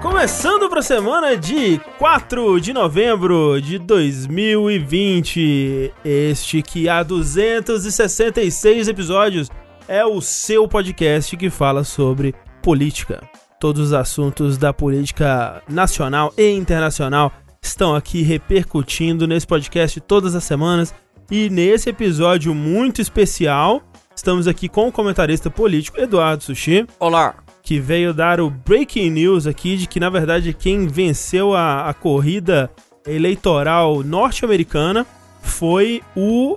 Começando para a semana de 4 de novembro de 2020. Este que há 266 episódios é o seu podcast que fala sobre política. Todos os assuntos da política nacional e internacional estão aqui repercutindo nesse podcast todas as semanas. E nesse episódio muito especial, estamos aqui com o comentarista político Eduardo Sushi Olá. Que veio dar o breaking news aqui de que, na verdade, quem venceu a, a corrida eleitoral norte-americana foi o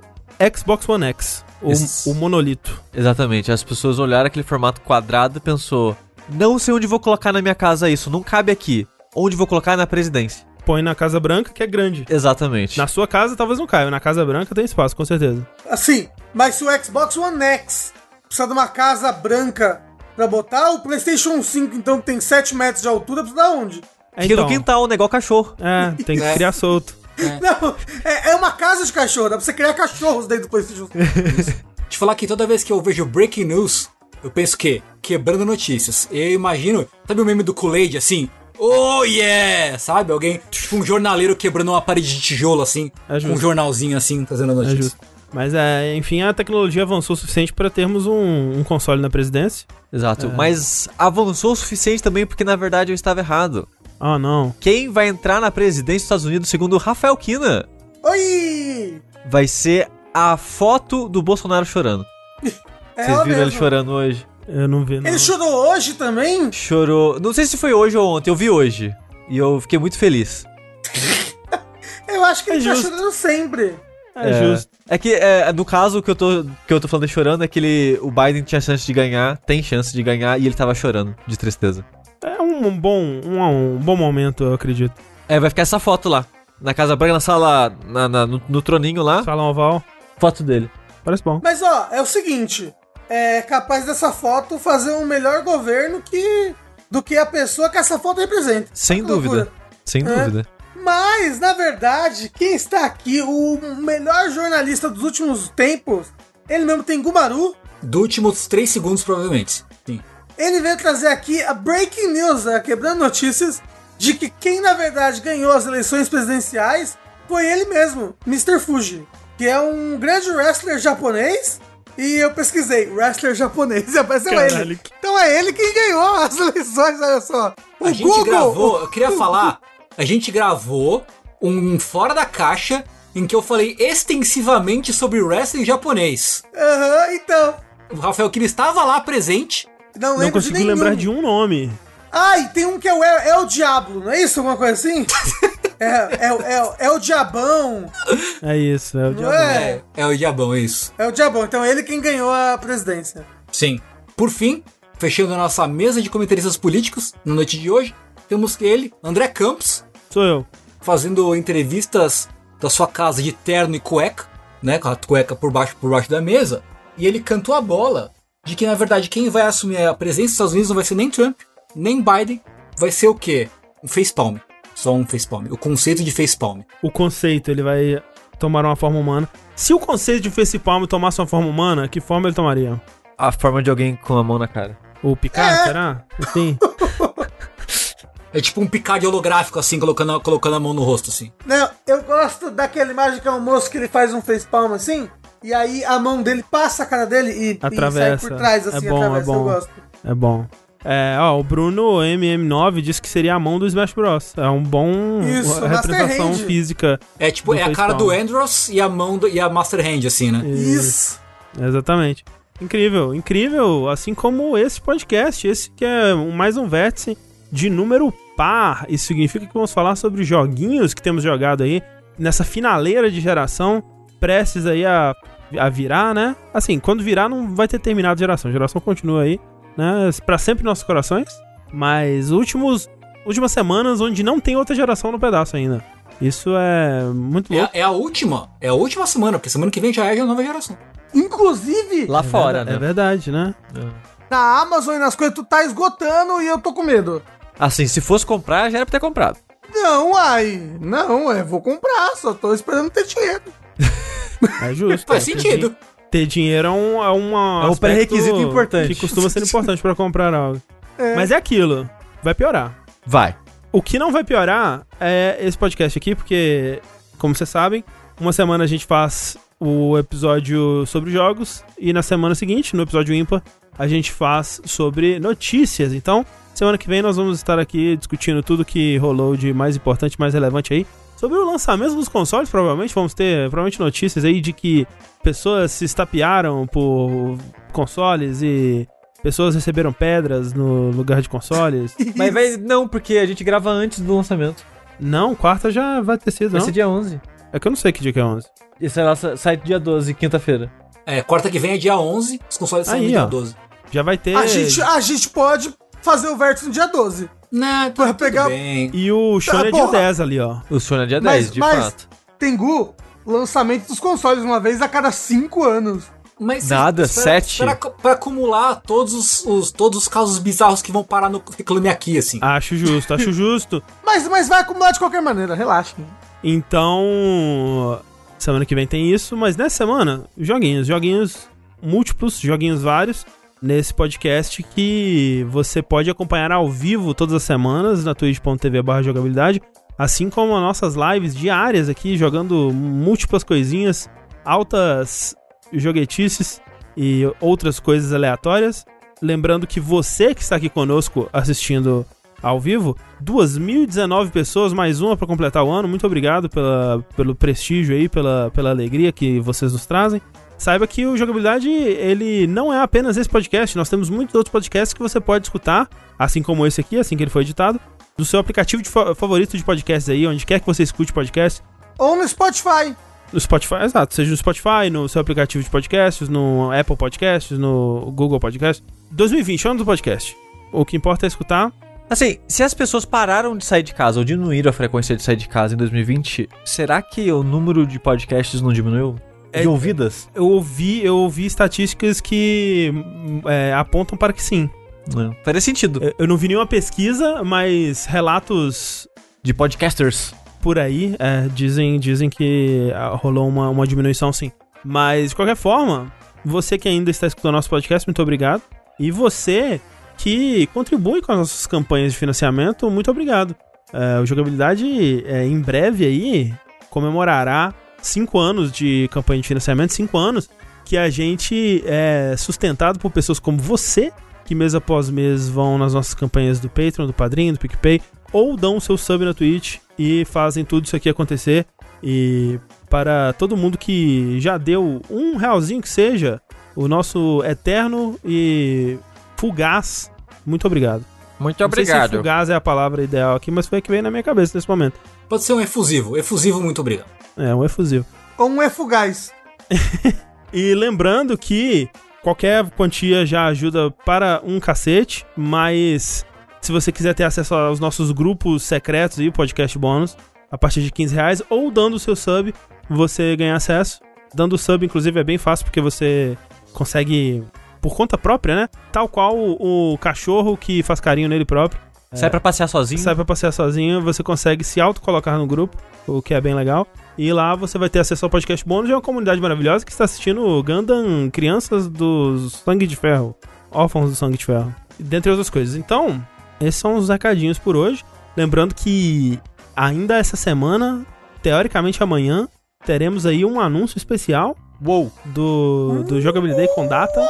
Xbox One X, o, o monolito. Exatamente. As pessoas olharam aquele formato quadrado e pensou: não sei onde vou colocar na minha casa isso, não cabe aqui. Onde vou colocar na presidência? Põe na Casa Branca, que é grande. Exatamente. Na sua casa talvez não caia, na Casa Branca tem espaço, com certeza. Assim, mas se o Xbox One X precisa de uma casa branca pra botar, o PlayStation 5, então, que tem 7 metros de altura, precisa de onde? É, Aqui no quintal, né? Igual cachorro. É, tem que É. criar solto. Não, é, é uma casa de cachorro, dá pra você criar cachorros dentro do PlayStation 5. Te falar que toda vez que eu vejo breaking news, eu penso que quebrando notícias. Eu imagino, sabe o meme do Kool-Aid assim? Oh yeah! Sabe? Alguém, tipo um jornaleiro quebrando uma parede de tijolo assim, É com um jornalzinho assim, trazendo É notícia. justo. Mas, é, enfim, a tecnologia avançou o suficiente para termos um, um console na presidência. Exato. Mas avançou o suficiente também porque, na verdade, eu estava errado. Oh, não. Quem vai entrar na presidência dos Estados Unidos, segundo o Rafael Kina, Oi! vai ser a foto do Bolsonaro chorando. É Vocês viram ele mesmo. chorando hoje? Eu não vi, não. Ele chorou hoje também? Chorou. Não sei se foi hoje ou ontem, eu vi hoje. E eu fiquei muito feliz. Eu acho que É ele tá justo. chorando sempre. É, justo. É que, é, no caso, que eu tô, que eu tô falando de chorando é que ele, o Biden tinha chance de ganhar, tem chance de ganhar, e ele tava chorando de tristeza. É um, um bom, um, um bom momento, eu acredito. É, vai ficar essa foto lá. Na Casa Branca, na sala, na, na- no, no troninho lá, Salão oval, foto dele. parece bom. Mas ó, é o seguinte: é capaz dessa foto fazer um melhor governo que do que a pessoa que essa foto representa. Sem Que loucura. dúvida. Sem É. dúvida. Mas, na verdade, quem está aqui, o melhor jornalista dos últimos tempos, ele mesmo tem Gumaru. Do últimos 3 segundos, provavelmente. Sim. Ele veio trazer aqui a breaking news, a quebrando notícias, de que quem na verdade ganhou as eleições presidenciais foi ele mesmo, Mr. Fuji, que é um grande wrestler japonês. E eu pesquisei, wrestler japonês, e apareceu Caralho, ele. que- Então é ele quem ganhou as eleições, olha só. O A gente Google- gravou, eu queria falar, a gente gravou um fora da caixa em que eu falei extensivamente sobre wrestling japonês. Aham, então. O Rafael Kina estava lá presente. Não, Não lembro consigo de nenhum. lembrar de um nome. Ah, e tem um que é o, é, o Diablo, não é isso? Alguma coisa assim? é, é, é, é o Diabão. É isso, é o Não diabo. é? É o diabão, é isso. É o Diabão. Então ele quem ganhou a presidência. Sim. Por fim, fechando a nossa mesa de comentaristas políticos na noite de hoje, temos ele, André Campos, Sou eu. fazendo entrevistas da sua casa de terno e cueca, né, com a cueca por baixo, por baixo da mesa, e ele cantou a bola de que na verdade quem vai assumir a presença dos Estados Unidos não vai ser nem Trump, nem Biden, vai ser o quê? Um facepalm. Só um facepalm. O conceito de facepalm. O conceito, ele vai tomar uma forma humana. Se o conceito de facepalm tomasse uma forma humana, que forma ele tomaria? A forma de alguém com a mão na cara. O picar, É. será? Assim. É tipo um picard holográfico assim, colocando, a- colocando a mão no rosto assim. Não, eu gosto daquela imagem que é um moço que ele faz um facepalm assim, e aí a mão dele passa a cara dele e, e Atravessa. sai por trás assim, É bom, é atravessa. Eu bom. gosto. É bom. É, ó, o Bruno MM9 disse que seria a mão do Smash Bros. É um bom Isso, representação física. É tipo, é a cara facepalm. do Andros e a mão do, e a Master Hand assim, né? Isso. Exatamente. Incrível, incrível. Assim como esse podcast, esse que é mais um vértice de número par. Isso significa que vamos falar sobre joguinhos que temos jogado aí nessa finaleira de geração, prestes aí a, a virar, né? Assim, quando virar não vai ter terminado a geração. A geração continua aí, né? Pra sempre em nossos corações. Mas últimos, últimas semanas onde não tem outra geração no pedaço ainda. Isso é muito louco. É, é a última, é a última semana, porque semana que vem já é a nova geração. Inclusive, Lá fora, é né? verdade, né? na Amazon e nas coisas tu tá esgotando e eu tô com medo. Assim, se fosse comprar, já era pra ter comprado. Não, ai. Não, é, vou comprar, só tô esperando ter dinheiro. É justo. Faz é, sentido. Ter dinheiro é um, é uma É um aspecto pré-requisito importante. Que costuma ser importante pra comprar algo. É. Mas é aquilo. vai piorar. Vai. O que não vai piorar é esse podcast aqui, porque, como vocês sabem, uma semana a gente faz o episódio sobre jogos e na semana seguinte, no episódio ímpar, a gente faz sobre notícias. Então, semana que vem nós vamos estar aqui discutindo tudo que rolou de mais importante, mais relevante aí. Sobre o lançamento dos consoles, provavelmente vamos ter provavelmente notícias aí de que pessoas se estapearam por consoles e pessoas receberam pedras no lugar de consoles. Mas vai, não, porque a gente grava antes do lançamento. não, quarta já vai ter sido, Vai não? ser dia 11. É que eu não sei que dia que é 11. E sei lá, sa- sai dia 12, quinta-feira. É, quarta que vem é dia 11, os consoles saem Aí, dia ó. 12. Já vai ter. A gente, a gente pode fazer o vértice no dia 12. Não, Pra pegar- bem. E o Shone é dia porra. 10 ali, ó. O Sony é dia Mas- 10, de mas- fato. Tengu, lançamento dos consoles uma vez a cada 5 anos. Mas Nada, espera- sete. Espera, pra acumular todos os, os- todos os casos bizarros que vão parar no Reclame Aqui, assim. Acho justo, acho justo. Mas, mas vai acumular de qualquer maneira, relaxa. Então, semana que vem tem isso, mas nessa semana, joguinhos, joguinhos múltiplos, joguinhos vários, nesse podcast que você pode acompanhar ao vivo todas as semanas na twitch.tv jogabilidade, assim como as nossas lives diárias aqui, jogando múltiplas coisinhas, altas joguetices e outras coisas aleatórias. Lembrando que você que está aqui conosco assistindo ao vivo, 2.019 pessoas, mais uma para completar o ano. Muito obrigado pela, pelo prestígio aí, pela, pela alegria que vocês nos trazem. Saiba que o Jogabilidade, ele não é apenas esse podcast, nós temos muitos outros podcasts que você pode escutar, assim como esse aqui, assim que ele foi editado, do seu aplicativo de fa- favorito de podcasts aí, onde quer que você escute podcast. Ou no Spotify. No Spotify, exato. Seja no Spotify, no seu aplicativo de podcasts, no Apple Podcasts, no Google Podcasts. 2020, ano do podcast. O que importa é escutar. Assim, se as pessoas pararam de sair de casa ou diminuíram a frequência de sair de casa em 2020, será que o número de podcasts não diminuiu? É- de ouvidas? Eu ouvi, eu ouvi estatísticas que é, apontam para que sim. Não. Faria sentido. Eu- Eu não vi nenhuma pesquisa, mas relatos De podcasters. por aí é, dizem, dizem que ah, rolou uma, uma diminuição sim. Mas, de qualquer forma, você que ainda está escutando nosso podcast, muito obrigado. E você que contribui com as nossas campanhas de financiamento, muito obrigado. É, o Jogabilidade, é, em breve aí, comemorará cinco anos de campanha de financiamento, cinco anos que a gente é sustentado por pessoas como você, que mês após mês vão nas nossas campanhas do Patreon, do Padrinho, do PicPay, ou dão seu sub na Twitch e fazem tudo isso aqui acontecer. E para todo mundo que já deu um realzinho que seja, o nosso eterno e fugaz, muito obrigado. Muito Não sei se fugaz é a palavra ideal aqui, mas foi a que veio na minha cabeça nesse momento. Pode ser um efusivo. Efusivo, muito obrigado. É, um efusivo. Ou um efugaz. E lembrando que qualquer quantia já ajuda para um cacete, mas se você quiser ter acesso aos nossos grupos secretos e o podcast bônus, a partir de 15 reais, ou dando o seu sub, você ganha acesso. Dando o sub, inclusive, é bem fácil, porque você consegue, por conta própria, né? Tal qual o, o cachorro que faz carinho nele próprio. Sai pra passear sozinho? Sai pra passear sozinho, você consegue se auto-colocar no grupo, o que é bem legal. E lá você vai ter acesso ao podcast bônus e uma comunidade maravilhosa que está assistindo o Gundam Crianças do Sangue de Ferro, órfãos do Sangue de Ferro, dentre outras coisas. Então, esses são os recadinhos por hoje. Lembrando que ainda essa semana, teoricamente amanhã, teremos aí um anúncio especial Uou! do, do Jogabilidade com data.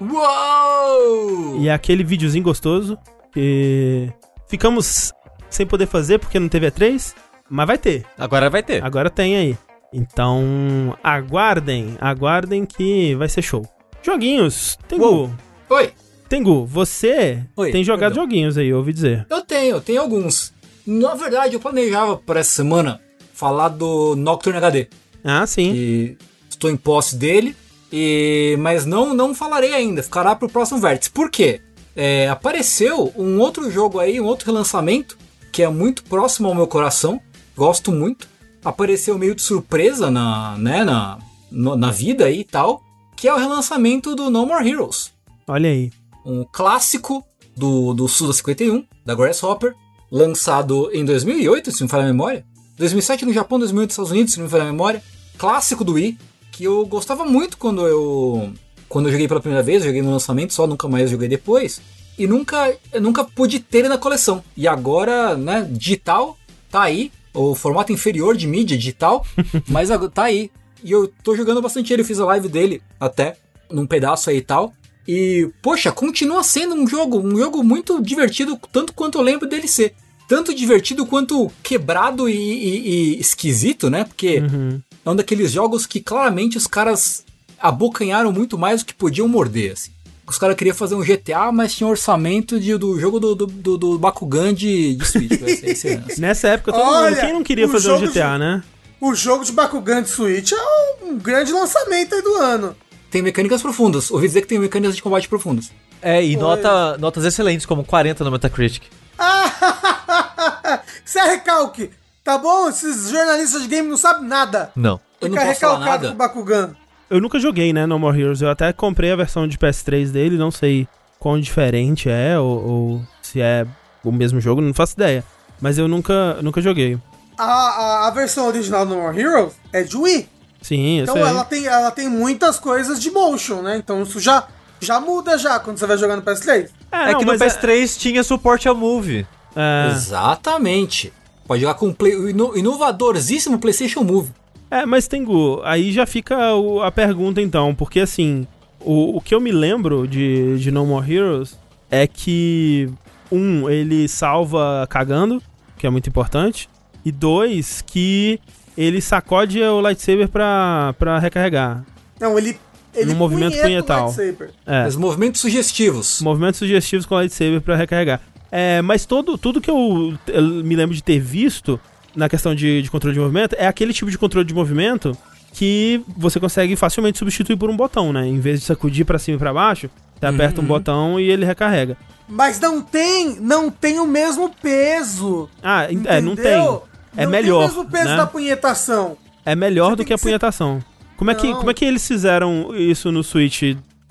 Uou! E aquele videozinho gostoso que ficamos sem poder fazer porque não teve E3, mas vai ter. Agora vai ter. Agora tem aí. Então, aguardem, aguardem que vai ser show. Joguinhos, Tengu. Uou. Oi, Tengu, você Oi, tem jogado perdão. joguinhos aí, ouvi dizer. eu tenho, eu tenho alguns. Na verdade, eu planejava para essa semana falar do Nocturne HD. Ah, sim. E estou em posse dele. E, mas não, não falarei ainda, ficará pro próximo vértice. Por quê? É, apareceu um outro jogo aí, um outro relançamento, que é muito próximo ao meu coração, gosto muito. Apareceu meio de surpresa na, né, na, no- na vida aí e tal, que é o relançamento do No More Heroes. Olha aí. Um clássico do, do Suda 51, da Grasshopper, lançado em 2008, se não me falha a memória. 2007 no Japão, 2008 nos Estados Unidos, se não me falha a memória. Clássico do Wii, que eu gostava muito quando eu quando eu joguei pela primeira vez, eu joguei no lançamento só, nunca mais joguei depois. e nunca, eu nunca pude ter ele na coleção. E agora, né, digital, tá aí. O formato inferior de mídia digital, mas tá aí. E eu tô jogando bastante ele, eu fiz a live dele até, num pedaço aí e tal. E, poxa, continua sendo um jogo, um jogo muito divertido, tanto quanto eu lembro dele ser. Tanto divertido quanto quebrado e, e- e esquisito, né? Porque Uhum. É um daqueles jogos que claramente os caras abocanharam muito mais do que podiam morder, assim. Os caras queriam fazer um GTA, mas tinha orçamento de, do jogo do, do, do, do Bakugan de, de Switch. é- esse- Nessa época, todo Olha, mundo. Quem não queria fazer um GTA, de- né? O jogo de Bakugan de Switch é um grande lançamento aí do ano. Tem mecânicas profundas. Ouvi dizer que tem mecânicas de combate profundas. É, e nota, notas excelentes, como 40 no Metacritic. Isso é recalque. Tá bom? Esses jornalistas de game não sabem nada. Não. Eu não Fica posso falar recalcado nada. com o Bakugan. Eu nunca joguei, né, No More Heroes. Eu até comprei a versão de PS3 dele, não sei quão diferente é, ou, ou se é o mesmo jogo, não faço ideia. Mas eu nunca, nunca joguei. A, a, a versão original do No More Heroes é de Wii. Sim, eu Então sei. ela tem, ela tem muitas coisas de motion, né? Então isso já, já muda já quando você vai jogar no PS3. É, não, que no mas é- PS3 tinha suporte a Move. É, Exatamente. Pode jogar com o play, o ino- inovadorzíssimo PlayStation Move. É, mas Tengu, aí já fica o- a pergunta então, porque assim, o, o que eu me lembro de, de No More Heroes é que, um, ele salva cagando, que é muito importante, e dois, que ele sacode o lightsaber pra, pra recarregar. Não, ele. ele No movimento punheta o punhetal. lightsaber. É, Os movimentos sugestivos. movimentos sugestivos com lightsaber pra recarregar. É, mas todo, tudo que eu, eu me lembro de ter visto na questão de, de controle de movimento é aquele tipo de controle de movimento que você consegue facilmente substituir por um botão, né? Em vez de sacudir pra cima e pra baixo, você aperta um botão e ele recarrega. Mas não tem, não tem o mesmo peso. Ah, é, não tem. entendeu? É não melhor, Tem o mesmo peso né? da punhetação. É melhor Você do tem que a que ser- punhetação. Como é, que, Não. como é que eles fizeram isso no Switch?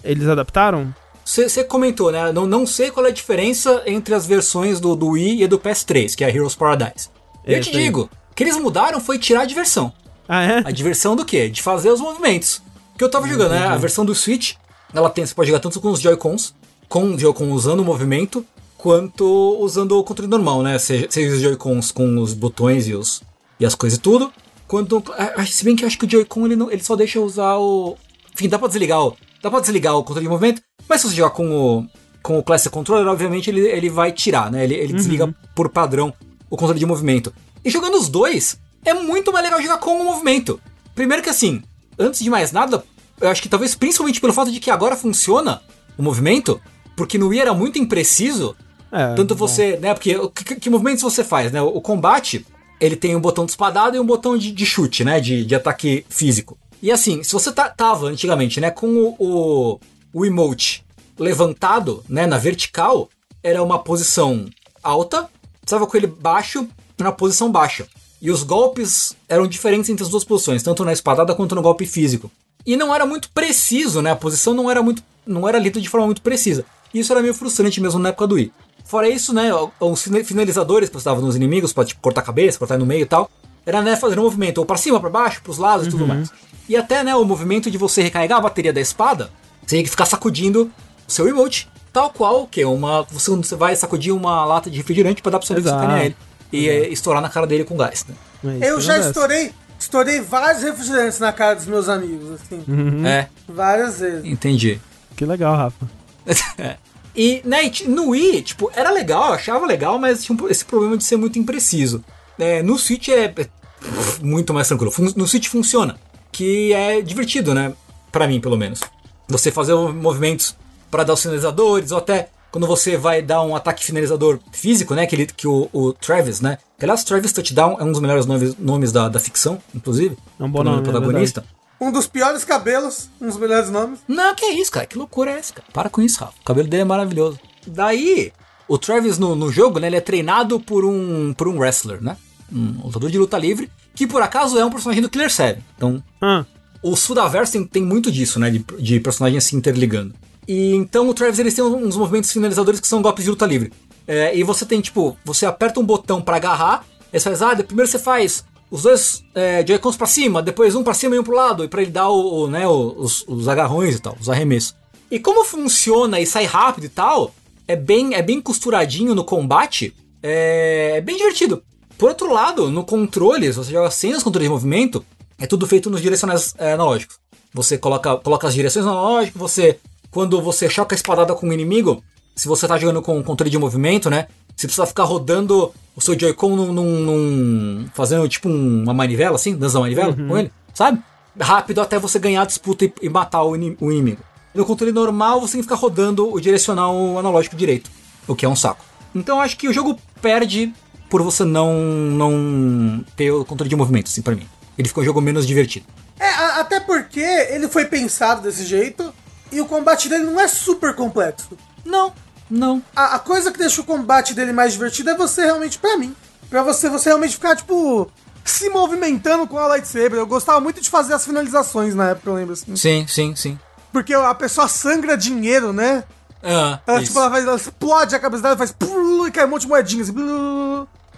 Eles adaptaram? Você comentou, né? Não, não sei qual é a diferença entre as versões do, do Wii e do PS3, que é a Heroes Paradise. Eu te digo, o que eles mudaram foi tirar a diversão. Ah, é? A diversão do quê? De fazer os movimentos. Que eu tava jogando, né? A versão do Switch, ela tem, você pode jogar tanto com os Joy-Cons, com o Joy-Con usando o movimento, quanto usando o controle normal, né? Seja, seja os Joy-Cons com os botões e, os, e as coisas e tudo. Quanto, ah, se bem que eu acho que o Joy-Con ele, não- ele só deixa usar o. Enfim, dá pra desligar o. Dá pra desligar o controle de movimento, mas se você jogar com o, com o Classic Controller, obviamente ele, ele vai tirar, né? Ele, ele desliga por padrão o controle de movimento. E jogando os dois, é muito mais legal jogar com o movimento. Primeiro que assim, antes de mais nada, eu acho que talvez principalmente pelo fato de que agora funciona o movimento, porque no Wii era muito impreciso, É, tanto bom. você, né? Porque o- que, que movimentos você faz, né? O combate, ele tem um botão de espadada e um botão de, de chute, né? De, de ataque físico. E assim, se você tá- tava antigamente, né? Com o, o, o emote levantado, né? Na vertical, era uma posição alta, estava com ele baixo, na posição baixa. E os golpes eram diferentes entre as duas posições, tanto na espadada quanto no golpe físico. E não era muito preciso, né? A posição não era muito, não era lida de forma muito precisa. E isso era meio frustrante mesmo na época do Wii. Fora isso, né, os fina- finalizadores que você dava nos inimigos pra tipo, cortar a cabeça, cortar no meio e tal, era né, fazer um movimento ou pra cima, pra baixo, pros lados e tudo mais. E até, né, o movimento de você recarregar a bateria da espada, você tinha que ficar sacudindo o seu emote, tal qual que é uma, você, você vai sacudir uma lata de refrigerante pra dar pra você Exato. sacanear ele e é, estourar na cara dele com gás, né? É Eu que já estourei, estourei vários refrigerantes na cara dos meus amigos, assim. Uhum. É, Várias vezes. entendi. Que legal, Rafa. E, né, e t- no Wii, tipo, era legal, eu achava legal, mas tinha esse problema de ser muito impreciso. É, no Switch é, é muito mais tranquilo. No Switch funciona, que é divertido, né? Pra mim, pelo menos. Você fazer movimentos para dar os finalizadores, ou até quando você vai dar um ataque finalizador físico, né? Que, ele, que o, o Travis, né? Que, aliás, Travis Touchdown é um dos melhores nomes, nomes da, da ficção, inclusive. É um bom nome é protagonista. Um dos piores cabelos, um dos melhores nomes. Não, que é isso, cara. Que loucura é essa, cara? Para com isso, Rafa. O cabelo dele é maravilhoso. Daí, o Travis no, no jogo, né? Ele é treinado por um, por um wrestler, né? Um lutador de luta livre, que por acaso é um personagem do Killer 7. Então, Ah, o Sudaverso tem, tem muito disso, né? De, de personagens se interligando. E então o Travis eles têm uns movimentos finalizadores que são golpes de luta livre. É, e você tem, tipo, você aperta um botão pra agarrar, aí você faz, ah, primeiro você faz os dois é, Joy-Cons pra cima, depois um pra cima e um pro lado, e pra ele dar o, o, né, os, os agarrões e tal, os arremessos. E como funciona e sai rápido e tal, é bem, é bem costuradinho no combate, é, é bem divertido. Por outro lado, no controle, se você joga sem os controles de movimento, é tudo feito nos direcionais é, analógicos. Você coloca, coloca as direções analógicas, você. Quando você choca a espadada com o inimigo, se você tá jogando com controle de movimento, né? Você precisa ficar rodando o seu Joy-Con num, num, num, fazendo tipo um, uma manivela, assim, dançando manivela Uhum. com ele, sabe? Rápido até você ganhar a disputa e, e matar o, ini- o inimigo. No controle normal, você tem que ficar rodando o direcional analógico direito, o que é um saco. Então eu acho que o jogo perde por você não, não ter o controle de movimento, assim, pra mim. Ele fica um jogo menos divertido. É, a- até porque ele foi pensado desse jeito e o combate dele não é super complexo. Não, não. A, a coisa que deixa o combate dele mais divertido é você realmente, pra mim, pra você, você realmente ficar, tipo, se movimentando com a lightsaber. Eu gostava muito de fazer as finalizações na época, eu lembro assim. Sim, sim, sim. Porque a pessoa sangra dinheiro, né? Ah, Ela, isso. tipo, ela, faz, ela explode a cabeça dela, faz e cai um monte de moedinhas.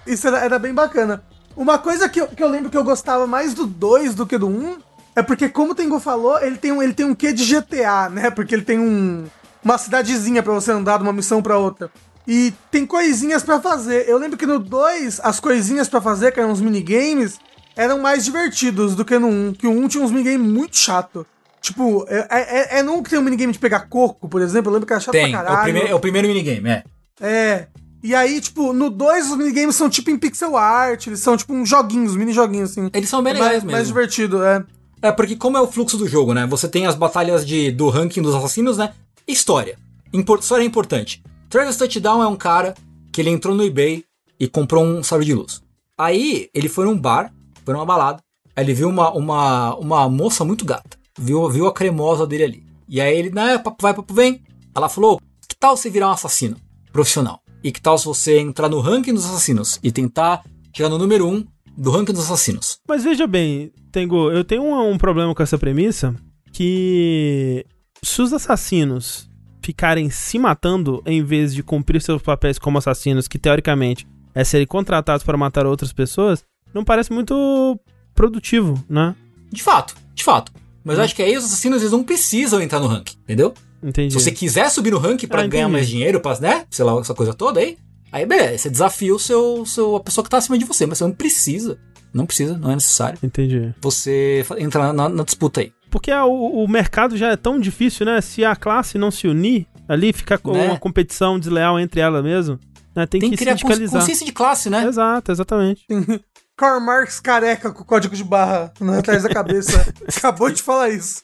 Isso era, era bem bacana. Uma coisa que eu, que eu lembro que eu gostava mais do 2 do que do 1 um, é porque, como o Tengu falou, ele tem, um, ele tem um quê de GTA, né? Porque ele tem um, uma cidadezinha pra você andar de uma missão pra outra. E tem coisinhas pra fazer. Eu lembro que no 2, as coisinhas pra fazer, que eram uns minigames, eram mais divertidos do que no 1. Um, que o 1 um tinha uns minigames muito chato. Tipo, é, é, é no 1 que tem um minigame de pegar coco, por exemplo. Eu lembro que era chato Tem, pra é caralho. o, primeiro, é o primeiro minigame, é. É. E aí, tipo, no 2 os minigames são tipo em pixel art, eles são tipo uns joguinhos, mini joguinhos, assim. Eles são bem É legais mais, mesmo. mais divertido, é. É, porque como é o fluxo do jogo, né? Você tem as batalhas de, do ranking dos assassinos, né? História. História é importante. Travis Touchdown é um cara que ele entrou no eBay e comprou um sabre de luz. Aí, ele foi num bar, foi numa balada, aí ele viu uma, uma, uma moça muito gata. Viu, viu a cremosa dele ali. E aí ele, né, papo vai, papo vem. Ela falou, que tal você virar um assassino profissional? E que tal se você entrar no ranking dos assassinos e tentar chegar no número um do ranking dos assassinos? Mas veja bem, Tengo, eu tenho um, um problema com essa premissa que se os assassinos ficarem se matando em vez de cumprir seus papéis como assassinos, que teoricamente é serem contratados para matar outras pessoas, não parece muito produtivo, né? De fato, de fato. Mas eu acho que aí os assassinos eles não precisam entrar no ranking, entendeu? Entendi. Se você quiser subir no ranking pra Ah, ganhar mais dinheiro, pra, né? Sei lá, essa coisa toda aí. Aí beleza, você desafia o seu, seu, a pessoa que tá acima de você, mas você não precisa. Não precisa, não é necessário. Entendi. Você entrar na, na disputa aí. Porque a- o, o mercado já é tão difícil, né? Se a classe não se unir, ali fica com Né? uma competição desleal entre ela mesmo, né? Tem, Tem que que criar sindicalizar. consciência de classe, né? Exato, exatamente. Karl Marx careca com o código de barra no atrás da cabeça. Acabou de falar isso.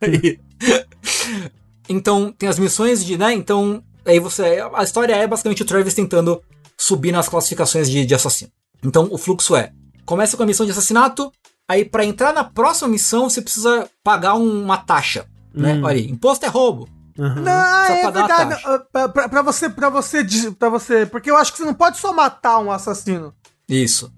Aí. Então, tem as missões de, né? Então, aí você. A história é basicamente o Travis tentando subir nas classificações de, de assassino. Então, o fluxo é: começa com a missão de assassinato, aí pra entrar na próxima missão você precisa pagar um- uma taxa. Né? Hum. Olha aí, imposto é roubo. Aham. Não, Só é verdade. não, Pra, pra- pra você, pra você, pra você. Porque eu acho que você não pode só matar um assassino. Isso.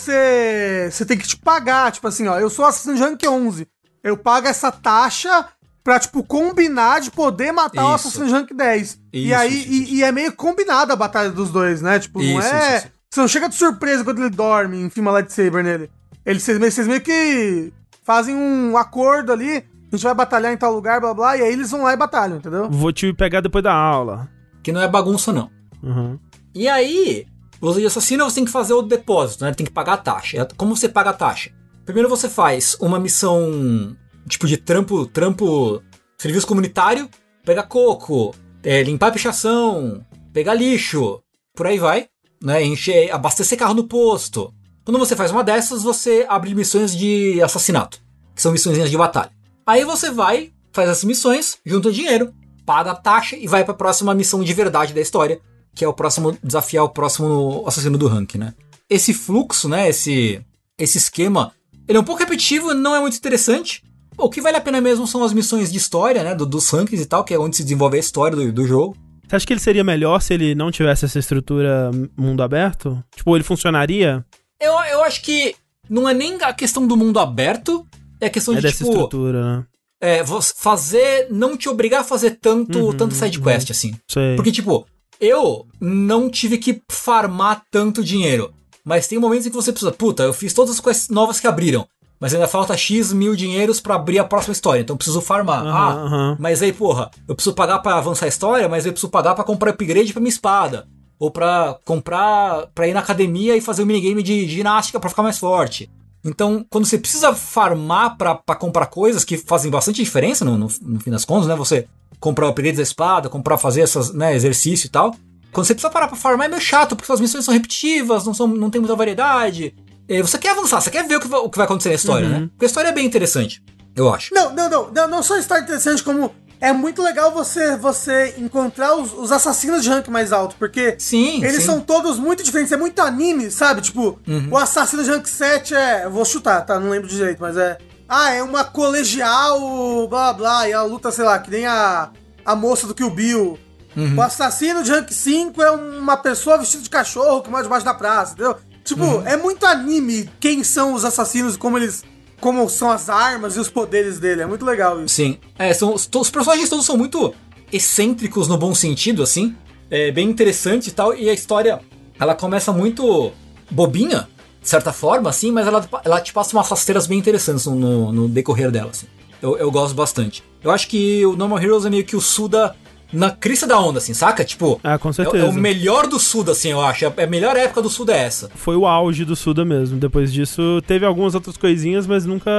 Você. Você tem que te pagar, tipo assim, ó. Eu sou assassino de rank 11. Eu pago essa taxa pra, tipo, combinar de poder matar o Isso. assassino de rank 10. e Isso, aí, isso, e- isso. E, é meio combinada a batalha dos dois, né? Tipo, não é. isso, isso. Você não chega de surpresa quando ele dorme, enfim, uma lightsaber nele. Eles, vocês, meio- vocês meio que fazem um acordo ali. A gente vai batalhar em tal lugar, blá blá, e aí eles vão lá e batalham, entendeu? Vou te pegar depois da aula. Que não é bagunça, não. Uhum. E aí, você de assassino, você tem que fazer o depósito, né? Tem que pagar a taxa. É- Como você paga a taxa? Primeiro você faz uma missão tipo de trampo, trampo, serviço comunitário, pegar coco, é, limpar a pichação, pegar lixo, por aí vai, né? Encher, abastecer carro no posto. Quando você faz uma dessas, você abre missões de assassinato, que são missões de batalha. Aí você vai, faz essas missões, junta dinheiro, paga a taxa e vai pra próxima missão de verdade da história, que é o próximo desafiar o próximo assassino do ranking, né? Esse fluxo, né, esse esse esquema, ele é um pouco repetitivo, não é muito interessante. O que vale a pena mesmo são as missões de história, né, do- dos rankings e tal, que é onde se desenvolve a história do, do jogo. Você acha que ele seria melhor se ele não tivesse essa estrutura mundo aberto? Tipo, ele funcionaria? Eu, eu acho que não é nem a questão do mundo aberto, é a questão É de, dessa tipo, estrutura, né? é, fazer, não te obrigar a fazer tanto, Uhum, tanto side quest, assim. Sei. Porque, tipo, eu não tive que farmar tanto dinheiro. Mas tem momentos em que você precisa, puta, eu fiz todas as quests novas que abriram. Mas ainda falta X mil dinheiros pra abrir a próxima história, então eu preciso farmar. Aham, ah, aham. mas aí, porra, eu preciso pagar pra avançar a história, mas eu preciso pagar pra comprar upgrade pra minha espada. Ou pra comprar, pra ir na academia e fazer um minigame de ginástica pra ficar mais forte. Então, quando você precisa farmar pra, pra comprar coisas que fazem bastante diferença no, no, no fim das contas, né? Você comprar upgrades da espada, comprar fazer essas, né, exercício e tal. Quando você precisa parar pra farmar é meio chato, porque suas missões são repetitivas, não, são, não tem muita variedade. É, você quer avançar, você quer ver o que vai, o que vai acontecer na história, né? Porque a história é bem interessante, eu acho. Não, não, não, não, não só está interessante, como é muito legal você você encontrar os, os assassinos de rank mais alto, porque Sim, eles sim. são todos muito diferentes, é muito anime, sabe? Tipo, o assassino de rank 7 é. Vou chutar, tá? Não lembro direito, mas é. Ah, é uma colegial, blá blá, e a luta, sei lá, que nem a, a moça do Kill Bill. O assassino de rank 5 é uma pessoa vestida de cachorro que mora debaixo da praça, entendeu? Tipo, é muito anime quem são os assassinos e como eles. Como são as armas e os poderes dele. É muito legal isso. Sim. É, são, os, personagens todos são muito excêntricos no bom sentido, assim. É bem interessante e tal. E a história, ela começa muito bobinha, de certa forma, assim, mas ela, ela te passa umas rasteiras bem interessantes no, no- no decorrer dela, assim. Eu, eu gosto bastante. Eu acho que o Normal Heroes é meio que o Suda na crista da onda, assim, saca? Tipo, Ah, com é, certeza. é o melhor do Suda, assim, eu acho. É a melhor época do Suda é essa. Foi o auge do Suda mesmo. Depois disso, teve algumas outras coisinhas, mas nunca.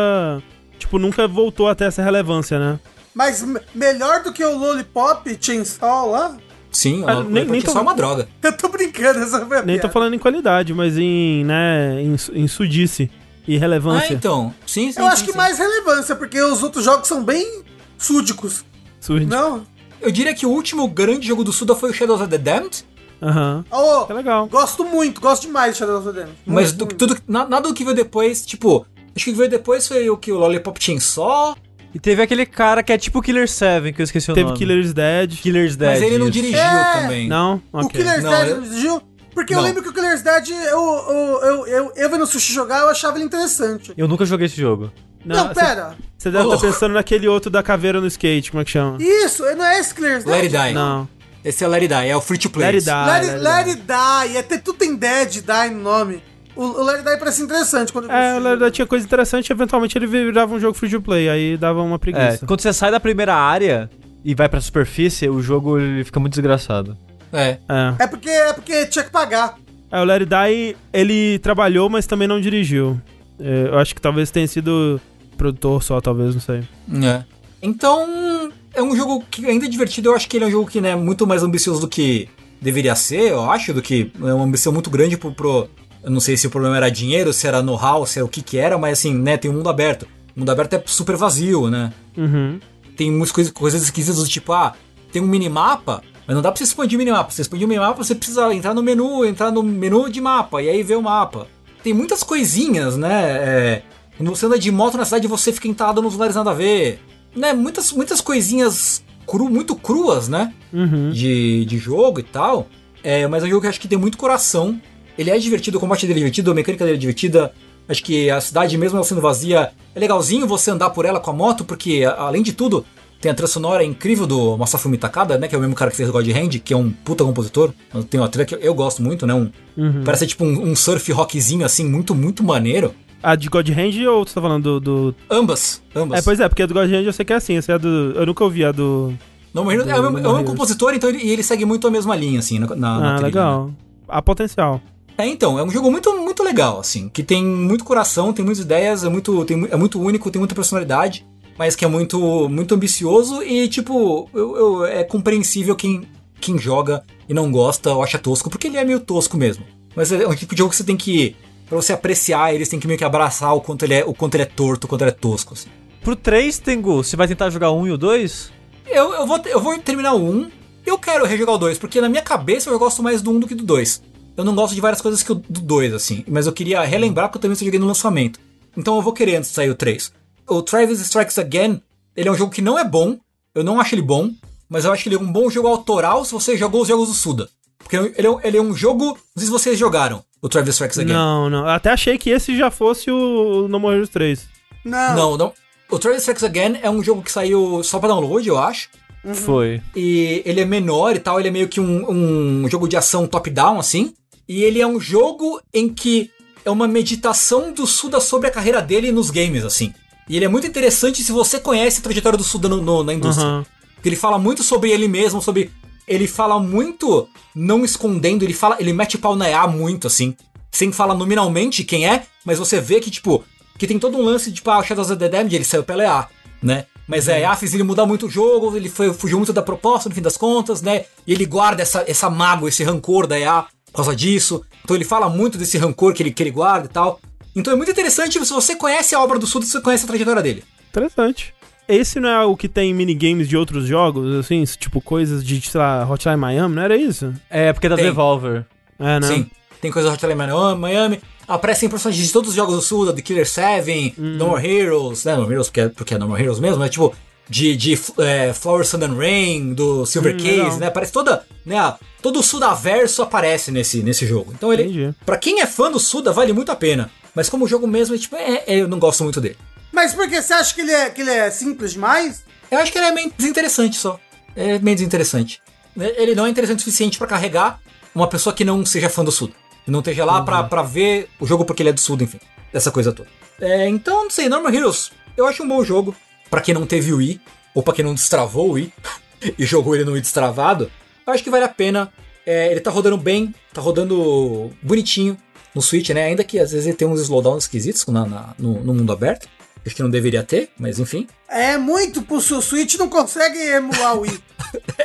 Tipo, nunca voltou até essa relevância, né? Mas me- melhor do que o Lollipop Chainsaw lá? Sim, Ah, nem- nem nem, tô- só uma droga. Eu tô brincando, essa foi a Nem tô piada. falando em qualidade, mas em, né, em, em sudice e Ah, relevância. então. Sim, sim. Eu acho sim, que sim. mais relevância, porque os outros jogos são bem súdicos. Surdi- Não? Eu diria que o último grande jogo do Suda foi o Shadows of the Damned, Aham. Oh, É legal. Gosto muito, gosto demais de Shadow of the Damned. mas do- tudo, na- nada do que veio depois, tipo, acho que o que veio depois foi o que o Lollipop Chainsaw, E teve aquele cara que é tipo Killer 7, que eu esqueci o Teve nome. Killer's Dead. Killer's Dead. mas ele não dirigiu É. também. Não? O Ok. Killer's Não, Dead eu- dirigiu? Porque eu Não. lembro que o Killer's Dead, eu, eu, eu, eu, eu vendo o Sushi jogar, eu achava ele interessante. Eu nunca joguei esse jogo. Não, cê- pera. Você deve estar Oh. pensando naquele outro da caveira no skate, como é que chama? Isso, não é esse Dead? Let It Die. Não. Esse é o Let It Die, é o Free to Play. Let It Die. Let, it, Let It let It Die. É, tem- tudo tem Dead Die no nome. O, o Let It Die parece interessante quando É, o Let It jogo. Die tinha coisa interessante, eventualmente ele virava um jogo free to play, aí dava uma É, preguiça. quando você sai da primeira área e vai pra superfície, o jogo ele fica muito desgraçado. É. É. É porque, é porque tinha que pagar. É, o It Die, ele trabalhou, mas também não dirigiu. É, eu acho que talvez tenha sido produtor só, talvez, não sei. É. Então, é um jogo que ainda é divertido. Eu acho que ele é um jogo que né, é muito mais ambicioso do que deveria ser, eu acho, do que é uma ambição muito grande pro. pro eu não sei se o problema era dinheiro, se era know-how, se era o que que era, mas assim, né, tem um mundo aberto. O mundo aberto é super vazio, né? Uhum. Tem muitas coisas, coisas esquisitas do tipo, ah, tem um minimapa, mas não dá pra você expandir o minimapa. Pra você expandir o minimapa, você precisa entrar no menu, entrar no menu de mapa, e aí ver o mapa. Tem muitas coisinhas, né? É, quando você anda de moto na cidade, você fica entalado nos lugares nada a ver. Né? Muitas, muitas coisinhas cru, muito cruas, né? Uhum. de, de jogo e tal. É, mas é um jogo que eu acho que tem muito coração. Ele é divertido, o combate dele é divertido, a mecânica dele é divertida. Acho que a cidade, mesmo ela sendo vazia, é legalzinho você andar por ela com a moto, porque além de tudo, tem a trilha sonora incrível do Masafumi Takada, né? Que é o mesmo cara que fez God Hand, que é um puta compositor. Tem uma trilha que eu gosto muito, né? Um, Uhum. Parece tipo um, um surf rockzinho assim, muito, muito maneiro. A de God Hand ou você tá falando do. do- Ambas, ambas. É, pois é, porque a do God Hand eu sei que é assim, essa é do. Eu nunca ouvi a do. Não, mas é, o mesmo, é o mesmo compositor, então ele, e ele segue muito a mesma linha, assim, na, na, na Ah, trilha, né? legal. Há potencial. É, então, é um jogo muito, muito legal, assim, que tem muito coração, tem muitas ideias, é muito, tem é muito único, tem muita personalidade, mas que é muito, muito ambicioso e, tipo, eu, eu- é compreensível quem, quem joga e não gosta ou acha tosco, porque ele é meio tosco mesmo. Mas é um tipo de jogo que você tem que, pra você apreciar, eles tem que meio que abraçar o quanto ele é, o quanto ele é torto, o quanto ele é tosco, assim. Pro 3, Tengu, você vai tentar jogar o 1 e o 2? Eu, eu, vou, eu vou terminar o 1. Eu quero rejogar o 2, porque na minha cabeça eu gosto mais do 1 do que do 2. Eu não gosto de várias coisas que o do 2, assim. Mas eu queria relembrar porque eu também joguei no lançamento. Então eu vou querer antes de sair o 3. O Travis Strikes Again, ele é um jogo que não é bom. Eu não acho ele bom. Mas eu acho que ele é um bom jogo autoral se você jogou os jogos do Suda. Porque ele é, um- ele é um jogo. Não sei se vocês jogaram o Travis Strikes Again. Não, não. Eu até achei que esse já fosse o No More Heroes 3. Não. Não, não. O Travis Strikes Again é um jogo que saiu só pra download, eu acho. Foi. E ele é menor e tal, ele é meio que um, um jogo de ação top-down, assim. E ele é um jogo em que é uma meditação do Suda sobre a carreira dele nos games, assim. E ele é muito interessante se você conhece a trajetória do Suda no, no, na indústria. Uhum. Porque ele fala muito sobre ele mesmo, sobre. Ele fala muito não escondendo, ele fala. Ele mete pau na EA muito, assim. Sem falar nominalmente quem é, mas você vê que, tipo, que tem todo um lance, tipo, ah, Shadows of the Damned, ele saiu pela EA, né? Mas a EA fez ele mudar muito o jogo, ele foi, fugiu muito da proposta, no fim das contas, né? E ele guarda essa, essa mágoa, esse rancor da EA por causa disso. Então ele fala muito desse rancor que ele, que ele guarda e tal. Então é muito interessante, se você conhece a obra do Suda, você conhece a trajetória dele. Interessante. Esse não é o que tem minigames de outros jogos, assim, tipo coisas de, sei lá, Hotline Miami, não era isso? É, porque é da Tem. Devolver. É, né? Sim. Tem coisa Hotline Miami, Miami. Aparecem personagens de todos os jogos do Suda, The Killer 7, No More Heroes, né? No More Heroes porque é, porque é No More Heroes mesmo, é tipo de, de é, Flower, Sun and Rain, do Silver Hum, Case, legal. né? Aparece toda, né? Todo o Sudaverso aparece nesse, nesse jogo. Então ele, Entendi. Pra quem é fã do Suda, vale muito a pena. Mas como jogo mesmo, é, tipo, é- é, eu não gosto muito dele. Mas por que? Você acha que ele é, que ele é simples demais? Eu acho que ele é meio desinteressante só. É meio desinteressante. Ele não é interessante o suficiente pra carregar uma pessoa que não seja fã do Suda. E não esteja lá pra, pra ver o jogo porque ele é do Suda, enfim. Essa coisa toda. É, então, não sei, Normal Heroes, eu acho um bom jogo. Pra quem não teve o Wii, ou pra quem não destravou o Wii, e jogou ele no Wii destravado, eu acho que vale a pena. É, ele tá rodando bem, tá rodando bonitinho no Switch, né? Ainda que às vezes ele tem uns slowdowns esquisitos na- na- no, no mundo aberto. Acho que não deveria ter, mas enfim. É muito pro seu Switch, não consegue emular o Wii.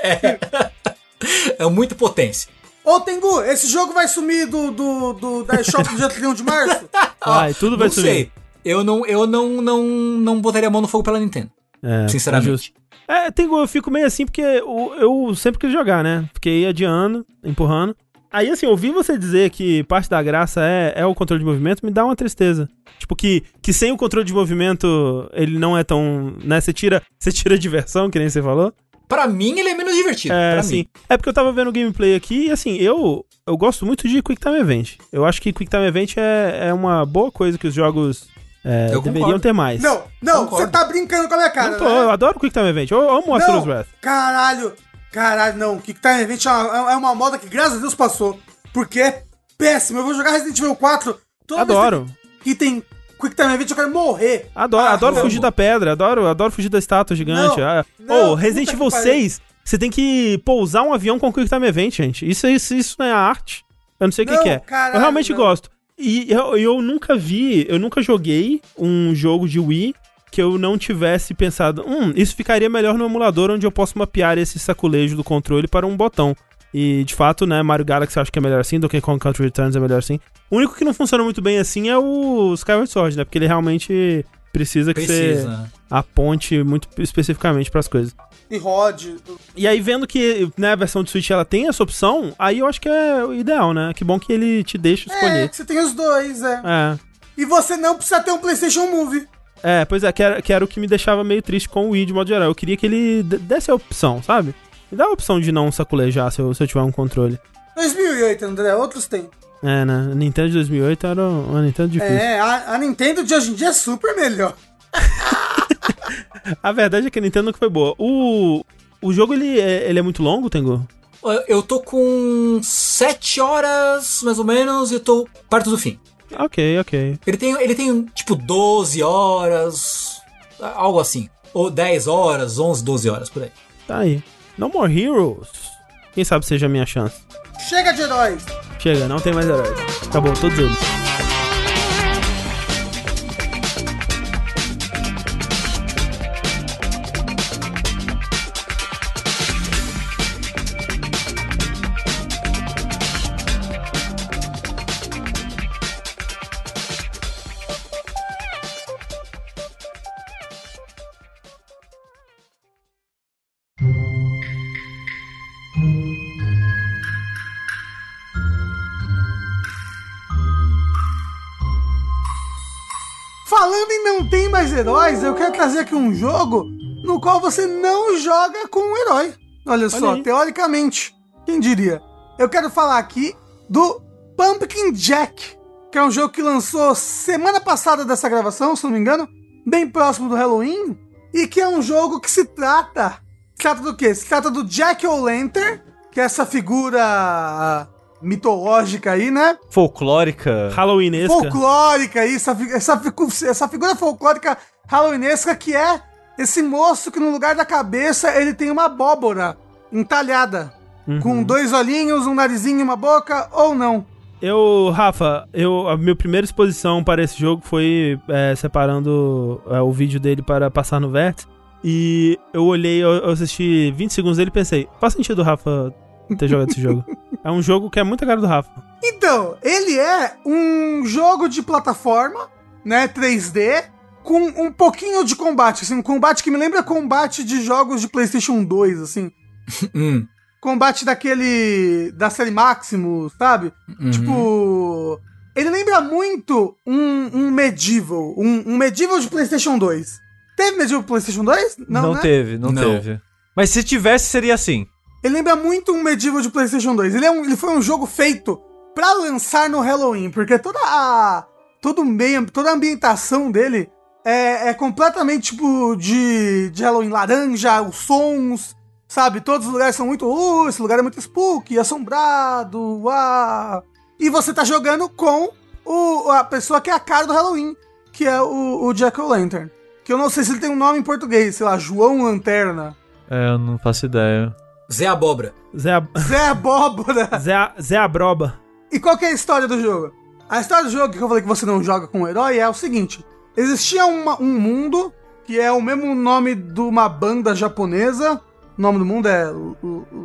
É muito potência. Ô, Tengu, esse jogo vai sumir do, do, do da eShop do dia 31 de março? Vai, tudo vai não sumir. sei. Eu não, eu não, não, não botaria a mão no fogo pela Nintendo. É, Sinceramente. justo. É, tem, eu fico meio assim porque eu, eu sempre quis jogar, né? Fiquei adiando, empurrando. Aí, assim, ouvir você dizer que parte da graça é, é o controle de movimento me dá uma tristeza. Tipo, que, que sem o controle de movimento ele não é tão. né? Você tira, você tira diversão, que nem você falou. Pra mim, ele é menos divertido. É, pra assim. mim. É porque eu tava vendo o gameplay aqui e, assim, eu, eu gosto muito de Quick Time Event. Eu acho que Quick Time Event é, é uma boa coisa que os jogos é, Eu deveriam concordo. ter mais. Não, não, Concordo. você tá brincando com a minha cara, Não tô, né? eu adoro Quick Time Event. Eu amo Astro's Wrath. caralho, caralho, não. Kick Time Event é uma, é uma moda que, graças a Deus, passou. Porque é péssimo. Eu vou jogar Resident Evil 4. Toda Adoro. que tem Quick Time Event, eu quero morrer. Adoro, Ah, adoro fugir da pedra, adoro, adoro fugir da estátua gigante. Não, Ah, não, oh, Resident Evil que pariu. 6, você tem que pousar um avião com Quick Time Event, gente. Isso, isso, isso não é arte. Eu não sei o que, que é. caralho, eu realmente não. gosto. E eu, eu nunca vi, eu nunca joguei um jogo de Wii que eu não tivesse pensado, hum, isso ficaria melhor no emulador onde eu posso mapear esse saculejo do controle para um botão. E de fato, né, Mario Galaxy eu acho que é melhor assim, Donkey Kong Country Returns é melhor assim. O único que não funciona muito bem assim é o Skyward Sword, né? Porque ele realmente precisa que você Precisa. aponte muito especificamente para as coisas. E Rod. E aí, vendo que né, a versão de Switch ela tem essa opção, aí eu acho que é o ideal, né? Que bom que ele te deixa É, escolher. que você tem os dois, é. É. E você não precisa ter um PlayStation Move. É, pois é, que era, que era o que me deixava meio triste com o Wii de modo geral. Eu queria que ele desse a opção, sabe? Me dá a opção de não saculejar se eu, se eu tiver um controle. 2008, André, outros tem. É, né? A Nintendo de 2008 era uma Nintendo difícil. É, a, a Nintendo de hoje em dia é super melhor. A verdade é que a Nintendo nunca foi boa. O, o jogo, ele é, ele é muito longo, Tengu? Eu- Eu tô com 7 horas, mais ou menos, e eu tô perto do fim. Ok, ok. Ele tem, ele tem tipo 12 horas, algo assim. Ou 10 horas, 11, 12 horas, por aí. Tá aí. No More Heroes. Quem sabe seja a minha chance. Chega de heróis. Chega, não tem mais heróis. Acabou, todos eles. Tem mais heróis, eu quero trazer aqui um jogo no qual você não joga com um herói. Olha só, aí. teoricamente, quem diria? Eu quero falar aqui do Pumpkin Jack, que é um jogo que lançou semana passada dessa gravação, se não me engano, bem próximo do Halloween, e que é um jogo que se trata. Se trata do quê? Se trata do Jack O'Lantern, que é essa figura mitológica aí, né? Folclórica. Halloweenesca. Folclórica aí, essa, essa, essa figura folclórica halloweenesca que é esse moço que no lugar da cabeça ele tem uma abóbora entalhada. Com dois olhinhos, um narizinho e uma boca, ou não. Eu, Rafa, eu, a minha primeira exposição para esse jogo foi é, separando é, o vídeo dele para passar no Vértice. E eu olhei, eu, eu assisti 20 segundos dele e pensei, faz sentido o Rafa ter jogado esse jogo. É um jogo que é muito a cara do Rafa. Então, ele é um jogo de plataforma, né, 3D, com um pouquinho de combate, assim, um combate que me lembra combate de jogos de PlayStation 2, assim. Hum. Combate daquele da série Maximus, sabe? Uhum. Tipo, ele lembra muito um, um Medieval, um, um Medieval de PlayStation 2. Teve Medieval PlayStation 2? Não, né? teve, não, Não. teve. Mas se tivesse, seria assim. Ele lembra muito um Medieval de PlayStation 2. Ele, é um- ele foi um jogo feito pra lançar no Halloween, porque toda a todo meio, toda a ambientação dele é, é completamente tipo de, de Halloween laranja, os sons, sabe? Todos os lugares são muito, uh, esse lugar é muito spooky, assombrado, uau. E você tá jogando com o, a pessoa que é a cara do Halloween, que é o, o Jack O'Lantern. Que eu não sei se ele tem um nome em português, sei lá, João Lanterna. É, eu não faço ideia. Zé Abóbora. Zé, Ab- Zé Abóbora. Zé, A- Zé Abroba. E qual que é a história do jogo? A história do jogo que eu falei que você não joga com o herói é o seguinte: existia uma- um mundo que é o mesmo nome de uma banda japonesa. O nome do mundo é.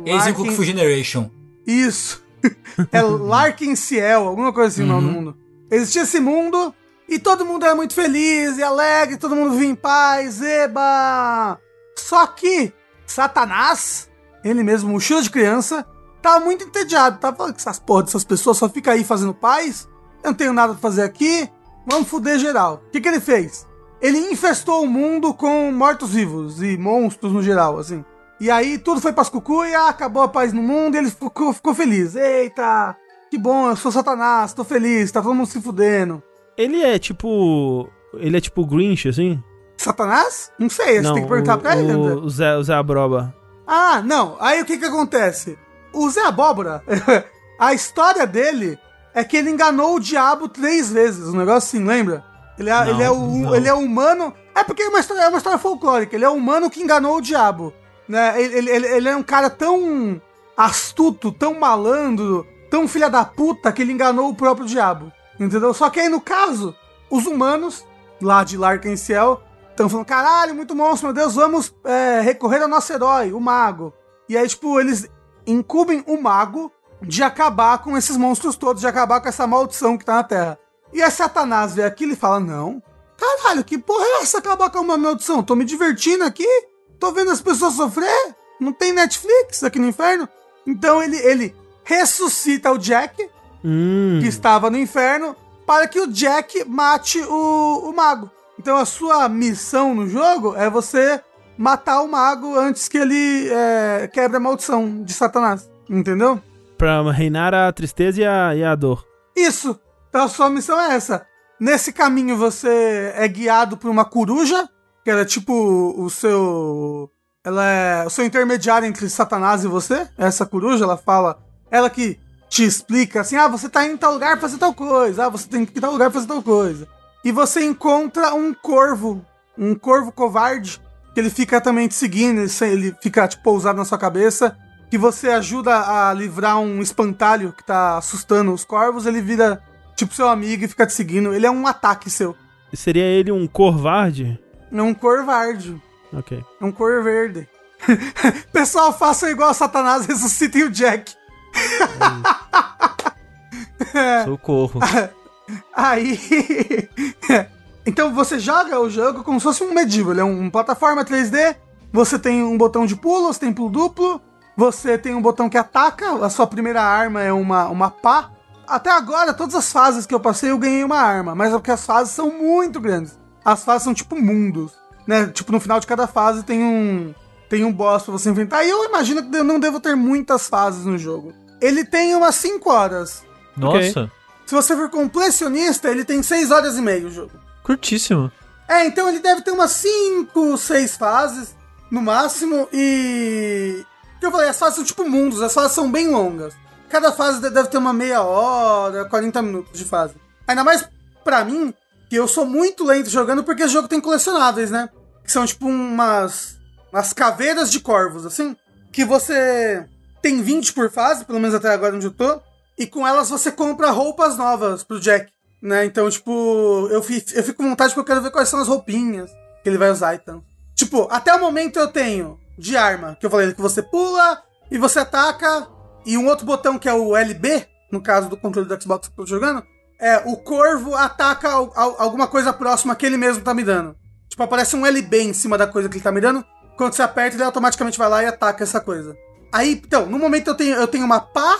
Em Kung Fu Generation. Isso. é Larkin Ciel, alguma coisa assim o nome do mundo. Existia esse mundo e todo mundo era muito feliz e alegre, todo mundo vinha em paz, eba! Só que Satanás, ele mesmo, mochila de criança, tava muito entediado. Tava falando que essas porra dessas pessoas só ficam aí fazendo paz. Eu não tenho nada pra fazer aqui. Vamos fuder geral. O que, que ele fez? Ele infestou o mundo com mortos-vivos e monstros no geral, assim. E aí tudo foi pras cucuia, acabou a paz no mundo e ele ficou, ficou feliz. Eita, que bom, eu sou Satanás, tô feliz, tá todo mundo se fudendo. Ele é tipo. Ele é tipo Grinch, assim? Satanás? Não sei, você tem que perguntar o, pra ele, o, o Zé, o Zé Abroba. Ah, não. Aí o que que acontece? O Zé Abóbora, a história dele é que ele enganou o diabo três vezes. Um negócio assim, lembra? Ele é, Não, ele é, o, ele é humano. É porque é uma, história, é uma história folclórica. Ele é humano que enganou o diabo. Né? Ele, ele, ele, ele é um cara tão astuto, tão malandro, tão filha da puta que ele enganou o próprio diabo. Entendeu? Só que aí, no caso, os humanos, lá de Larkin Ciel, estão falando: caralho, muito monstro, meu Deus, vamos é, recorrer ao nosso herói, o mago. E aí, tipo, eles incumbem o mago de acabar com esses monstros todos, de acabar com essa maldição que tá na Terra. E aí Satanás vê aquilo e fala: Não, caralho, que porra é essa acabar com uma maldição? Tô me divertindo aqui, tô vendo as pessoas sofrer, não tem Netflix aqui no inferno. Então ele, ele ressuscita o Jack, Hum. que estava no inferno, para que o Jack mate o, o mago. Então a sua missão no jogo é você matar o mago antes que ele é, quebre a maldição de Satanás. Entendeu? Pra reinar a tristeza e a, e a dor. Isso. Então a sua missão é essa. Nesse caminho você é guiado por uma coruja, que ela é tipo o seu. Ela é o seu intermediário entre Satanás e você. Essa coruja, ela fala. Ela que te explica assim: ah, você tá indo em tal lugar pra fazer tal coisa. Ah, você tem que ir em tal lugar pra fazer tal coisa. E você encontra um corvo. Um corvo covarde. Que ele fica também te seguindo. Ele, fica, tipo, pousado na sua cabeça que você ajuda a livrar um espantalho que tá assustando os corvos, ele vira tipo seu amigo e fica te seguindo. Ele é um ataque seu. Seria ele um corvarde? É um corvarde. Ok. É um cor verde. Pessoal, façam igual a Satanás, ressuscitem o Jack. Socorro. Aí. então você joga o jogo como se fosse um medieval. Ele é um plataforma 3D. Você tem um botão de pulo, você tem pulo duplo. Você tem um botão que ataca. A sua primeira arma é uma, uma pá. Até agora, todas as fases que eu passei, eu ganhei uma arma. Mas é porque as fases são muito grandes. As fases são tipo mundos. Né? Tipo, no final de cada fase tem um. Tem um boss pra você enfrentar. E eu imagino que eu não devo ter muitas fases no jogo. Ele tem umas 5 horas. Nossa, Se você for completionista, ele tem 6 horas e meia o jogo. curtíssimo. É, então ele deve ter umas 5, 6 fases no máximo e. O que eu falei, as fases são tipo mundos, as fases são bem longas. cada fase de- deve ter uma meia hora, 40 minutos de fase. Ainda mais pra mim, que eu sou muito lento jogando porque esse jogo tem colecionáveis, né? Que são tipo umas, umas caveiras de corvos, assim. Que você tem 20 por fase, pelo menos até agora onde eu tô. E com elas você compra roupas novas pro Jack, né? Então, tipo, eu, fi- eu fico com vontade porque eu quero ver quais são as roupinhas que ele vai usar então. Tipo, até o momento eu tenho de arma, que eu falei que você pula e você ataca, e um outro botão que é o LB, no caso do controle do Xbox que eu tô jogando, é o corvo ataca al- al- alguma coisa próxima que ele mesmo tá me dando. Tipo, aparece um LB em cima da coisa que ele tá me dando, quando você aperta ele automaticamente vai lá e ataca essa coisa. Aí, então, no momento eu tenho, eu tenho uma pá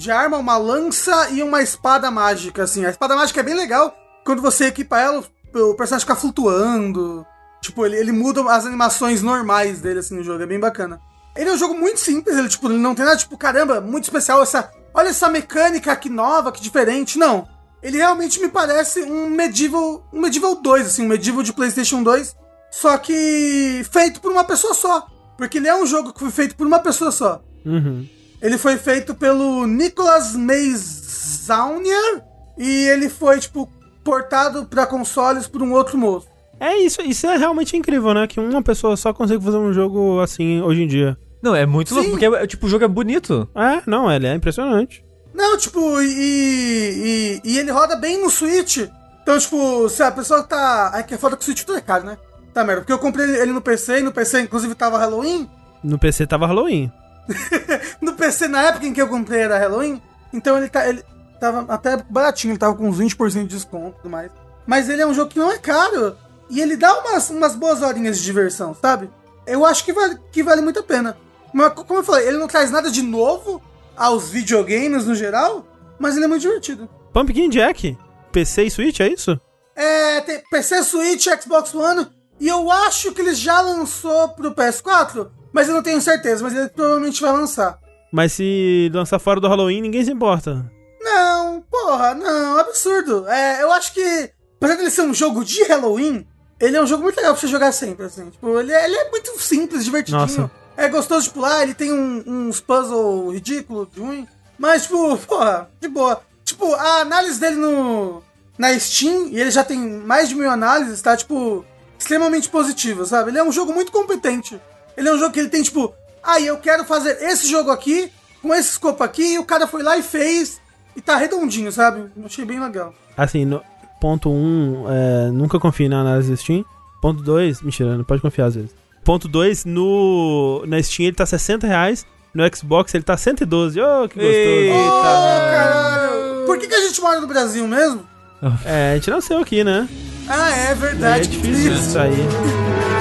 de arma, uma lança e uma espada mágica, assim. A espada mágica é bem legal, quando você equipa ela, o personagem fica flutuando, Tipo, ele, ele muda as animações normais dele, assim, no jogo. É bem bacana. Ele é um jogo muito simples, ele, tipo, ele não tem nada, tipo, caramba, muito especial essa... Olha essa mecânica que nova, que diferente. Não. Ele realmente me parece um Medieval... Um Medieval 2, assim, um Medieval de Playstation 2. Só que feito por uma pessoa só. Porque ele é um jogo que foi feito por uma pessoa só. Uhum. Ele foi feito pelo Nicolas Meizaunier e ele foi, tipo, portado pra consoles por um outro moço. É isso, isso é realmente incrível, né? Que uma pessoa só consegue fazer um jogo assim hoje em dia. Não, é muito louco, Sim. porque é, tipo, o jogo é bonito. É, não, ele é impressionante. Não, tipo, e, e, e ele roda bem no Switch. Então, tipo, se a pessoa tá. É que é foda que o Switch tudo é caro, né? Tá merda. Porque eu comprei ele no PC e no PC, inclusive, tava Halloween. No PC tava Halloween. No PC, na época em que eu comprei, era Halloween. Então ele, tá, ele tava até baratinho, ele tava com uns 20% de desconto e tudo mais. Mas ele é um jogo que não é caro. E ele dá umas, umas boas horinhas de diversão, sabe? Eu acho que vale, que vale muito a pena. Mas, como eu falei, ele não traz nada de novo aos videogames no geral, mas ele é muito divertido. Pumpkin Jack, PC e Switch, é isso? É, tem PC, Switch, Xbox One. E eu acho que ele já lançou pro PS4, mas eu não tenho certeza, mas ele provavelmente vai lançar. Mas se lançar fora do Halloween, ninguém se importa. Não, porra, não, absurdo. É, eu acho que, apesar dele ser um jogo de Halloween, ele é um jogo muito legal pra você jogar sempre, assim. Tipo, ele, é- ele é muito simples, divertidinho. Nossa. É gostoso de pular, ele tem um- uns puzzles ridículos, ruim. Mas, tipo, porra, de boa. Tipo, a análise dele no, na Steam, e ele já tem mais de mil análises, tá, tipo, extremamente positiva, sabe? Ele é um jogo muito competente. Ele é um jogo que ele tem, tipo, ah, eu quero fazer esse jogo aqui, com esse escopo aqui, e o cara foi lá e fez, e tá redondinho, sabe? Eu achei bem legal. Assim, no, ponto 1, um, é, nunca confie na análise Steam. Ponto 2, mentira, não pode confiar às vezes. Ponto 2, no, na Steam ele tá 60 reais, no Xbox ele tá 112. Oh, que gostoso. Eita, mano. caralho! Por que, que a gente mora no Brasil mesmo? É, a gente nasceu aqui, né? Ah, é É verdade. que difícil isso aí.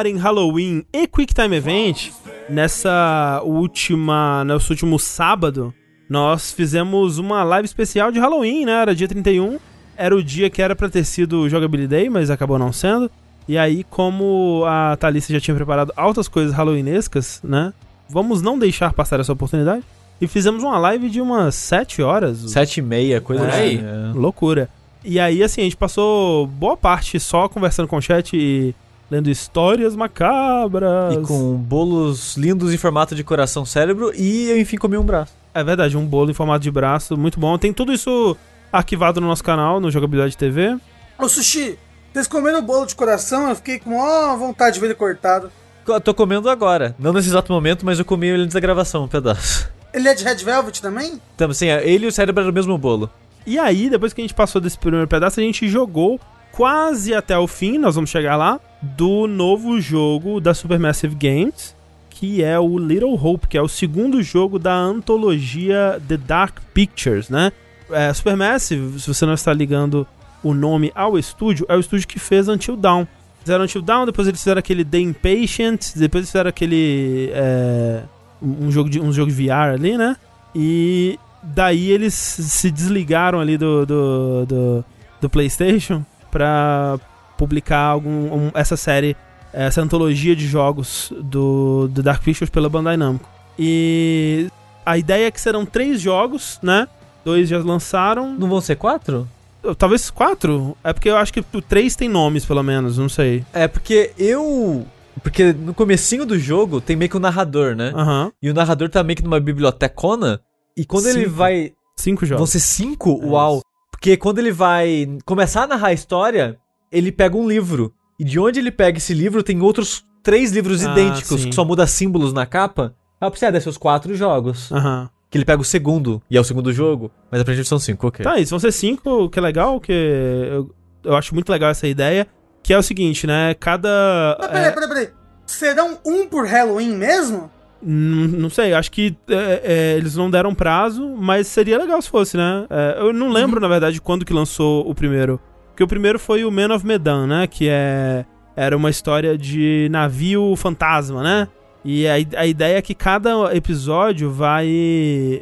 Falar em Halloween e Quick Time Event, nessa última, nesse último sábado, nós fizemos uma live especial de Halloween, né? Era dia 31. Era o dia que era pra ter sido Day, mas acabou não sendo. E aí, como a Thalissa já tinha preparado altas coisas halloweenescas, né? Vamos não deixar passar essa oportunidade. E fizemos uma live de umas 7 horas. Sete e meia, coisa É. assim. é. Loucura. E aí, assim, a gente passou boa parte só conversando com o chat e lendo histórias macabras. E com bolos lindos em formato de coração cérebro e eu enfim comi um braço. É verdade, um bolo em formato de braço, muito bom. Tem tudo isso arquivado no nosso canal, no Jogabilidade TV. Ô, Sushi, vocês comeram bolo de coração, eu fiquei com ó vontade de ver ele cortado. Eu tô comendo agora. Não nesse exato momento, mas eu comi ele antes da gravação, um pedaço. Ele é de Red Velvet também? Então, assim, ele e o cérebro eram o mesmo bolo. E aí, depois que a gente passou desse primeiro pedaço, a gente jogou quase até o fim, nós vamos chegar lá, do novo jogo da Supermassive Games, que é o Little Hope, que é o segundo jogo da antologia The Dark Pictures, né? É, Supermassive, se você não está ligando o nome ao estúdio, é o estúdio que fez Until Dawn. fizeram Until Dawn, depois eles fizeram aquele The Impatient, depois eles fizeram aquele. É, um, jogo de, um jogo de VR ali, né? E daí eles se desligaram ali do, do, do, do PlayStation pra publicar algum, um, essa série, essa antologia de jogos do, do Dark Pictures pela Bandai Namco. E a ideia é que serão três jogos, né? Dois já lançaram. Não vão ser quatro? Talvez quatro? É porque eu acho que o três tem nomes, pelo menos, não sei. É, porque eu. Porque no comecinho do jogo tem meio que um narrador, né? Aham. E o narrador tá meio que numa bibliotecona. E quando ele Cinco. vai. Cinco jogos. Vão ser cinco? É Uau! Porque quando ele vai começar a narrar a história, ele pega um livro. E de onde ele pega esse livro, tem outros três livros Ah, idênticos, sim. que só muda símbolos na capa. Ah, precisa desses os quatro jogos. Aham. Que ele pega o segundo, e é o segundo jogo. Mas a princípio são cinco, ok. Tá, isso vão ser cinco, o que é legal, que eu, eu acho muito legal essa ideia. Que é o seguinte, né? Cada. Mas é, peraí, peraí, peraí. Serão um por Halloween mesmo? Não, sei, acho que é, é, eles não deram prazo, mas seria legal se fosse, né? É, eu não lembro, na verdade, quando que lançou o primeiro. Porque o primeiro foi o Man of Medan, né? Que é era uma história de navio fantasma, né? E a, a ideia é que cada episódio vai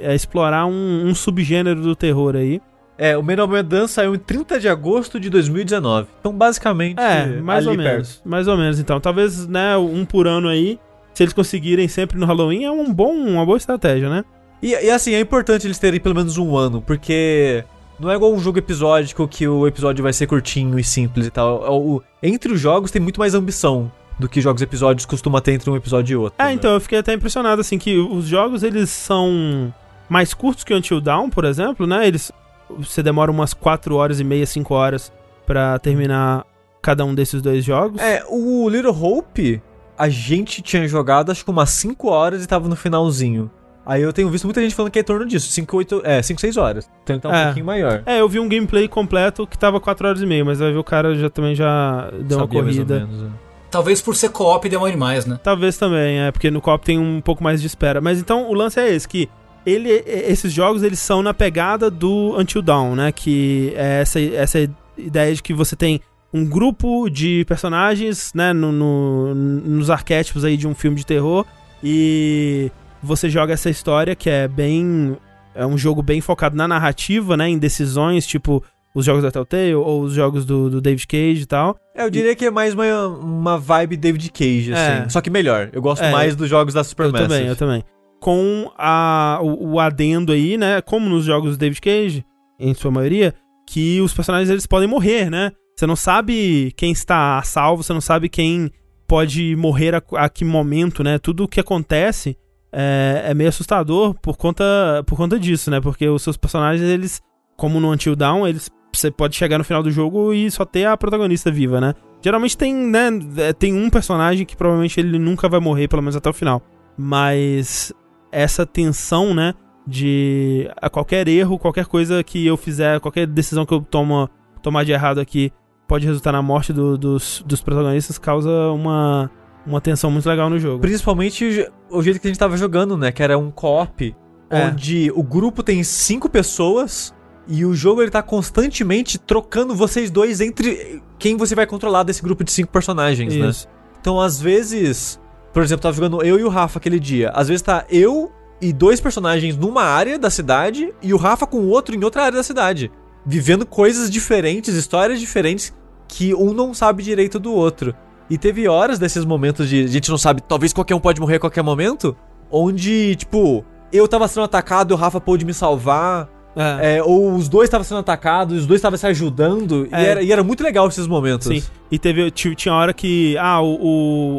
é, explorar um, um subgênero do terror aí. É, o Man of Medan saiu em 30 de agosto de 2019. Então, basicamente, É, mais ou menos. perto. Mais ou menos, então. Talvez, né, um por ano aí. Se eles conseguirem sempre no Halloween, é um bom, uma boa estratégia, né? E, e assim, é importante eles terem pelo menos um ano, porque não é igual um jogo episódico que o episódio vai ser curtinho e simples e tal. É o- entre os jogos tem muito mais ambição do que jogos episódios costuma ter entre um episódio e outro. É, né? então, eu fiquei até impressionado, assim, que os jogos, eles são mais curtos que Until Dawn, por exemplo, né? Eles... Você demora umas 4 horas e meia, 5 horas pra terminar cada um desses dois jogos. É, o Little Hope, a gente tinha jogado acho que umas 5 horas e tava no finalzinho. Aí eu tenho visto muita gente falando que é em torno disso, 5, 8, é, 5, 6 horas. Então tá um É. pouquinho maior. É, eu vi um gameplay completo que tava 4 horas e meia, mas vai ver o cara já também já deu Sabia uma mais ou corrida. menos, é. Talvez por ser co-op demore mais, né? Talvez também, é, porque no copo tem um pouco mais de espera. Mas então o lance é esse, que ele, esses jogos eles são na pegada do Until Dawn, né? Que é essa, essa ideia de que você tem um grupo de personagens, né? No, no- nos arquétipos aí de um filme de terror. E você joga essa história que é bem. É um jogo bem focado na narrativa, né? Em decisões, tipo os jogos da Telltale ou os jogos do, do David Cage e tal. É, eu diria que é mais uma, uma vibe David Cage, assim. É. Só que melhor. Eu gosto É, mais dos jogos da Eu Supermassive. também, eu também. Com a, o, o adendo aí, né? Como nos jogos do David Cage, em sua maioria, que os personagens eles podem morrer, né? Você não sabe quem está a salvo, você não sabe quem pode morrer a, a que momento, né? Tudo o que acontece é, é meio assustador por conta, por conta disso, né? Porque os seus personagens, eles, como no Until Dawn, eles você pode chegar no final do jogo e só ter a protagonista viva, né? Geralmente tem, né, é, tem um personagem que provavelmente ele nunca vai morrer, pelo menos até o final. Mas essa tensão, né, de a qualquer erro, qualquer coisa que eu fizer, qualquer decisão que eu tomo, tomar de errado aqui, pode resultar na morte do- dos, dos protagonistas, causa uma, uma tensão muito legal no jogo. Principalmente o jeito que a gente tava jogando, né? Que era um co-op, É. onde o grupo tem cinco pessoas e o jogo ele tá constantemente trocando vocês dois entre quem você vai controlar desse grupo de cinco personagens, né? Isso. Então, às vezes, por exemplo, tava jogando eu e o Rafa aquele dia. Às vezes tá eu e dois personagens numa área da cidade e o Rafa com o outro em outra área da cidade. Vivendo coisas diferentes, histórias diferentes que um não sabe direito do outro. E teve horas desses momentos de a gente não sabe, talvez qualquer um pode morrer a qualquer momento, onde, tipo, eu tava sendo atacado e o Rafa pôde me salvar. É. é, ou os dois estavam sendo atacados, os dois estavam se ajudando. E, É. era, e era muito legal esses momentos. Sim. E teve, ti- tinha hora que, ah, o,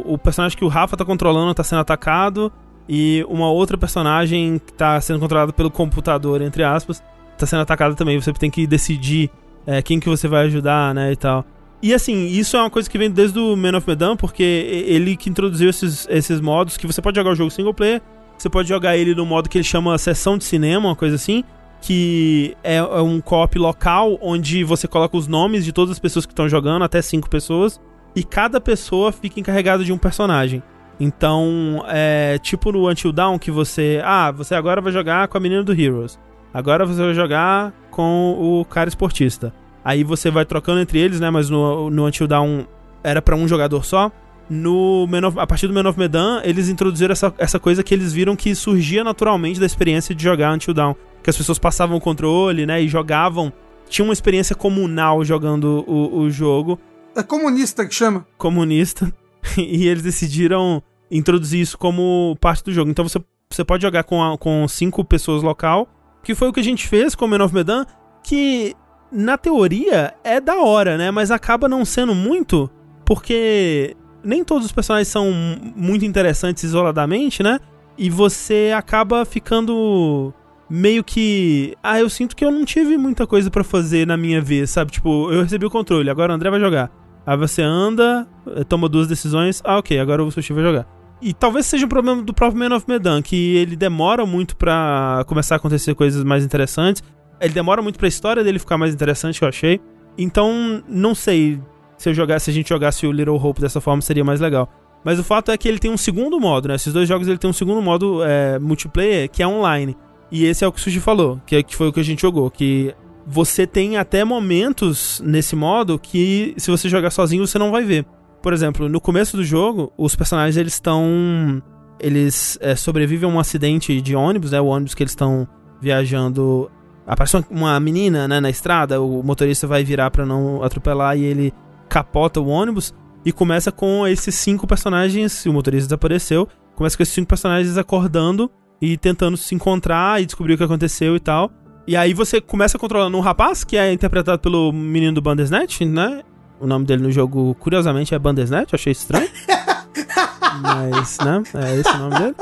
o, o personagem que o Rafa tá controlando tá sendo atacado e uma outra personagem que tá sendo controlada pelo computador, entre aspas, tá sendo atacada também. Você tem que decidir é, quem que você vai ajudar, né, e tal. E assim, isso é uma coisa que vem desde o Man of Medan, porque ele que introduziu esses, esses modos que você pode jogar o jogo single player, você pode jogar ele no modo que ele chama sessão de cinema, uma coisa assim, que é, é um co-op local onde você coloca os nomes de todas as pessoas que estão jogando, até cinco pessoas, e cada pessoa fica encarregada de um personagem. Então, é tipo no Until Dawn que você, ah, você agora vai jogar com a menina do Heroes. Agora você vai jogar com o cara esportista. Aí você vai trocando entre eles, né? Mas no, no Until Dawn era pra um jogador só. No Man of- a partir do Man of Medan, eles introduziram essa, essa coisa que eles viram que surgia naturalmente da experiência de jogar Until Dawn. Que as pessoas passavam o controle, né, e jogavam. Tinha uma experiência comunal jogando o, o jogo É comunista que chama. comunista e eles decidiram introduzir isso como parte do jogo. Então você, você pode jogar com, a- com cinco pessoas local, que foi o que a gente fez com o Man of Medan, que na teoria é da hora, né? Mas acaba não sendo muito, porque nem todos os personagens são muito interessantes isoladamente, né? E você acaba ficando meio que. Ah, eu sinto que eu não tive muita coisa pra fazer na minha vez, sabe? Tipo, eu recebi o controle, agora o André vai jogar. Aí você anda, eh, toma duas decisões, ah, ok, agora o Sushi vai jogar. E talvez seja um problema do próprio Man of Medan, que ele demora muito pra começar a acontecer coisas mais interessantes. Ele demora muito pra história dele ficar mais interessante, eu achei. Então, não sei se eu jogasse, se a gente jogasse o Little Hope dessa forma, seria mais legal. Mas o fato é que ele tem um segundo modo, né? Esses dois jogos ele tem um segundo modo é, multiplayer, que é online. E esse é o que o Sushi falou, que, é- que foi o que a gente jogou, que você tem até momentos nesse modo que se você jogar sozinho você não vai ver. Por exemplo, no começo do jogo, os personagens eles estão eles é, sobrevivem a um acidente de ônibus, né? O ônibus que eles estão viajando aparece uma- menina, né, na estrada, o motorista vai virar pra não atropelar e ele capota o ônibus e começa com esses cinco personagens, o motorista desapareceu, começa com esses cinco personagens acordando e tentando se encontrar e descobrir o que aconteceu e tal. E aí você começa controlando um rapaz, que é interpretado pelo menino do Bandersnatch, né? O nome dele no jogo, curiosamente, é Bandersnatch, eu achei estranho. Mas, né? É esse o nome dele.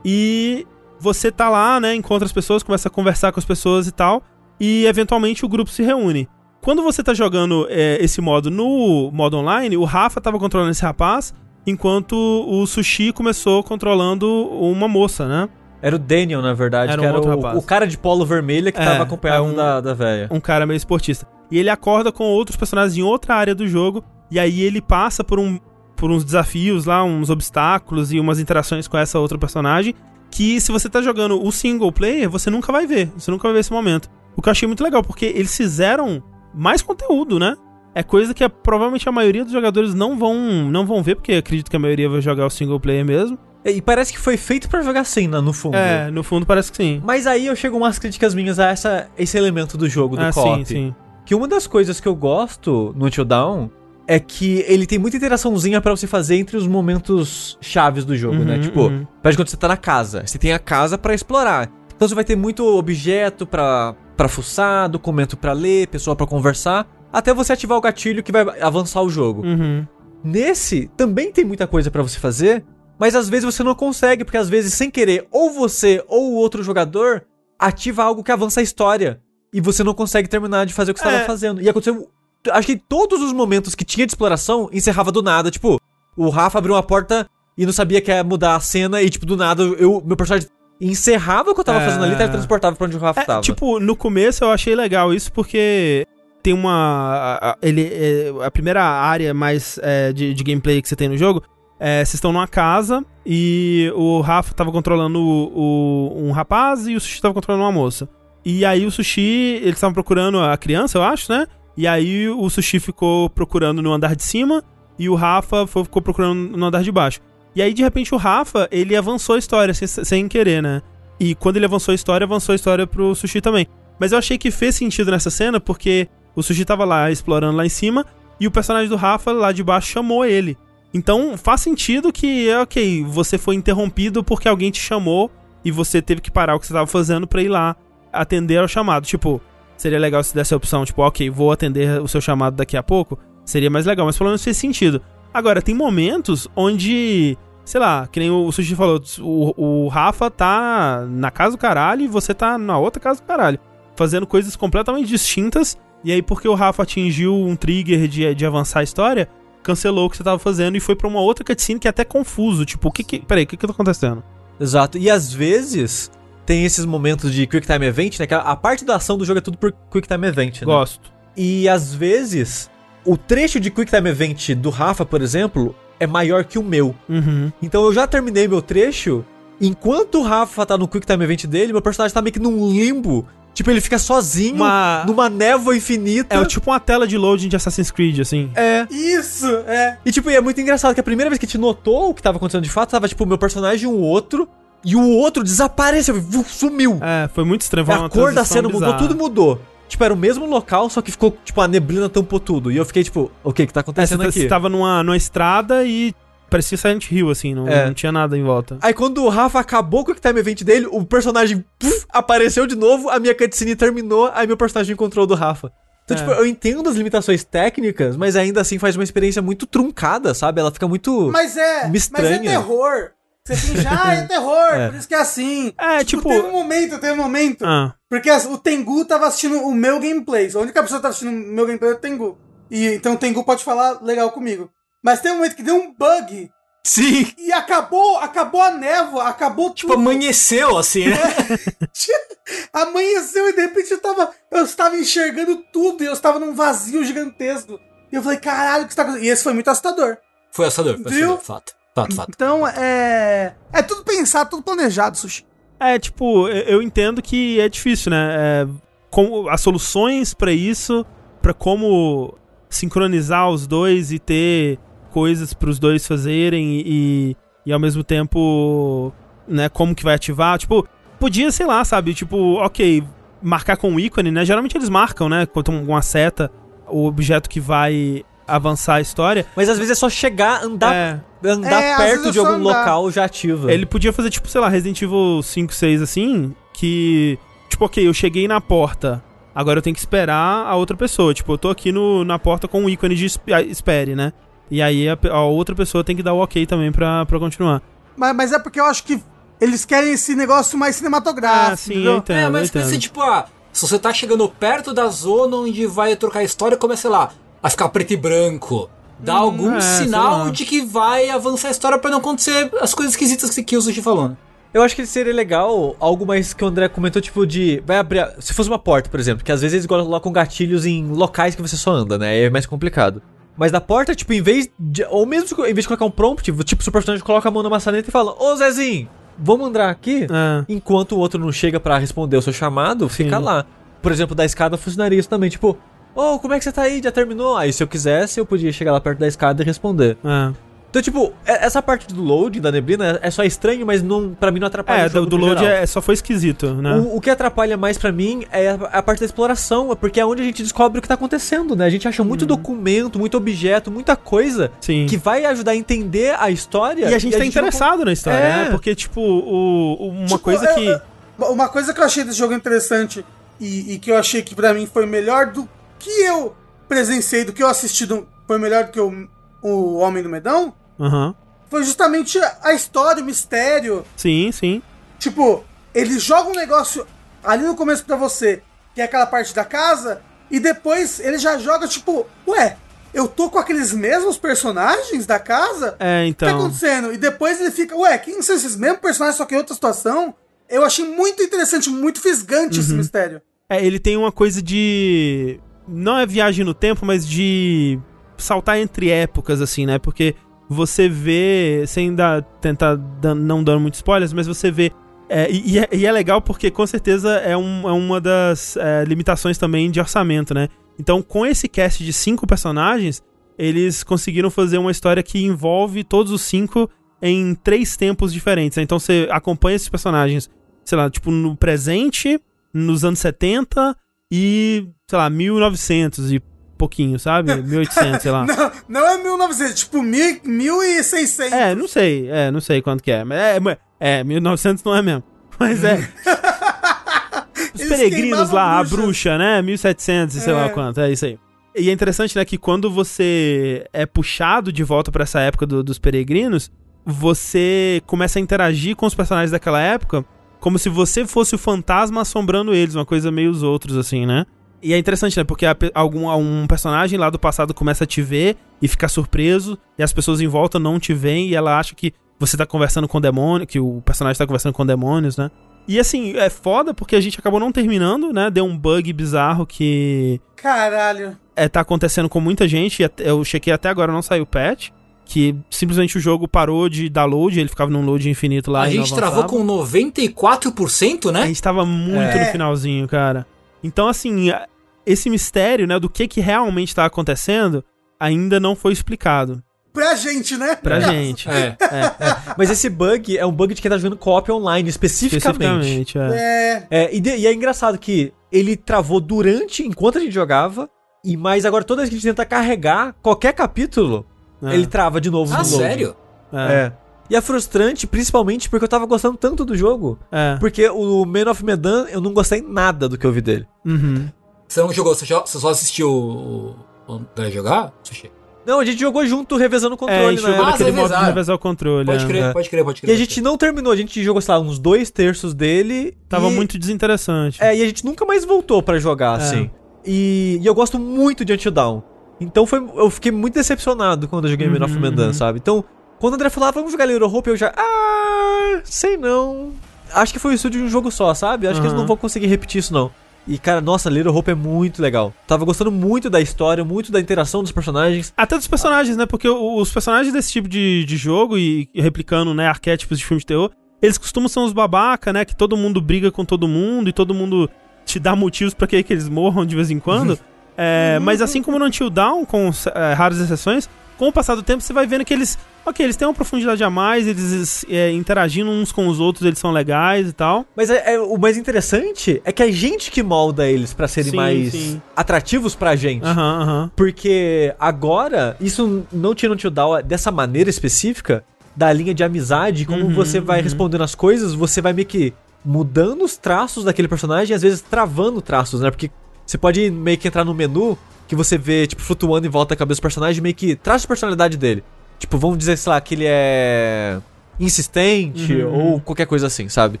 E você tá lá, né? Encontra as pessoas, começa a conversar com as pessoas e tal. E eventualmente o grupo se reúne. Quando você tá jogando é, esse modo no modo online, o Rafa tava controlando esse rapaz, enquanto o Sushi começou controlando uma moça, né? Era o Daniel, na verdade, Era que um era outro o, rapaz. o cara de polo vermelha que É, tava acompanhado é um- da, da véia. um cara meio esportista. E ele acorda com outros personagens em outra área do jogo, e aí ele passa por, um, por uns desafios lá, uns obstáculos e umas interações com essa outra personagem, que se você tá jogando o single player, você nunca vai ver, você nunca vai ver esse momento. O que eu achei muito legal, porque eles fizeram mais conteúdo, né? É coisa que a- provavelmente a maioria dos jogadores não vão, não vão ver, porque acredito que a maioria vai jogar o single player mesmo. E e parece que foi feito pra jogar assim, né, no fundo. É, no fundo parece que sim. Mas aí eu chego umas críticas minhas a essa, esse elemento do jogo, do Ah, co-op. sim, sim. Que uma das coisas que eu gosto no Until Dawn é que ele tem muita interaçãozinha pra você fazer entre os momentos chaves do jogo, né? Uhum, Tipo, uhum. parece quando você tá na casa. Você tem a casa pra explorar. Então você vai ter muito objeto pra, pra fuçar, documento pra ler, pessoa pra conversar, até você ativar o gatilho que vai avançar o jogo. Uhum. Nesse, também tem muita coisa pra você fazer, mas às vezes você não consegue, porque às vezes, sem querer, ou você ou o outro jogador ativa algo que avança a história. E você não consegue terminar de fazer o que você É. estava fazendo. E aconteceu. Acho que todos os momentos que tinha de exploração encerrava do nada. Tipo, o Rafa abriu uma porta e não sabia que ia mudar a cena, e, tipo, do nada, eu, meu personagem encerrava o que eu tava É. fazendo ali e teletransportava pra onde o Rafa É, tava. tipo, no começo eu achei legal isso porque tem uma. a- a- Ele, é, a primeira área mais é, de, de gameplay que você tem no jogo. É, vocês estão numa casa e o Rafa tava controlando o, o- um rapaz e o Sushi tava controlando uma moça. E aí o Sushi, eles estavam procurando a criança, eu acho, né? E aí o Sushi ficou procurando no andar de cima e o Rafa ficou procurando no andar de baixo. E aí, de repente, o Rafa, ele avançou a história sem, sem querer, né? E quando ele avançou a história, avançou a história pro Sushi também. Mas eu achei que fez sentido nessa cena, porque o Sushi tava lá explorando lá em cima, e o personagem do Rafa lá de baixo chamou ele. Então faz sentido que, ok, você foi interrompido porque alguém te chamou e você teve que parar o que você tava fazendo pra ir lá atender ao chamado. Tipo, seria legal se desse a opção, tipo, ok, vou atender o seu chamado daqui a pouco. Seria mais legal, mas pelo menos fez sentido. Agora, tem momentos onde, sei lá, que nem o Sushi falou, o, o Rafa tá na casa do caralho e você tá na outra casa do caralho. Fazendo coisas completamente distintas. E aí, porque o Rafa atingiu um trigger de, de avançar a história, cancelou o que você tava fazendo e foi pra uma outra cutscene que é até confuso. Tipo, o que que. Peraí, o que que tá acontecendo? Exato. E às vezes tem esses momentos de Quick Time Event, né? Que a, a parte da ação do jogo é tudo por Quick Time Event, né? Gosto. E às vezes, o trecho de Quick Time Event do Rafa, por exemplo, é maior que o meu. Uhum. Então eu já terminei meu trecho. Enquanto o Rafa tá no Quick Time Event dele, meu personagem tá meio que num limbo. Tipo, ele fica sozinho Uma- numa névoa infinita. É o tipo uma tela de loading de Assassin's Creed, assim. É. Isso, é. E tipo, e é muito engraçado que a primeira vez que a gente notou o que tava acontecendo de fato, tava tipo o meu personagem e o outro, e o outro desapareceu, sumiu. É, foi muito estranho. foi a cor da cena mudou, bizarra. tudo mudou. Tipo, era o mesmo local, só que ficou, tipo, a neblina tampou tudo. E eu fiquei, tipo, o que que tá É, você acontecendo tá- aqui? você tava numa, numa estrada e parecia Silent Hill, assim, não, É. não tinha nada em volta. Aí quando o Rafa acabou com o time event dele, o personagem puf, apareceu de novo, a minha cutscene terminou, aí meu personagem encontrou o do Rafa. Então, É. tipo, eu entendo as limitações técnicas, mas ainda assim faz uma experiência muito truncada, sabe? Ela fica muito... Mas é. Mas é terror. Você finge, ah, é terror, É. por isso que é assim. É, tipo- Teve um momento, teve um momento. Ah, Porque o Tengu tava assistindo o meu gameplay. A única pessoa que tava assistindo o meu gameplay é o Tengu. E, então o Tengu pode falar legal comigo. Mas tem um momento que deu um bug. Sim. E acabou, acabou a névoa, acabou Tipo, tudo. amanheceu, assim, né? Amanheceu e de repente eu tava. Eu estava enxergando tudo e eu estava num vazio gigantesco. E eu falei, caralho, o que está acontecendo? E esse foi muito assustador. Foi assustador, foi Viu? assustador. Fato. Fato, fato. Então é. É tudo pensado, tudo planejado, Sushi. É, tipo, eu entendo que é difícil, né? É, como, as soluções pra isso, pra como sincronizar os dois e ter coisas pros dois fazerem e, e ao mesmo tempo, né, como que vai ativar. Tipo, podia, sei lá, sabe? Tipo, ok, marcar com o ícone, né? Geralmente eles marcam, né? Quando tem uma seta, o objeto que vai avançar a história. Mas às vezes é só chegar, andar, É, andar É, perto é de algum andar. local já ativa. Ele podia fazer, tipo, sei lá, Resident Evil 5, 6, assim, que. Tipo, ok, eu cheguei na porta. Agora eu tenho que esperar a outra pessoa. Tipo, eu tô aqui no, na porta com o ícone de ah, espere, né? E aí a, a outra pessoa tem que dar o ok também pra, pra continuar. Mas, mas é porque eu acho que eles querem esse negócio mais cinematográfico. Ah, sim, eu entendo. é, eu mas entendo. pensa, tipo, ah, se você tá chegando perto da zona onde vai trocar a história, começa, sei lá, a ficar preto e branco. Dá algum é, sinal de que vai avançar a história pra não acontecer as coisas esquisitas que, que o Sushi falou, né? Eu acho que seria legal algo mais que o André comentou, tipo, de. Vai abrir. a- Se fosse uma porta, por exemplo, que às vezes eles colocam gatilhos em locais que você só anda, né? Aí é mais complicado. Mas da porta, tipo, em vez de. Ou mesmo em vez de colocar um prompt, tipo, o personagem coloca a mão na maçaneta e fala: Ô Zezinho, vamos andar aqui? É. Enquanto o outro não chega pra responder o seu chamado, fica Sim. lá. Por exemplo, da escada funcionaria isso também, tipo. Ô, como é que você tá aí? Já terminou? Aí, se eu quisesse, eu podia chegar lá perto da escada e responder. É. Então, tipo, é- essa parte do loading da neblina é só estranho, mas não, pra mim não atrapalha É, o do, jogo do no load geral. é, só foi esquisito, né? O, o que atrapalha mais pra mim é a, a parte da exploração, é porque é onde a gente descobre o que tá acontecendo, né? A gente acha muito documento, muito objeto, muita coisa Sim. que vai ajudar a entender a história. E a gente tá não interessado na história, É. né? Porque, tipo, o, o- uma Tipo, coisa eu- que. eu- uma coisa que eu achei desse jogo interessante e, e que eu achei que pra mim foi melhor do que eu presenciei, do que eu assisti, do, foi melhor do que o, o Homem do Medão, Aham. foi justamente a história, o mistério. Sim, sim. Tipo, eles jogam um negócio ali no começo pra você, que é aquela parte da casa, e depois ele já joga, tipo, ué, eu tô com aqueles mesmos personagens da casa? É, O que tá então. acontecendo? E depois ele fica, ué, quem são esses mesmos personagens, só que em outra situação? Eu achei muito interessante, muito fisgante Uhum. esse mistério. É, ele tem uma coisa de. Não é viagem no tempo, mas de saltar entre épocas, assim, né? Porque você vê, sem dar, tentar dan- não dando muitos spoilers, mas você vê. é, e, é, e é legal porque com certeza é, um- é uma das é, limitações também de orçamento, né? Então, com esse cast de cinco personagens, eles conseguiram fazer uma história que envolve todos os cinco em três tempos diferentes. né? Então você acompanha esses personagens, sei lá, tipo, no presente, nos anos 70 e, sei lá, 1900 e pouquinho, sabe? 1800, sei lá. Não, não é 1900, tipo mil- 1600. É, não sei, é, não sei quanto que é, mas é, é 1900 não é mesmo. Mas é. Os Eles peregrinos lá, a bruxa, né? 1700 e sei lá É. quanto, é isso aí. E é interessante, né, que quando você é puxado de volta pra essa época do- dos peregrinos, você começa a interagir com os personagens daquela época como se você fosse o fantasma assombrando eles, uma coisa meio os outros, assim, né? E é interessante, né? Porque algum um personagem lá do passado começa a te ver e ficar surpreso, e as pessoas em volta não te veem e ela acha que você tá conversando com demônio, que o personagem tá conversando com demônios, né? E assim, é foda porque a gente acabou não terminando, né? Deu um bug bizarro que Caralho. é, tá acontecendo com muita gente, e eu chequei até agora, não saiu patch, que simplesmente o jogo parou de dar load, ele ficava num load infinito lá a e não gente travou com 94%, A né? gente tava muito É. no finalzinho, cara. Então, assim, a- esse mistério, né, do que que realmente tá acontecendo, ainda não foi explicado Pra gente, né? pra gente. É. Mas esse bug é um bug de quem tá jogando co-op online, especificamente. Especificamente, é. É. É, e, de- e é engraçado que ele travou durante, enquanto a gente jogava, e mas agora toda vez que a gente tenta carregar qualquer capítulo, É. ele trava de novo Ah, no load. sério? É. É. E é frustrante, principalmente porque eu tava gostando tanto do jogo. É. Porque o Man of Medan, eu não gostei nada do que eu vi dele. Uhum. Você não jogou, você só assistiu o o André jogar? Sushi? Não, a gente jogou junto, revezando o É, a controle, gente né? jogou Ah, naquele modo de revezar o controle. Pode é. crer, É. pode crer, pode crer. E a gente não terminou, a gente jogou, sei lá, uns dois terços dele. Tava e- muito desinteressante. É, e a gente nunca mais voltou pra jogar, É. assim. E, e eu gosto muito de Until Dawn. Então foi, eu fiquei muito decepcionado quando eu joguei Man of Uhum, Medan, uhum. sabe? Então, quando o André falava, vamos jogar Little Hope, eu já. Ah, sei não. Acho que foi isso de um jogo só, sabe? Acho que eles não vão conseguir repetir isso, não. E, cara, nossa, Little Hope é muito legal. Tava gostando muito da história, muito da interação dos personagens. Até dos personagens, né? Porque o- os personagens desse tipo de, de jogo e replicando, né, arquétipos de filme de terror, eles costumam ser uns babaca, né? Que todo mundo briga com todo mundo e todo mundo te dá motivos pra que, que eles morram de vez em quando. É, mas assim como no Until Dawn, com é, raras exceções, com o passar do tempo você vai vendo que eles. Ok, eles têm uma profundidade a mais, eles é, interagindo uns com os outros, eles são legais e tal. Mas é, é- o mais interessante é que a gente que molda eles pra serem Sim, mais sim. atrativos pra gente. Aham, aham. Porque agora, isso não tinha no Tio Down dessa maneira específica, da linha de amizade, como Uhum, você vai uhum. respondendo as coisas, você vai meio que mudando os traços daquele personagem e às vezes travando traços, né? Porque você pode meio que entrar no menu que você vê, tipo, flutuando em volta da cabeça do personagem, meio que traço de personalidade dele. Tipo, vamos dizer, sei lá, que ele é insistente Uhum, ou qualquer coisa assim, sabe?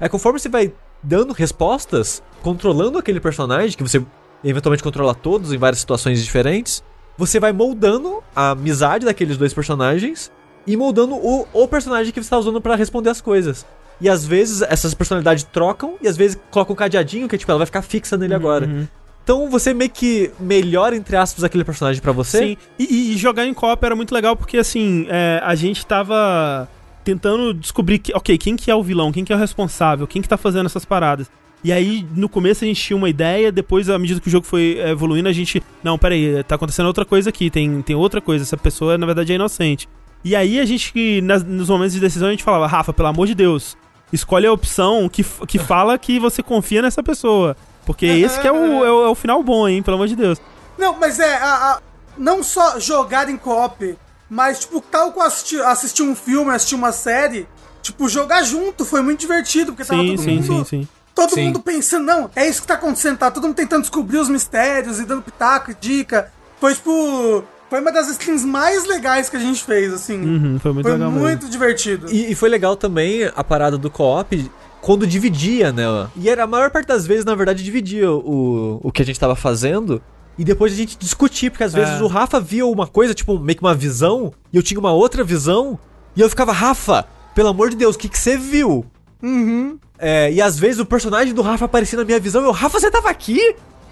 Aí conforme você vai dando respostas, controlando aquele personagem, que você eventualmente controla todos em várias situações diferentes, você vai moldando a amizade daqueles dois personagens e moldando o, o personagem que você está usando pra responder as coisas. E às vezes essas personalidades trocam e às vezes colocam um cadeadinho que tipo, ela vai ficar fixa nele agora. Então você meio que melhora, entre aspas, aquele personagem pra você. Sim, e, e- jogar em co-op era muito legal porque, assim, é, a gente tava tentando descobrir, que, ok, quem que é o vilão, quem que é o responsável, quem que tá fazendo essas paradas. E aí, no começo a gente tinha uma ideia, depois, à medida que o jogo foi é, evoluindo, a gente, não, peraí, tá acontecendo outra coisa aqui, tem, tem outra coisa, essa pessoa, na verdade, é inocente. E aí a gente, nas- nos momentos de decisão, a gente falava, Rafa, pelo amor de Deus, escolhe a opção que, que fala que você confia nessa pessoa. Porque esse que é o, é o, é o final bom, hein, pelo amor de Deus. Não, mas é, a- a- não só jogar em co-op, mas, tipo, tal qual assistir, assistir um filme, assistir uma série, tipo, jogar junto foi muito divertido, porque tava Sim, todo sim, mundo... sim, sim. Todo Sim. mundo pensando, não, é isso que tá acontecendo, tá todo mundo tentando descobrir os mistérios e dando pitaco e dica. Foi, tipo, foi uma das skins mais legais que a gente fez, assim. Uhum, foi muito foi muito divertido. E, e foi legal também a parada do co-op quando dividia, né? E era a maior parte das vezes, na verdade, dividia o, o que a gente tava fazendo. E depois a gente discutia, porque às vezes É. o Rafa via uma coisa, tipo, meio que uma visão, e eu tinha uma outra visão, e eu ficava, Rafa, pelo amor de Deus, o que que você viu? Uhum. É, e às vezes o personagem do Rafa aparecia na minha visão e eu, Rafa, você tava aqui?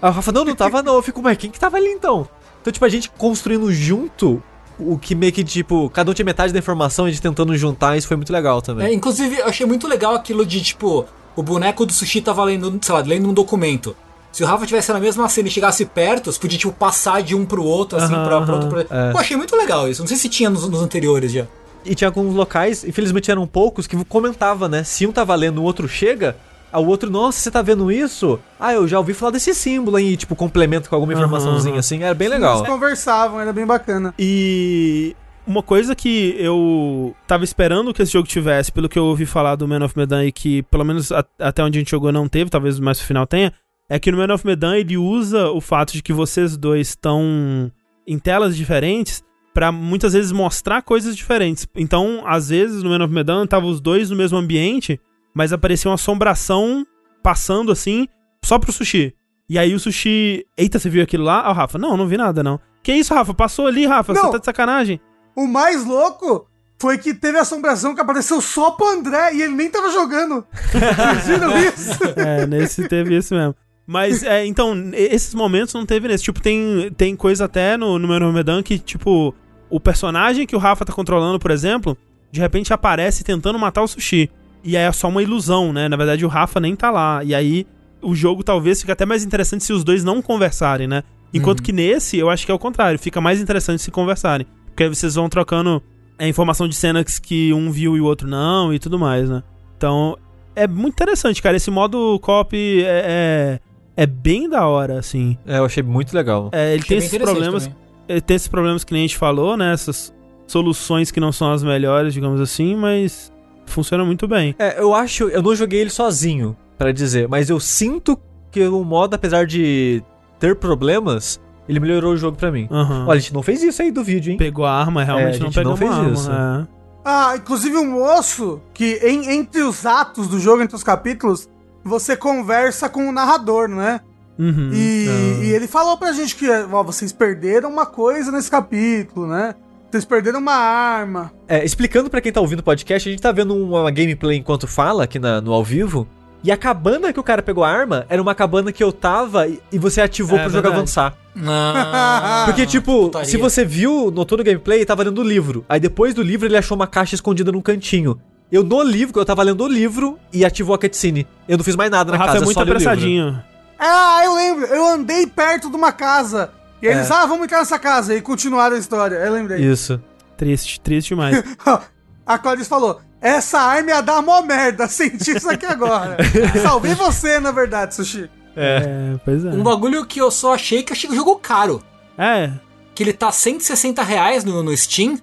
Aí o Rafa, não, não tava não. Eu fico, mas quem que tava ali então? Então, tipo, a gente construindo junto o que meio que, tipo, cada um tinha metade da informação e gente tentando juntar, isso foi muito legal também. É, inclusive, eu achei muito legal aquilo de, tipo, o boneco do sushi tava lendo, sei lá, lendo um documento. Se o Rafa tivesse na mesma cena e chegasse perto, você podia, tipo, passar de um pro outro, assim, Aham, pra, pra outro. Pra... é. Pô, achei muito legal isso. Não sei se tinha nos, nos anteriores já. E tinha alguns locais, infelizmente eram poucos, que comentava, né? Se um tava lendo, o outro chega, ao outro, nossa, você tá vendo isso? Ah, eu já ouvi falar desse símbolo aí, tipo, complemento com alguma informaçãozinha aham. assim, era bem legal. Eles conversavam, era bem bacana. E uma coisa que eu tava esperando que esse jogo tivesse, pelo que eu ouvi falar do Man of Medan e que pelo menos a- até onde a gente jogou não teve, talvez mais no final tenha, é que no Man of Medan ele usa o fato de que vocês dois estão em telas diferentes pra muitas vezes mostrar coisas diferentes. Então, às vezes no Man of Medan tava os dois no mesmo ambiente, mas aparecia uma assombração passando assim só pro sushi. E aí o sushi, eita, você viu aquilo lá? Ah, o Rafa, não, não vi nada não. Que isso, Rafa? Passou ali, Rafa, Não. você tá de sacanagem? O mais louco foi que teve assombração que apareceu só pro André e ele nem tava jogando. Vocês viram isso? É, nesse teve isso mesmo. Mas, é, então, esses momentos não teve nesse. Tipo, tem, tem coisa até no, no meu Medan que, tipo, o personagem que o Rafa tá controlando, por exemplo, de repente aparece tentando matar o sushi. E aí é só uma ilusão, né? Na verdade, o Rafa nem tá lá. E aí o jogo talvez fique até mais interessante se os dois não conversarem, né? Enquanto Uhum. que nesse, eu acho que é o contrário. Fica mais interessante se conversarem. Porque aí vocês vão trocando a informação de cenas que um viu e o outro não e tudo mais, né? Então, é muito interessante, cara. Esse modo co-op é, é, é bem da hora, assim. É, eu achei muito legal. É, ele Achei tem esses problemas também. ele tem esses problemas que nem a gente falou, né? Essas soluções que não são as melhores, digamos assim, mas funciona muito bem. É, eu acho. Eu não joguei ele sozinho, pra dizer, mas eu sinto que o modo, apesar de ter problemas, ele melhorou o jogo pra mim. Aham. Olha, a gente não fez isso aí do vídeo, hein? Pegou a arma, É, a realmente não gente pegou não fez arma. isso. é. Ah, inclusive o moço, que em- entre os atos do jogo, entre os capítulos, você conversa com o narrador, não é? Uhum. E, Ah. e ele falou pra gente que ó, vocês perderam uma coisa nesse capítulo, né? Vocês perderam uma arma. É, explicando pra quem tá ouvindo o podcast, a gente tá vendo uma gameplay enquanto fala aqui na- no ao vivo. E a cabana que o cara pegou a arma era uma cabana que eu tava e, e você ativou É, pro jogo verdade. avançar. Ah, Porque, tipo, putaria. se você viu, notou no gameplay, tava lendo o livro. Aí depois do livro ele achou uma caixa escondida num cantinho. Eu no livro, eu tava lendo o livro e ativou a cutscene. Eu não fiz mais nada O na Rafa casa, é muito apressadinho. Ah, eu lembro. Eu andei perto de uma casa. E eles, É. ah, vamos entrar nessa casa. E continuaram a história. Eu lembrei. Isso. Triste, triste demais. A Clarice falou: essa arma ia dar mó merda. Senti isso aqui agora. Salvei você, na verdade, Sushi. é, pois é. Um bagulho que eu só achei que eu achei que o jogo caro. É. Que ele tá 160 reais no, no Steam.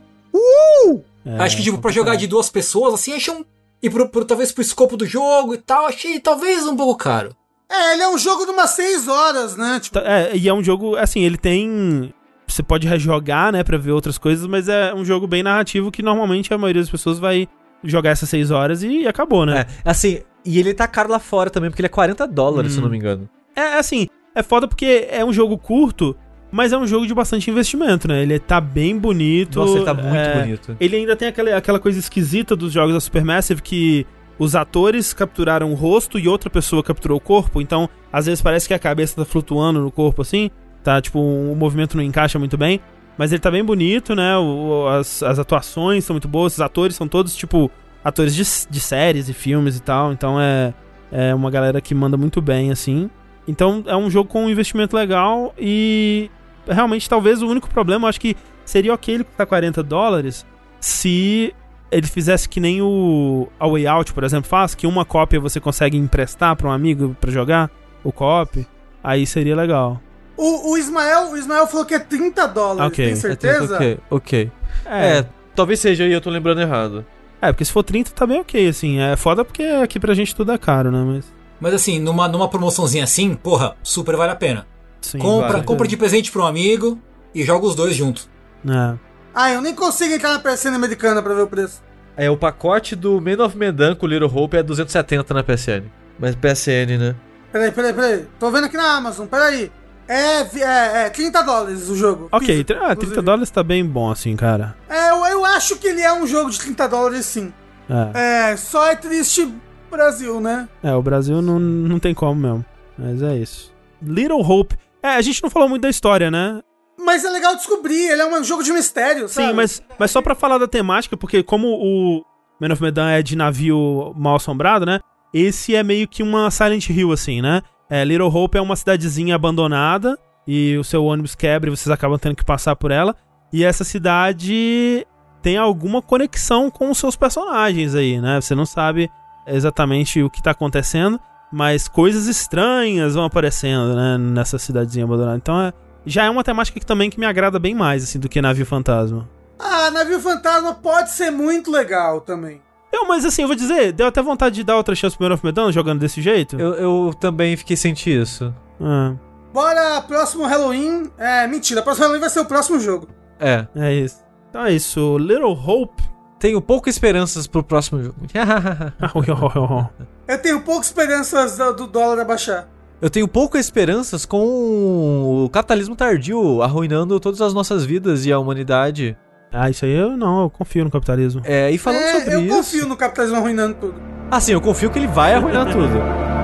é, Acho que, tipo, pra jogar de duas pessoas, assim, achei um. E pro, pro- talvez pro escopo do jogo e tal, achei talvez um pouco caro. É, ele é um jogo de umas 6 horas, né? Tipo, Tá- É, e é um jogo, assim, ele tem. Você pode rejogar, né, pra ver outras coisas, mas é um jogo bem narrativo que normalmente a maioria das pessoas vai jogar essas 6 horas e acabou, né? É, assim, e ele tá caro lá fora também, porque ele é 40 dólares, se eu não me engano. É, assim, é foda porque é um jogo curto, mas é um jogo de bastante investimento, né? Ele tá bem bonito. Nossa, ele tá muito é, bonito. Ele ainda tem aquela, aquela coisa esquisita dos jogos da Supermassive que os atores capturaram o rosto e outra pessoa capturou o corpo, então às vezes parece que a cabeça tá flutuando no corpo assim, tá? Tipo, o movimento não encaixa muito bem. Mas ele tá bem bonito, né? O- as, as atuações são muito boas, os atores são todos, tipo, atores de, de séries e filmes e tal, então é, é uma galera que manda muito bem, assim. Então é um jogo com um investimento legal e realmente talvez o único problema, eu acho que seria ok ele custar 40 dólares se ele fizesse que nem o A Way Out, por exemplo, faz, que uma cópia você consegue emprestar pra um amigo pra jogar, o co-op, aí seria legal. o, o Ismael, o Ismael falou que é 30 dólares. Ok, Tem é certeza? Ok, ok. É, É, talvez seja aí, eu tô lembrando errado. é, porque se for 30 tá bem ok, assim. É foda porque aqui pra gente tudo é caro, né? Mas. Mas assim, numa, numa promoçãozinha assim, porra, super vale a pena. Sim, compra, vale. compra de presente pra um amigo e joga os dois juntos. É. Ah, eu nem consigo entrar na PSN americana pra ver o preço. É, o pacote do Man of Medan com Little Hope é 270 na PSN. Mas PSN, né? Peraí, peraí, peraí. Tô vendo aqui na Amazon, peraí. É, é, é 30 dólares o jogo. Ok, tr- ah, 30 inclusive. dólares tá bem bom, assim, cara. É, eu, eu acho que ele é um jogo de 30 dólares sim. É. É, só é triste Brasil, né? É, o Brasil não, não tem como mesmo. Mas é isso. Little Hope. É, a gente não falou muito da história, né? Mas é legal descobrir, ele é um jogo de mistério, sabe? Sim, mas, mas só pra falar da temática, porque como o Man of Medan é de navio mal assombrado, né? Esse é meio que uma Silent Hill, assim, né? É, Little Hope é uma cidadezinha abandonada e o seu ônibus quebra e vocês acabam tendo que passar por ela. E essa cidade tem alguma conexão com os seus personagens aí, né? Você não sabe exatamente o que tá acontecendo, mas coisas estranhas vão aparecendo, né? Nessa cidadezinha abandonada. Então é, já é uma temática que também que me agrada bem mais, assim, do que Navio Fantasma. Ah, Navio Fantasma pode ser muito legal também. Eu, mas assim, eu vou dizer, deu até vontade de dar outra chance pro Man of Medan jogando desse jeito. Eu, eu também fiquei sentindo isso. Ah, Bora, próximo Halloween. É, mentira, próximo Halloween vai ser o próximo jogo. É. é isso. Então é isso. Little Hope. Tenho poucas esperanças pro próximo jogo. Eu tenho poucas esperanças do, do dólar abaixar. Eu tenho poucas esperanças com o capitalismo tardio arruinando todas as nossas vidas e a humanidade. ah, isso aí eu não, eu confio no capitalismo. É, e falando é, sobre eu isso. confio no capitalismo arruinando tudo. Assim, eu confio que ele vai arruinar tudo.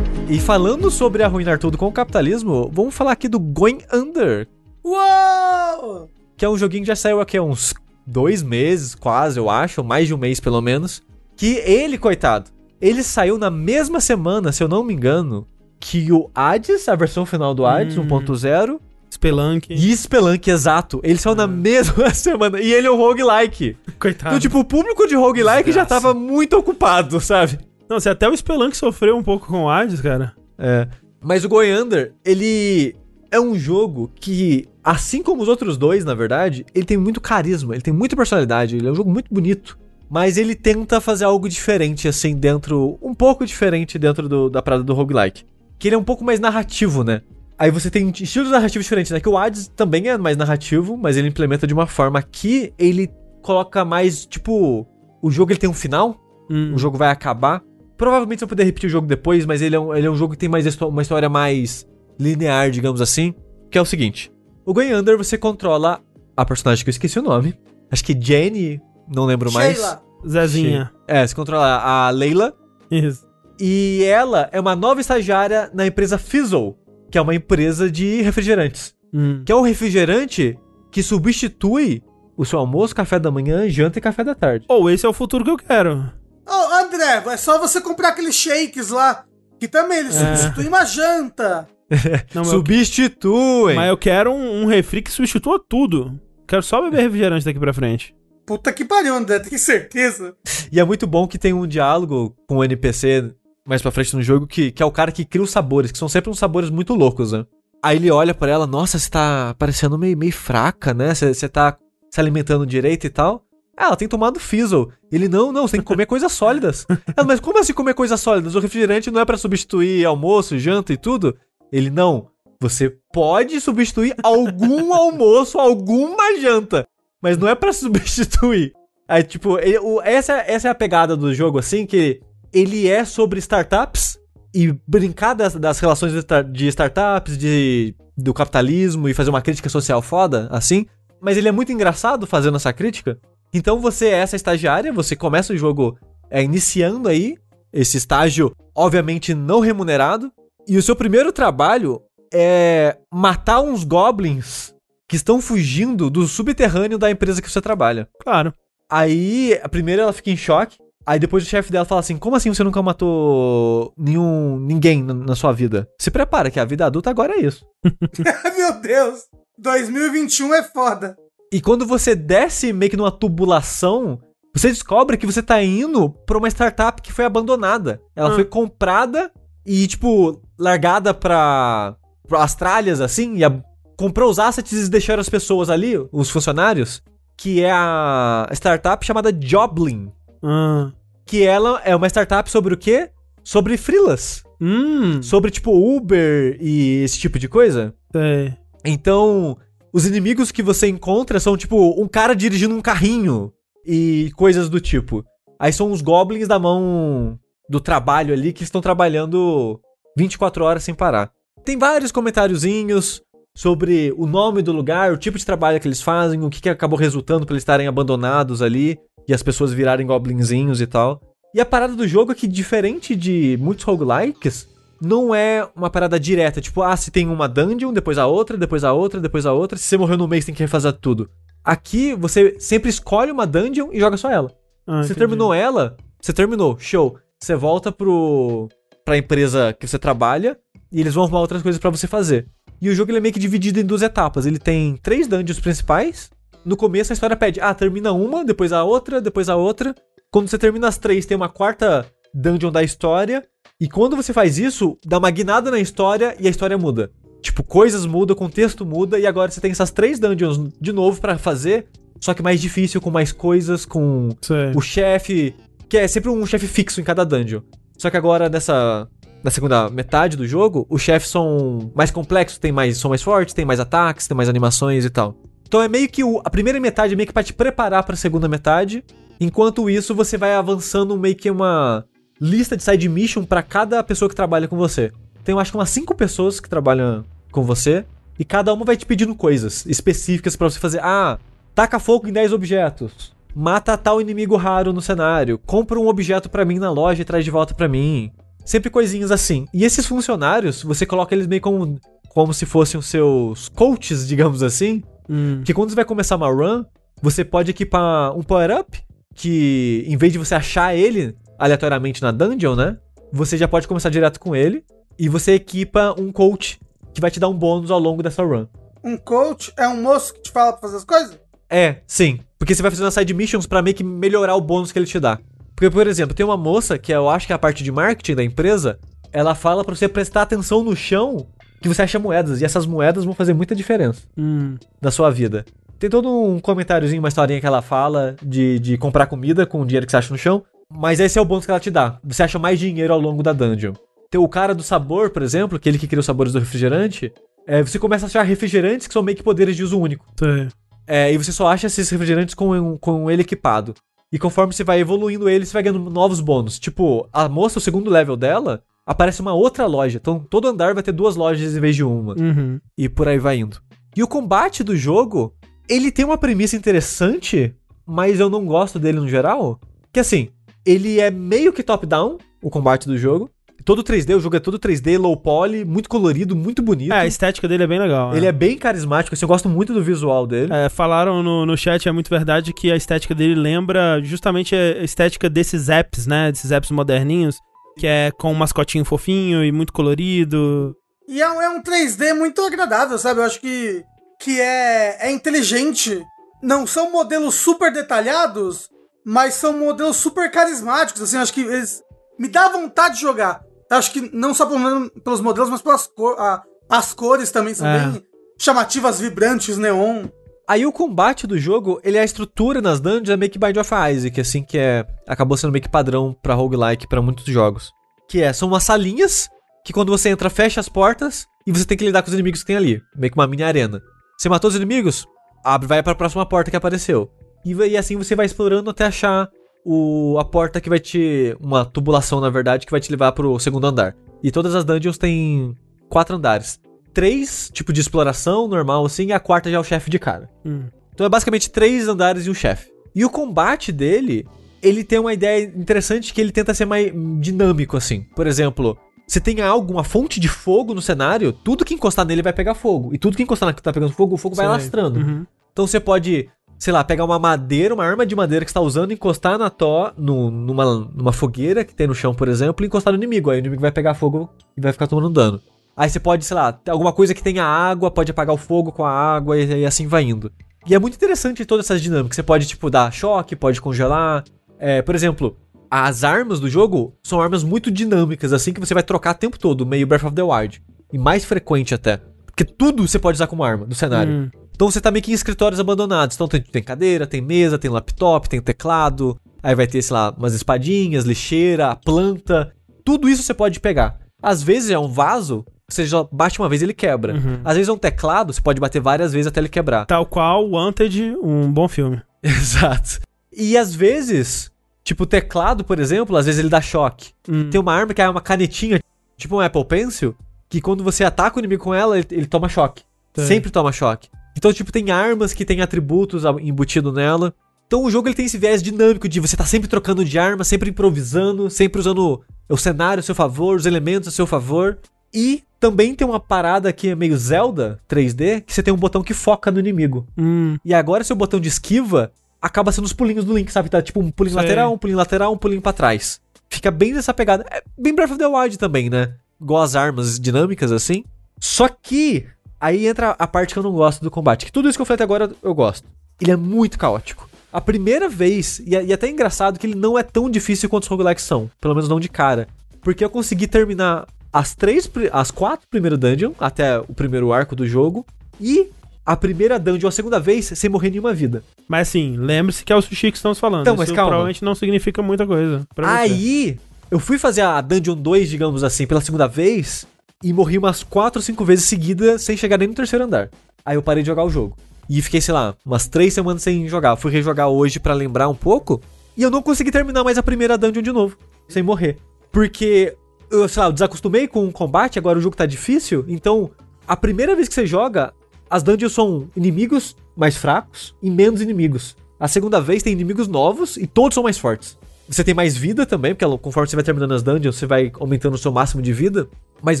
E falando sobre arruinar tudo com o capitalismo, vamos falar aqui do Going Under, Uou! que é um joguinho que já saiu aqui há uns dois meses, quase, eu acho, mais de um mês pelo menos. Que ele, coitado, ele saiu na mesma semana, se eu não me engano, que o Hades, a versão final do Hades Hum. 1.0, Spelunk. e Spelunk, exato. Ele saiu na mesma semana. E ele é um roguelike. Coitado. Então, tipo, o público de roguelike já tava muito ocupado, sabe? Não, se até o Spelunk sofreu um pouco com o Hades, cara. É. Mas o Going Under, ele é um jogo que, assim como os outros dois, na verdade, ele tem muito carisma, ele tem muita personalidade, ele é um jogo muito bonito. Mas ele tenta fazer algo diferente, assim, dentro. Um pouco diferente dentro do- da parada do roguelike. Que ele é um pouco mais narrativo, né? Aí você tem estilos narrativos diferentes, né? Que o Hades também é mais narrativo, mas ele implementa de uma forma que ele coloca mais, tipo. O jogo ele tem um final, Hum. o jogo vai acabar. Provavelmente você vai poder repetir o jogo depois, mas ele é um, ele é um jogo que tem mais uma história mais linear, digamos assim. Que é o seguinte: o Going Under você controla a personagem que eu esqueci o nome. Acho que Jenny, não lembro mais. Sheila. Zezinha. É, você controla a Leila. Isso. E ela é uma nova estagiária na empresa Fizzle, que é uma empresa de refrigerantes. Hum. Que é um refrigerante que substitui o seu almoço, café da manhã, janta e café da tarde. Ou esse é o futuro que eu quero. Ô, André, é só você comprar aqueles shakes lá, que também eles É. substituem uma janta. Não, mas eu- Substituem! mas eu quero um, um refri que substitua tudo. Quero só beber refrigerante daqui pra frente. Puta que pariu, André, tem certeza? E é muito bom que tem um diálogo com o NPC mais pra frente no jogo, que, que é o cara que cria os sabores, que são sempre uns sabores muito loucos, né? Aí ele olha pra ela, nossa, você tá parecendo meio, meio fraca, né? Você você tá se alimentando direito e tal. Ah, ela tem tomado Fizzle. Ele, não, não, você tem que comer coisas sólidas. Ela, mas como assim comer coisas sólidas? O refrigerante não é pra substituir almoço, janta e tudo? Ele, não. Você pode substituir algum almoço, alguma janta. Mas não é pra substituir. Aí, tipo, ele- o- essa, essa é a pegada do jogo, assim, que ele é sobre startups e brincar das, das relações de, de startups, de, do capitalismo e fazer uma crítica social foda, assim. Mas ele é muito engraçado fazendo essa crítica. Então você é essa estagiária, você começa o jogo é, iniciando aí esse estágio, obviamente não remunerado. E o seu primeiro trabalho é matar uns goblins que estão fugindo do subterrâneo da empresa que você trabalha. Claro. Aí, a primeira ela fica em choque. Aí depois o chefe dela fala assim: Como assim você nunca matou nenhum. ninguém na, na sua vida? Se prepara, que a vida adulta agora é isso. Meu Deus, 2021 é foda. E quando você desce meio que numa tubulação, você descobre que você tá indo pra uma startup que foi abandonada. Ela Ah. foi comprada e, tipo, largada pra, pra as tralhas, assim, e a- comprou os assets e deixaram as pessoas ali, os funcionários, que é a startup chamada Joblin. Ah. Que ela é uma startup sobre o quê? Sobre frilas. Hum. Sobre, tipo, Uber e esse tipo de coisa. Sei. Então, os inimigos que você encontra são tipo um cara dirigindo um carrinho e coisas do tipo. Aí são os goblins da mão do trabalho ali que estão trabalhando 24 horas sem parar. Tem vários comentáriozinhos sobre o nome do lugar, o tipo de trabalho que eles fazem, o que, que acabou resultando pra eles estarem abandonados ali e as pessoas virarem goblinzinhos e tal. E a parada do jogo é que, diferente de muitos roguelikes, não é uma parada direta, tipo, ah, se tem uma dungeon, depois a outra, depois a outra, depois a outra. Se você morreu no mês, tem que refazer tudo. Aqui, você sempre escolhe uma dungeon e joga só ela. Ah, você entendi. terminou ela, você terminou, show. Você volta pro pra empresa que você trabalha e eles vão arrumar outras coisas pra você fazer. E o jogo ele é meio que dividido em duas etapas. Ele tem três dungeons principais. No começo a história pede, ah, termina uma, depois a outra, depois a outra. Quando você termina as três, tem uma quarta dungeon da história. E quando você faz isso, dá uma guinada na história e a história muda. Tipo, coisas mudam, o contexto muda, e agora você tem essas três dungeons de novo pra fazer, só que mais difícil, com mais coisas, com Sei. o chefe, que é sempre um chefe fixo em cada dungeon. Só que agora nessa na segunda metade do jogo, os chefes são mais complexos, tem mais, são mais fortes, tem mais ataques, tem mais animações e tal. Então é meio que o- a primeira metade é meio que pra te preparar pra segunda metade, enquanto isso você vai avançando meio que uma lista de side mission pra cada pessoa que trabalha com você. Tem eu acho que umas cinco pessoas que trabalham com você. E cada uma vai te pedindo coisas específicas pra você fazer. Ah, taca fogo em 10 objetos. Mata tal inimigo raro no cenário. Compra um objeto pra mim na loja e traz de volta pra mim. Sempre coisinhas assim. E esses funcionários, você coloca eles meio como, como se fossem os seus coaches, digamos assim. Hum. Que quando você vai começar uma run, você pode equipar um power-up, que em vez de você achar ele aleatoriamente na dungeon, né? Você já pode começar direto com ele. E você equipa um coach, que vai te dar um bônus ao longo dessa run. Um coach é um moço que te fala pra fazer as coisas? É, sim. Porque você vai fazendo as side missions pra meio que melhorar o bônus que ele te dá. Porque, por exemplo, tem uma moça, que eu acho que é a parte de marketing da empresa, ela fala pra você prestar atenção no chão que você acha moedas. E essas moedas vão fazer muita diferença Hum. na sua vida. Tem todo um comentáriozinho, uma historinha que ela fala de, de comprar comida com o dinheiro que você acha no chão. Mas esse é o bônus que ela te dá. Você acha mais dinheiro ao longo da dungeon. Tem o cara do sabor, por exemplo, aquele que cria os sabores do refrigerante. é, você começa a achar refrigerantes que são meio que poderes de uso único. Sei. É, e você só acha esses refrigerantes com, com ele equipado. E conforme você vai evoluindo ele, você vai ganhando novos bônus. Tipo, a moça, o segundo level dela, aparece uma outra loja. Então todo andar vai ter duas lojas em vez de uma. Uhum. E por aí vai indo. E o combate do jogo, ele tem uma premissa interessante, mas eu não gosto dele no geral. Que assim, ele é meio que top-down, o combate do jogo. Todo 3D, o jogo é todo 3D, low poly, muito colorido, muito bonito. É, a estética dele é bem legal. Ele né? é bem carismático, assim, eu gosto muito do visual dele. É, falaram no, no chat, é muito verdade, que a estética dele lembra justamente a estética desses apps, né? Desses apps moderninhos, que é com um mascotinho fofinho e muito colorido. E é um, é um 3D muito agradável, sabe? Eu acho que, que é, é inteligente. Não são modelos super detalhados, mas são modelos super carismáticos. Assim, acho que eles me dá vontade de jogar. Acho que não só pelo- pelos modelos, mas pelas cor, a- as cores também são É. bem chamativas, vibrantes, neon. Aí o combate do jogo, ele é a estrutura nas dungeons é meio que Bind of Isaac, assim, que é acabou sendo meio que padrão pra roguelike pra muitos jogos. Que é, são umas salinhas que quando você entra, fecha as portas e você tem que lidar com os inimigos que tem ali, meio que uma mini arena. Você matou os inimigos? Abre, vai pra próxima porta que apareceu. E, vai- e assim você vai explorando até achar o, a porta que vai te. Uma tubulação, na verdade, que vai te levar pro segundo andar. E todas as dungeons têm quatro andares. Três, tipo de exploração, normal assim, e a quarta já é o chefe de cara. Hum. Então é basicamente três andares e um chefe. E o combate dele, ele tem uma ideia interessante que ele tenta ser mais dinâmico, assim. Por exemplo, se tem algo, uma fonte de fogo no cenário, tudo que encostar nele vai pegar fogo. E tudo que encostar na que tá pegando fogo, o fogo vai Sei. alastrando. Uhum. Então você pode, sei lá, pegar uma madeira, uma arma de madeira que você tá usando, encostar na tó, no, numa, numa fogueira que tem no chão, por exemplo, e encostar no inimigo. Aí o inimigo vai pegar fogo e vai ficar tomando dano. Aí você pode, sei lá, alguma coisa que tenha água, pode apagar o fogo com a água e, e assim vai indo. E é muito interessante todas essas dinâmicas. Você pode, tipo, dar choque, pode congelar. É, por exemplo, as armas do jogo são armas muito dinâmicas, assim, que você vai trocar o tempo todo, meio Breath of the Wild. E mais frequente até. Porque tudo você pode usar como arma do cenário. Hum. Então você tá meio que em escritórios abandonados. Então tem, tem cadeira, tem mesa, tem laptop, tem teclado. Aí vai ter, sei lá, umas espadinhas, lixeira, a planta. Tudo isso você pode pegar. Às vezes é um vaso, você já bate uma vez e ele quebra. Uhum. Às vezes é um teclado, você pode bater várias vezes até ele quebrar. Tal qual Wanted, um bom filme. Exato. E às vezes, tipo o teclado, por exemplo, às vezes ele dá choque. Hum. Tem uma arma que é uma canetinha, tipo um Apple Pencil, que quando você ataca o inimigo com ela, ele, ele toma choque. Sempre toma choque. Então, tipo, tem armas que tem atributos embutido nela. Então o jogo ele tem esse viés dinâmico de você tá sempre trocando de arma, sempre improvisando, sempre usando o cenário a seu favor, os elementos a seu favor. E também tem uma parada que é meio Zelda 3D, que você tem um botão que foca no inimigo. Hum. E agora seu botão de esquiva acaba sendo os pulinhos do Link, sabe? Tá tipo um pulinho Sei. lateral, um pulinho lateral, um pulinho pra trás. Fica bem nessa pegada. É bem Breath of the Wild também, né? Igual as armas dinâmicas assim. Só que aí entra a parte que eu não gosto do combate. Que tudo isso que eu falei até agora eu gosto. Ele é muito caótico. A primeira vez, e, é- e até é engraçado que ele não é tão difícil quanto os roguelikes são. Pelo menos não de cara. Porque eu consegui terminar as três, as quatro primeiras dungeons, até o primeiro arco do jogo. E a primeira dungeon a segunda vez sem morrer nenhuma vida. Mas assim, lembre-se que é o sushi que estamos falando. Então, mas Isso calma. provavelmente não significa muita coisa. Pra você. Aí, eu fui fazer a Dungeon 2, digamos assim, pela segunda vez e morri umas 4 ou 5 vezes seguidas sem chegar nem no terceiro andar. Aí eu parei de jogar o jogo. E fiquei, sei lá, umas 3 semanas sem jogar. Fui rejogar hoje pra lembrar um pouco e eu não consegui terminar mais a primeira dungeon de novo, sem morrer. Porque, eu, sei lá, eu desacostumei com o combate, agora o jogo tá difícil, então a primeira vez que você joga, as dungeons são inimigos mais fracos e menos inimigos. A segunda vez tem inimigos novos e todos são mais fortes. Você tem mais vida também, porque conforme você vai terminando as dungeons, você vai aumentando o seu máximo de vida. Mas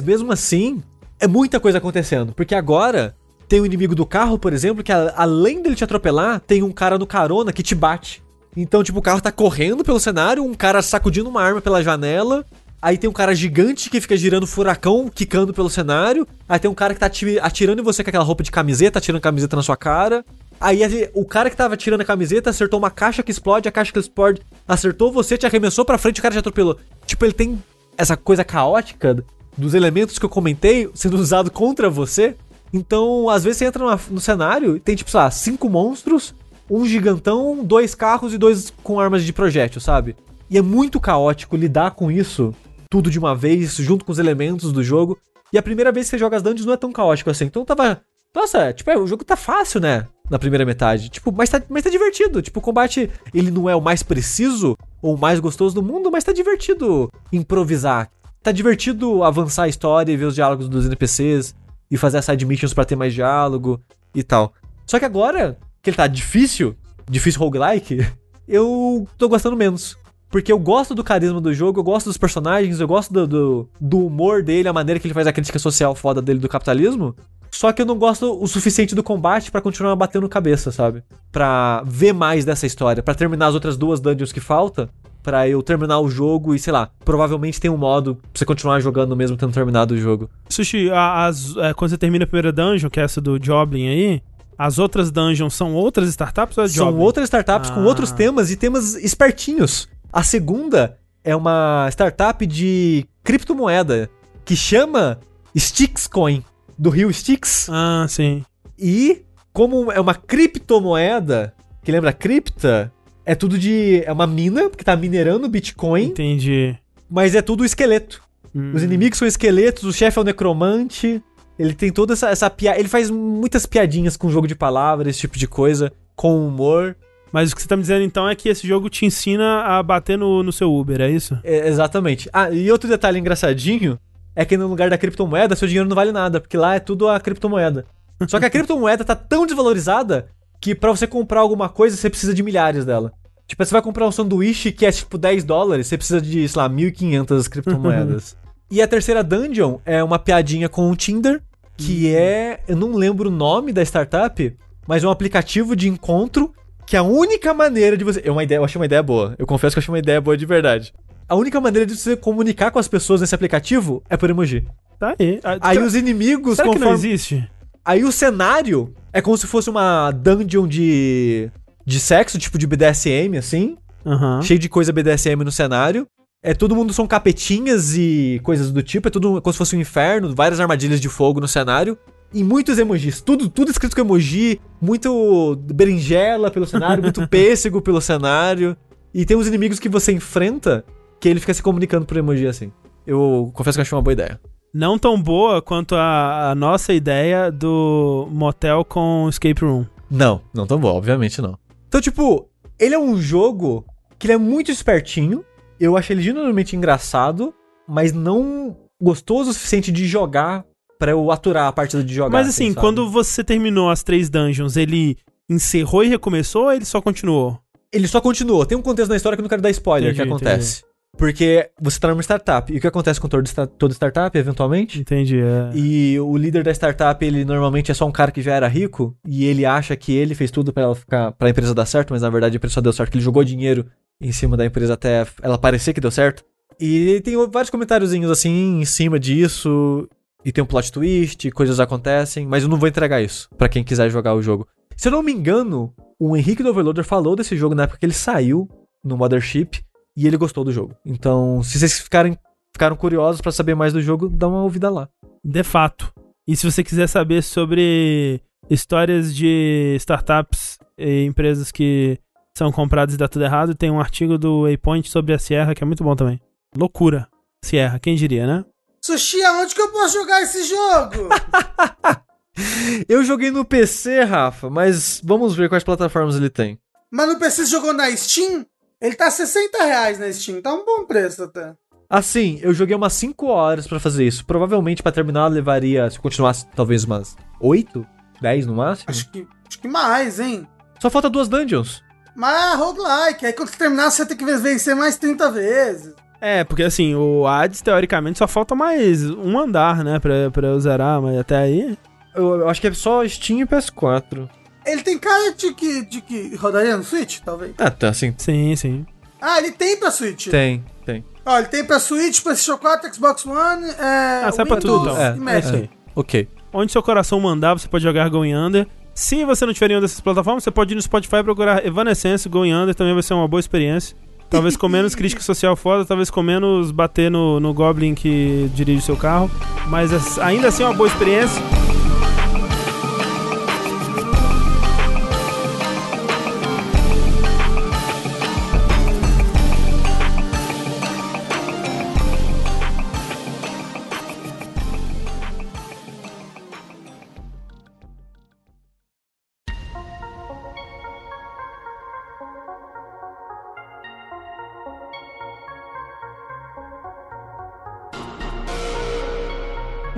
mesmo assim, é muita coisa acontecendo. Porque agora tem o inimigo do carro, por exemplo, que além dele te atropelar, tem um cara no carona que te bate. Então, tipo, o carro tá correndo pelo cenário, um cara sacudindo uma arma pela janela. Aí tem um cara gigante que fica girando furacão, quicando pelo cenário. Aí tem um cara que tá ati- atirando em você com aquela roupa de camiseta, atirando camiseta na sua cara. Aí o cara que tava tirando a camiseta acertou uma caixa que explode, a caixa que explode acertou você, te arremessou pra frente o cara te atropelou. Tipo, ele tem essa coisa caótica dos elementos que eu comentei sendo usado contra você. Então, às vezes você entra no cenário e tem, tipo, sei lá, cinco monstros, um gigantão, dois carros e dois com armas de projétil, sabe? E é muito caótico lidar com isso tudo de uma vez, junto com os elementos do jogo. E a primeira vez que você joga as dungeons não é tão caótico assim. Então tava. Nossa, tipo, é, o jogo tá fácil, né? Na primeira metade. Tipo, mas tá, mas tá divertido. Tipo, o combate, ele não é o mais preciso ou o mais gostoso do mundo, mas tá divertido improvisar. Tá divertido avançar a história e ver os diálogos dos NPCs e fazer as side missions pra ter mais diálogo e tal. Só que agora que ele tá difícil, difícil roguelike, eu tô gostando menos. Porque eu gosto do carisma do jogo, eu gosto dos personagens, eu gosto do, do, do humor dele, a maneira que ele faz a crítica social foda dele do capitalismo. Só que eu não gosto o suficiente do combate pra continuar batendo cabeça, sabe? Pra ver mais dessa história, pra terminar as outras duas dungeons que falta, pra eu terminar o jogo e sei lá, provavelmente tem um modo pra você continuar jogando mesmo tendo terminado o jogo. Sushi, as- é, quando você termina a primeira dungeon, que é essa do Joblin aí, as outras dungeons são outras startups ou é São Joblin? outras startups com Ah. outros temas e temas espertinhos. A segunda é uma startup de criptomoeda que chama Stixcoin, do Rio Stix. Ah, sim. E como é uma criptomoeda, que lembra cripta, é tudo de. É uma mina que tá minerando Bitcoin, Entendi. mas é tudo esqueleto. Hum. Os inimigos são esqueletos, o chefe é o necromante. Ele tem toda essa, essa piada. Ele faz muitas piadinhas com jogo de palavras, esse tipo de coisa, com humor. Mas o que você tá me dizendo então é que esse jogo te ensina a bater no, no seu Uber, é isso? É, exatamente. Ah, e outro detalhe engraçadinho é que no lugar da criptomoeda, seu dinheiro não vale nada, porque lá é tudo a criptomoeda. Só que a criptomoeda tá tão desvalorizada que pra você comprar alguma coisa, você precisa de milhares dela. Tipo, você vai comprar um sanduíche que é tipo 10 dólares, você precisa de, sei lá, 1.500 criptomoedas. e a terceira dungeon é uma piadinha com o Tinder, que é. Eu não lembro o nome da startup, mas é um aplicativo de encontro que a única maneira de você. É uma ideia, eu achei uma ideia boa. Eu confesso que eu achei uma ideia boa de verdade. A única maneira de você comunicar com as pessoas nesse aplicativo é por emoji. Tá aí. Ah, Aí será- os inimigos, Será que não conforme. existe? Aí o cenário é como se fosse uma dungeon de. de sexo, tipo de BDSM, assim. Aham. Cheio de coisa BDSM no cenário. É, todo mundo são capetinhas e coisas do tipo. É tudo como se fosse um inferno, várias armadilhas de fogo no cenário. E muitos emojis. Tudo, tudo escrito com emoji. Muito berinjela pelo cenário, muito pêssego pelo cenário. E tem uns inimigos que você enfrenta que ele fica se comunicando por emoji assim. Eu confesso que eu achei uma boa ideia. Não tão boa quanto a, a nossa ideia do motel com escape room. Não, não tão bom, obviamente não. Então, tipo, ele é um jogo que ele é muito espertinho. Eu achei ele genuinamente engraçado, mas não gostoso o suficiente de jogar pra eu aturar a partida de jogar. Mas assim, sabe? quando você terminou as três dungeons, ele encerrou e recomeçou ou ele só continuou? Ele só continuou. Tem um contexto na história que eu não quero dar spoiler Entendi, que acontece. Porque você tá numa startup. E o que acontece com todo toda startup, eventualmente? Entendi. É. E o líder da startup, ele normalmente é só um cara que já era rico e ele acha que ele fez tudo pra ela ficar para a empresa dar certo, mas na verdade a empresa só deu certo ele jogou dinheiro em cima da empresa até ela parecer que deu certo. E tem vários comentáriozinhos assim em cima disso e tem um plot twist, coisas acontecem, mas eu não vou entregar isso pra quem quiser jogar o jogo. Se eu não me engano, o Henrique do Overloader falou desse jogo na época que ele saiu no Mothership e ele gostou do jogo. Então, se vocês ficarem ficaram curiosos pra saber mais do jogo, dá uma ouvida lá. De fato. E se você quiser saber sobre histórias de startups e empresas que são compradas e dá tudo errado, tem um artigo do Waypoint sobre a Sierra que é muito bom também. Loucura. Sierra, quem diria, né? Sushi, aonde que eu posso jogar esse jogo? Eu joguei no PC, Rafa, mas vamos ver quais plataformas ele tem. Mas no PC você jogou na Steam? Ele tá 60 reais na Steam, tá um bom preço até. Assim, eu joguei umas 5 horas pra fazer isso. Provavelmente pra terminar levaria, se continuasse, talvez umas 8, 10 no máximo. Acho que, acho que mais, hein? Só falta duas dungeons. Mas é roguelike. Aí quando você terminar, você tem que vencer mais 30 vezes. É, porque assim, o Hades, teoricamente, só falta mais um andar, né, pra, pra eu zerar, mas até aí... Eu, eu acho que é só Steam e PS4. Ele tem cara de que, de que rodaria no Switch, talvez. Ah, tá, assim. Sim, sim. Ah, ele tem pra Switch. Tem, tem. Ó, ele tem pra Switch, PlayStation 4, Xbox One, é, Ah, sai pra tudo, então. e É, Mac. É aí. Ok. Onde seu coração mandar, você pode jogar Going Under. Se você não tiver nenhuma dessas plataformas, você pode ir no Spotify e procurar Evanescence, Going Under, também vai ser uma boa experiência. Talvez com menos crítica social foda, talvez com menos bater no, no Goblin que dirige o seu carro. Mas as- ainda assim é uma boa experiência.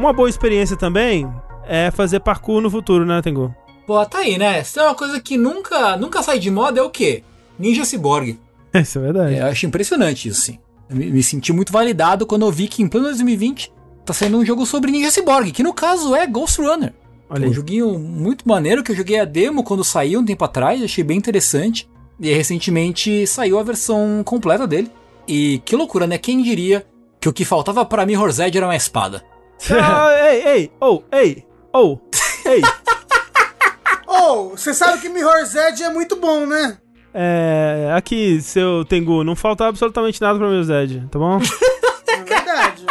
Uma boa experiência também é fazer parkour no futuro, né, Tengu? Pô, tá aí, né? Se tem uma coisa que nunca, nunca sai de moda é o quê? Ninja Cyborg. Isso é verdade. É, eu acho impressionante isso, sim. Me, me senti muito validado quando eu vi que em pleno 2020 tá saindo um jogo sobre Ninja Cyborg, que no caso é Ghost Runner. Olha um joguinho muito maneiro que eu joguei a demo quando saiu um tempo atrás, achei bem interessante. E recentemente saiu a versão completa dele. E que loucura, né? Quem diria que o que faltava pra mim, Horzed, era uma espada? Ah, ei, ei, oh, ei, oh, ei. Ô, você sabe que Mirror's Edge é muito bom, né? É, aqui, seu Tengu, não falta absolutamente nada pra meu Zed, tá bom? É verdade.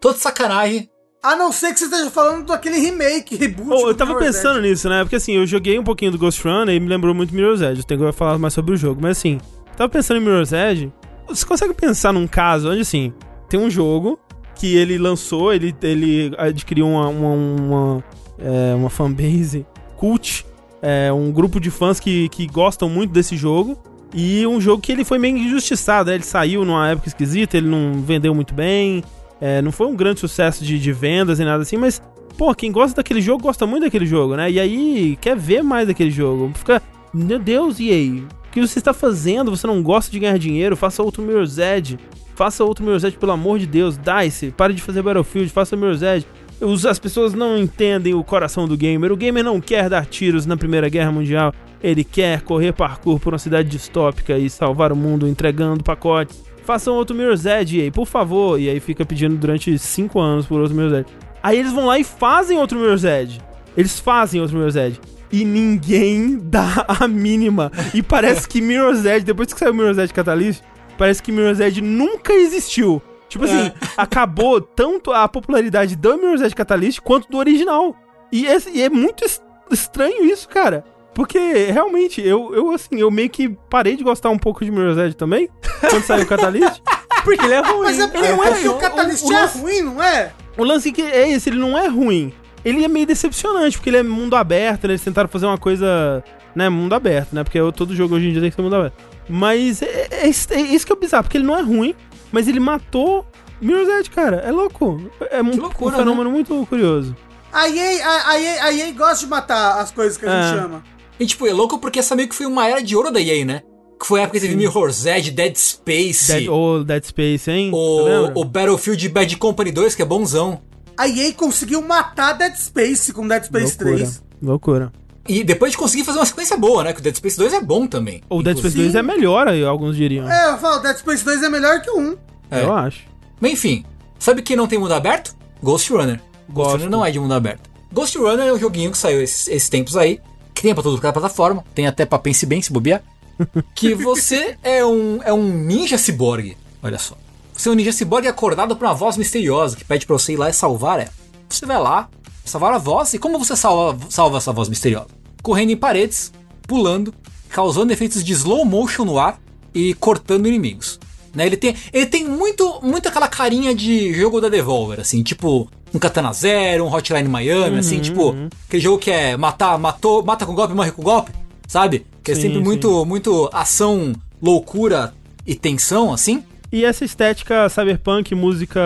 Todo sacanagem. A não ser que você esteja falando daquele remake, reboot. Oh, eu tava Mirror's pensando Edge. nisso, né? Porque assim, eu joguei um pouquinho do Ghost Runner e me lembrou muito Mirror's Edge. O Tengu vai falar mais sobre o jogo, mas assim, tava pensando em Mirror's Edge. Você consegue pensar num caso onde assim, tem um jogo que ele lançou, ele, ele adquiriu uma, uma, uma, é, uma fanbase cult, é, um grupo de fãs que, que gostam muito desse jogo. E um jogo que ele foi meio injustiçado, né? Ele saiu numa época esquisita, ele não vendeu muito bem. é, não foi um grande sucesso de, de vendas e nada assim, mas pô, quem gosta daquele jogo gosta muito daquele jogo, né? E aí quer ver mais daquele jogo. Fica, meu Deus, e aí? Que você está fazendo? Você não gosta de ganhar dinheiro? Faça outro Mirror's Edge. Faça outro Mirror's Edge, pelo amor de Deus. Dice, pare de fazer Battlefield, faça Mirror's Edge. As pessoas não entendem o coração do gamer. O gamer não quer dar tiros na Primeira Guerra Mundial. Ele quer correr parkour por uma cidade distópica e salvar o mundo entregando pacotes. Façam outro Mirror's Edge, EA, por favor. E aí fica pedindo durante 5 anos por outro Mirror's Edge. Aí eles vão lá e fazem outro Mirror's Edge. Eles fazem outro Mirror's Edge. E ninguém dá a mínima. E parece que Mirror's Edge, depois que saiu Mirror's Edge Catalyst, parece que Mirror's Edge nunca existiu. Tipo assim, acabou tanto a popularidade do Mirror's Edge Catalyst quanto do original. E é, e é muito es- estranho isso, cara. Porque, realmente, eu, eu, assim, eu meio que parei de gostar um pouco de Mirror's Edge também, quando saiu o Catalyst. Porque ele é ruim. Mas é não é- porque o o- Catalyst o é lance- ruim, não é? O lance que é esse, ele não é ruim. Ele é meio decepcionante, porque ele é mundo aberto, né? Eles tentaram fazer uma coisa, né, mundo aberto, né? Porque todo jogo hoje em dia tem que ser mundo aberto. Mas é, é isso- é isso que é bizarro, porque ele não é ruim, mas ele matou Mirror's Edge, cara. É louco. É muito, loucura, um fenômeno muito curioso. A EA, a, a EA, a EA gosta de matar as coisas que a gente É. chama. E tipo, é louco porque essa meio que foi uma era de ouro da EA, né? Que foi a época que teve Mirror's Edge, Dead Space, Dead, ou Dead Space, hein? O, o Battlefield Bad Company 2, que é bonzão. A EA conseguiu matar Dead Space com Dead Space Loucura. 3. Loucura. E depois de conseguir fazer uma sequência boa, né? Que o Dead Space 2 é bom também. Ou Dead Space Inclusive. 2 é melhor, aí, alguns diriam. É, eu falo, Dead Space 2 é melhor que o 1. É. Eu acho. Mas enfim, sabe quem não tem mundo aberto? Ghost Runner. Ghost Gosto. Runner não é de mundo aberto. Ghost Runner é um joguinho que saiu esses, esses tempos aí, que tem pra tudo que é plataforma, tem até pra Pense Bem, se bobear. que você é um, é um ninja ciborgue. Olha só. É um ninja ciborgue acordado por uma voz misteriosa que pede pra você ir lá e salvar ela. Você vai lá, salvar a voz, e como você salva, salva essa voz misteriosa? Correndo em paredes, pulando, causando efeitos de slow motion no ar e cortando inimigos. Né, ele tem, ele tem muito, muito aquela carinha de jogo da Devolver, assim, tipo um Katana Zero, um Hotline Miami, assim, tipo, aquele jogo que é matar, matou, mata com golpe, morre com golpe, sabe? Que é Sim, sempre sim. muito, muito ação, loucura e tensão, assim. E essa estética cyberpunk, música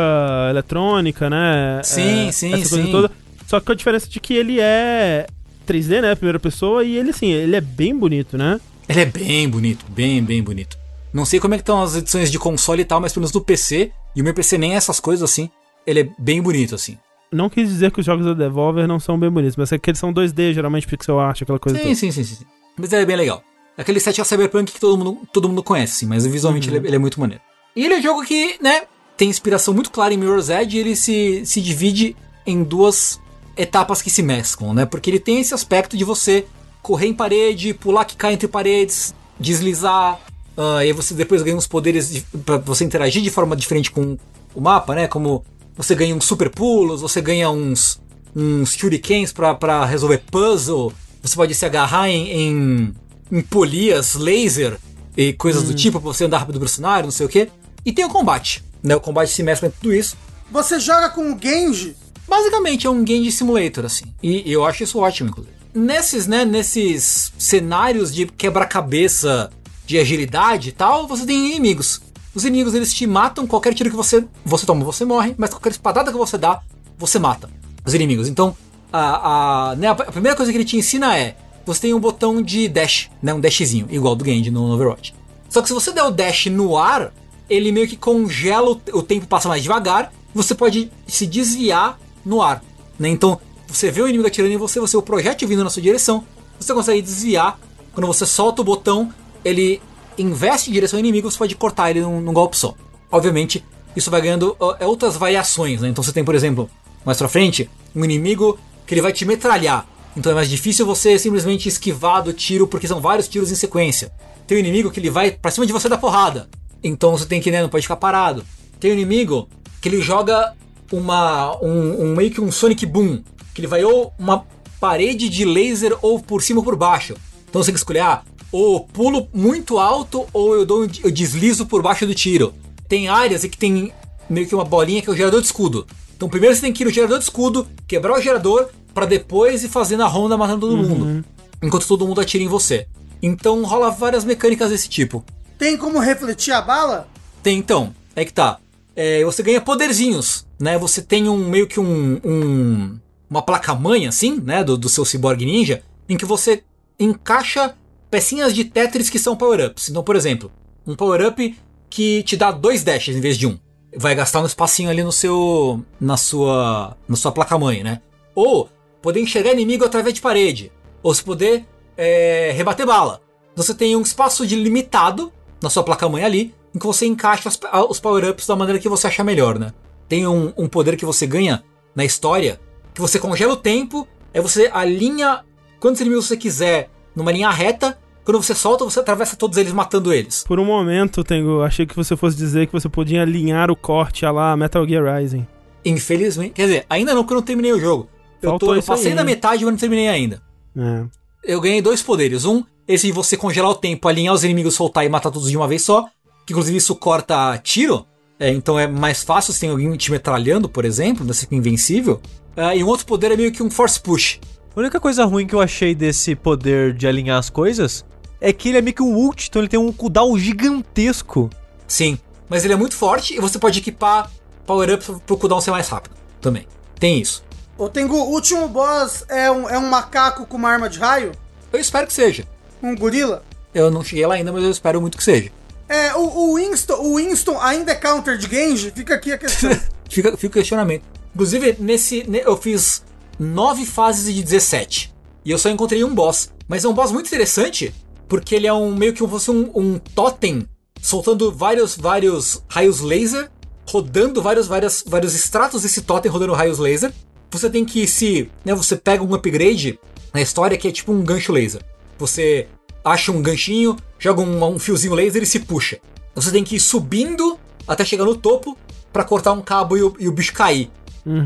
eletrônica, né? Sim, É, sim, essa coisa sim. toda. Só que com a diferença de que ele é 3D, né? Primeira pessoa, e ele, assim, ele é bem bonito, né? Ele é bem bonito, bem, bem bonito. Não sei como é que estão as edições de console e tal, mas pelo menos do PC, e o meu PC nem é essas coisas assim, ele é bem bonito, assim. Não quis dizer que os jogos da Devolver não são bem bonitos, mas é que eles são 2D, geralmente pixel art, aquela coisa Sim, toda. sim, sim, sim, sim. Mas ele é bem legal. Aquele set é cyberpunk que todo mundo, todo mundo conhece, assim, mas visualmente ele, é, ele é muito maneiro. E ele é um jogo que, né, tem inspiração muito clara em Mirror's Edge e ele se, se divide em duas etapas que se mesclam, né? Porque ele tem esse aspecto de você correr em parede, pular que cai entre paredes, deslizar, ah, e aí você depois ganha uns poderes de, pra você interagir de forma diferente com o mapa, né? Como você ganha uns super pulos, você ganha uns, uns shurikens pra resolver puzzle, você pode se agarrar em, em, em polias, laser e coisas do tipo pra você andar rápido pro cenário, não sei o que. E tem o combate, né? O combate se mescla em tudo isso. Você joga com o Genji, Basicamente é um game de simulator, assim. E eu acho isso ótimo, inclusive. Nesses, né, nesses cenários de quebra-cabeça, de agilidade e tal, você tem inimigos. Os inimigos, eles te matam, qualquer tiro que você, você toma, você morre, mas qualquer espadada que você dá, você mata os inimigos. Então, a, a, né, a primeira coisa que ele te ensina é, você tem um botão de dash, né, um dashzinho, igual do Genji no Overwatch. Só que se você der o dash no ar, ele meio que congela, o, tempo passa mais devagar, você pode se desviar no ar. Né? Então, você vê o inimigo atirando em você, você o projétil vindo na sua direção, você consegue desviar. Quando você solta o botão, ele investe em direção ao inimigo, você pode cortar ele num, num golpe só. Obviamente, isso vai ganhando é outras variações. Né? Então, você tem, por exemplo, mais pra frente, um inimigo que ele vai te metralhar. Então é mais difícil você simplesmente esquivar do tiro, porque são vários tiros em sequência. Tem um inimigo que ele vai pra cima de você da porrada. Então você tem que, né, não pode ficar parado. Tem um inimigo que ele joga uma um, um meio que um Sonic Boom, que ele vai ou uma parede de laser ou por cima ou por baixo. Então você tem que escolher, ah, ou pulo muito alto ou eu dou eu deslizo por baixo do tiro. Tem áreas em que tem meio que uma bolinha que é o gerador de escudo. Então primeiro você tem que ir no gerador de escudo, quebrar o gerador para depois ir fazendo a ronda matando todo mundo, enquanto todo mundo atira em você. Então rola várias mecânicas desse tipo. Tem como refletir a bala? Tem então, é que tá. É, você ganha poderzinhos, né? Você tem um meio que um, um- uma placa mãe assim, né, do, do seu cyborg ninja, em que você encaixa pecinhas de Tetris que são power-ups. Então, por exemplo, um power-up que te dá dois dashes em vez de um. Vai gastar um espacinho ali no seu na sua na sua placa mãe, né? Ou poder enxergar inimigo através de parede, ou se poder é, rebater bala. Você tem um espaço de limitado na sua placa mãe ali, em que você encaixa as- os power-ups da maneira que você achar melhor, né? Tem um, um poder que você ganha na história, que você congela o tempo, aí você alinha quantos inimigos você quiser numa linha reta, quando você solta, você atravessa todos eles matando eles. Por um momento, Tengo, achei que você fosse dizer que você podia alinhar o corte a lá Metal Gear Rising. Infelizmente, quer dizer, ainda não porque eu não terminei o jogo. Eu, Faltou tô, eu isso aí, passei da hein? metade, mas não terminei ainda. É. eu ganhei dois poderes. Um, esse de você congelar o tempo, alinhar os inimigos, soltar e matar todos de uma vez só. Que inclusive isso corta tiro. É, então é mais fácil se tem alguém te metralhando, por exemplo, né, você fica invencível. Ah, e um outro poder é meio que um force push. A única coisa ruim que eu achei desse poder de alinhar as coisas é que ele é meio que um ult, então ele tem um cooldown gigantesco. Sim, mas ele é muito forte e você pode equipar power-ups pro cooldown ser mais rápido também. Tem isso. O Tengu, o último boss é um, é um macaco com uma arma de raio? Eu espero que seja. Um gorila? Eu não cheguei lá ainda, mas eu espero muito que seja. É, o, o, Winston, o Winston ainda é counter de Genji? Fica aqui a questão. Fica, fica o questionamento. Inclusive, nesse. ne- Eu fiz nove fases de 17. E eu só encontrei um boss. Mas é um boss muito interessante, porque ele é um meio que fosse um, um totem soltando vários, vários raios laser, rodando vários, vários, vários estratos desse totem rodando raios laser. Você tem que se. Né, você pega um upgrade na história que é tipo um gancho laser. Você acha um ganchinho, joga um, um fiozinho laser e se puxa. Você tem que ir subindo até chegar no topo pra cortar um cabo e o, e o bicho cair.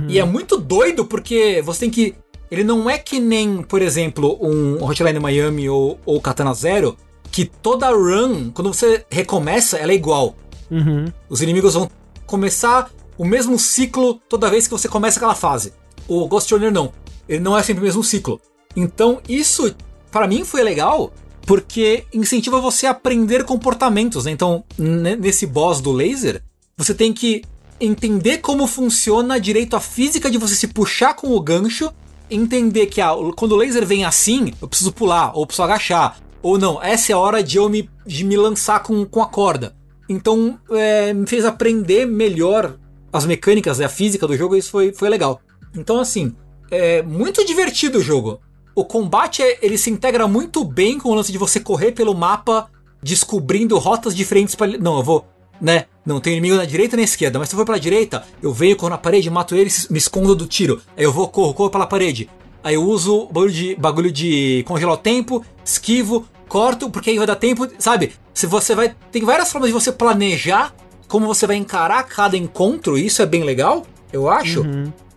E é muito doido porque você tem que. Ele não é que nem, por exemplo, um Hotline Miami ou, ou Katana Zero, que toda run, quando você recomeça, ela é igual. Uhum. Os inimigos vão começar o mesmo ciclo toda vez que você começa aquela fase. O Ghost Runner não. Ele não é sempre o mesmo ciclo. Então, isso, para mim, foi legal, porque incentiva você a aprender comportamentos, né? Então, nesse boss do laser, você tem que entender como funciona direito a física de você se puxar com o gancho, entender que ah, quando o laser vem assim, eu preciso pular, ou preciso agachar, ou não, essa é a hora de eu me, de me lançar com, com a corda. Então, é, me fez aprender melhor as mecânicas, né, a física do jogo, e isso foi, foi legal. Então, assim, é muito divertido o jogo. O combate, é- ele se integra muito bem com o lance de você correr pelo mapa, descobrindo rotas diferentes para Não, eu vou, né? Não tem inimigo na direita e na esquerda, mas se eu for pela direita, eu venho, corro na parede, mato ele, me escondo do tiro. Aí eu vou, corro, corro pela parede. Aí eu uso bagulho de, bagulho de congelar o tempo, esquivo, corto, porque aí vai dar tempo, sabe? Se você vai. Tem várias formas de você planejar como você vai encarar cada encontro, isso é bem legal, eu acho.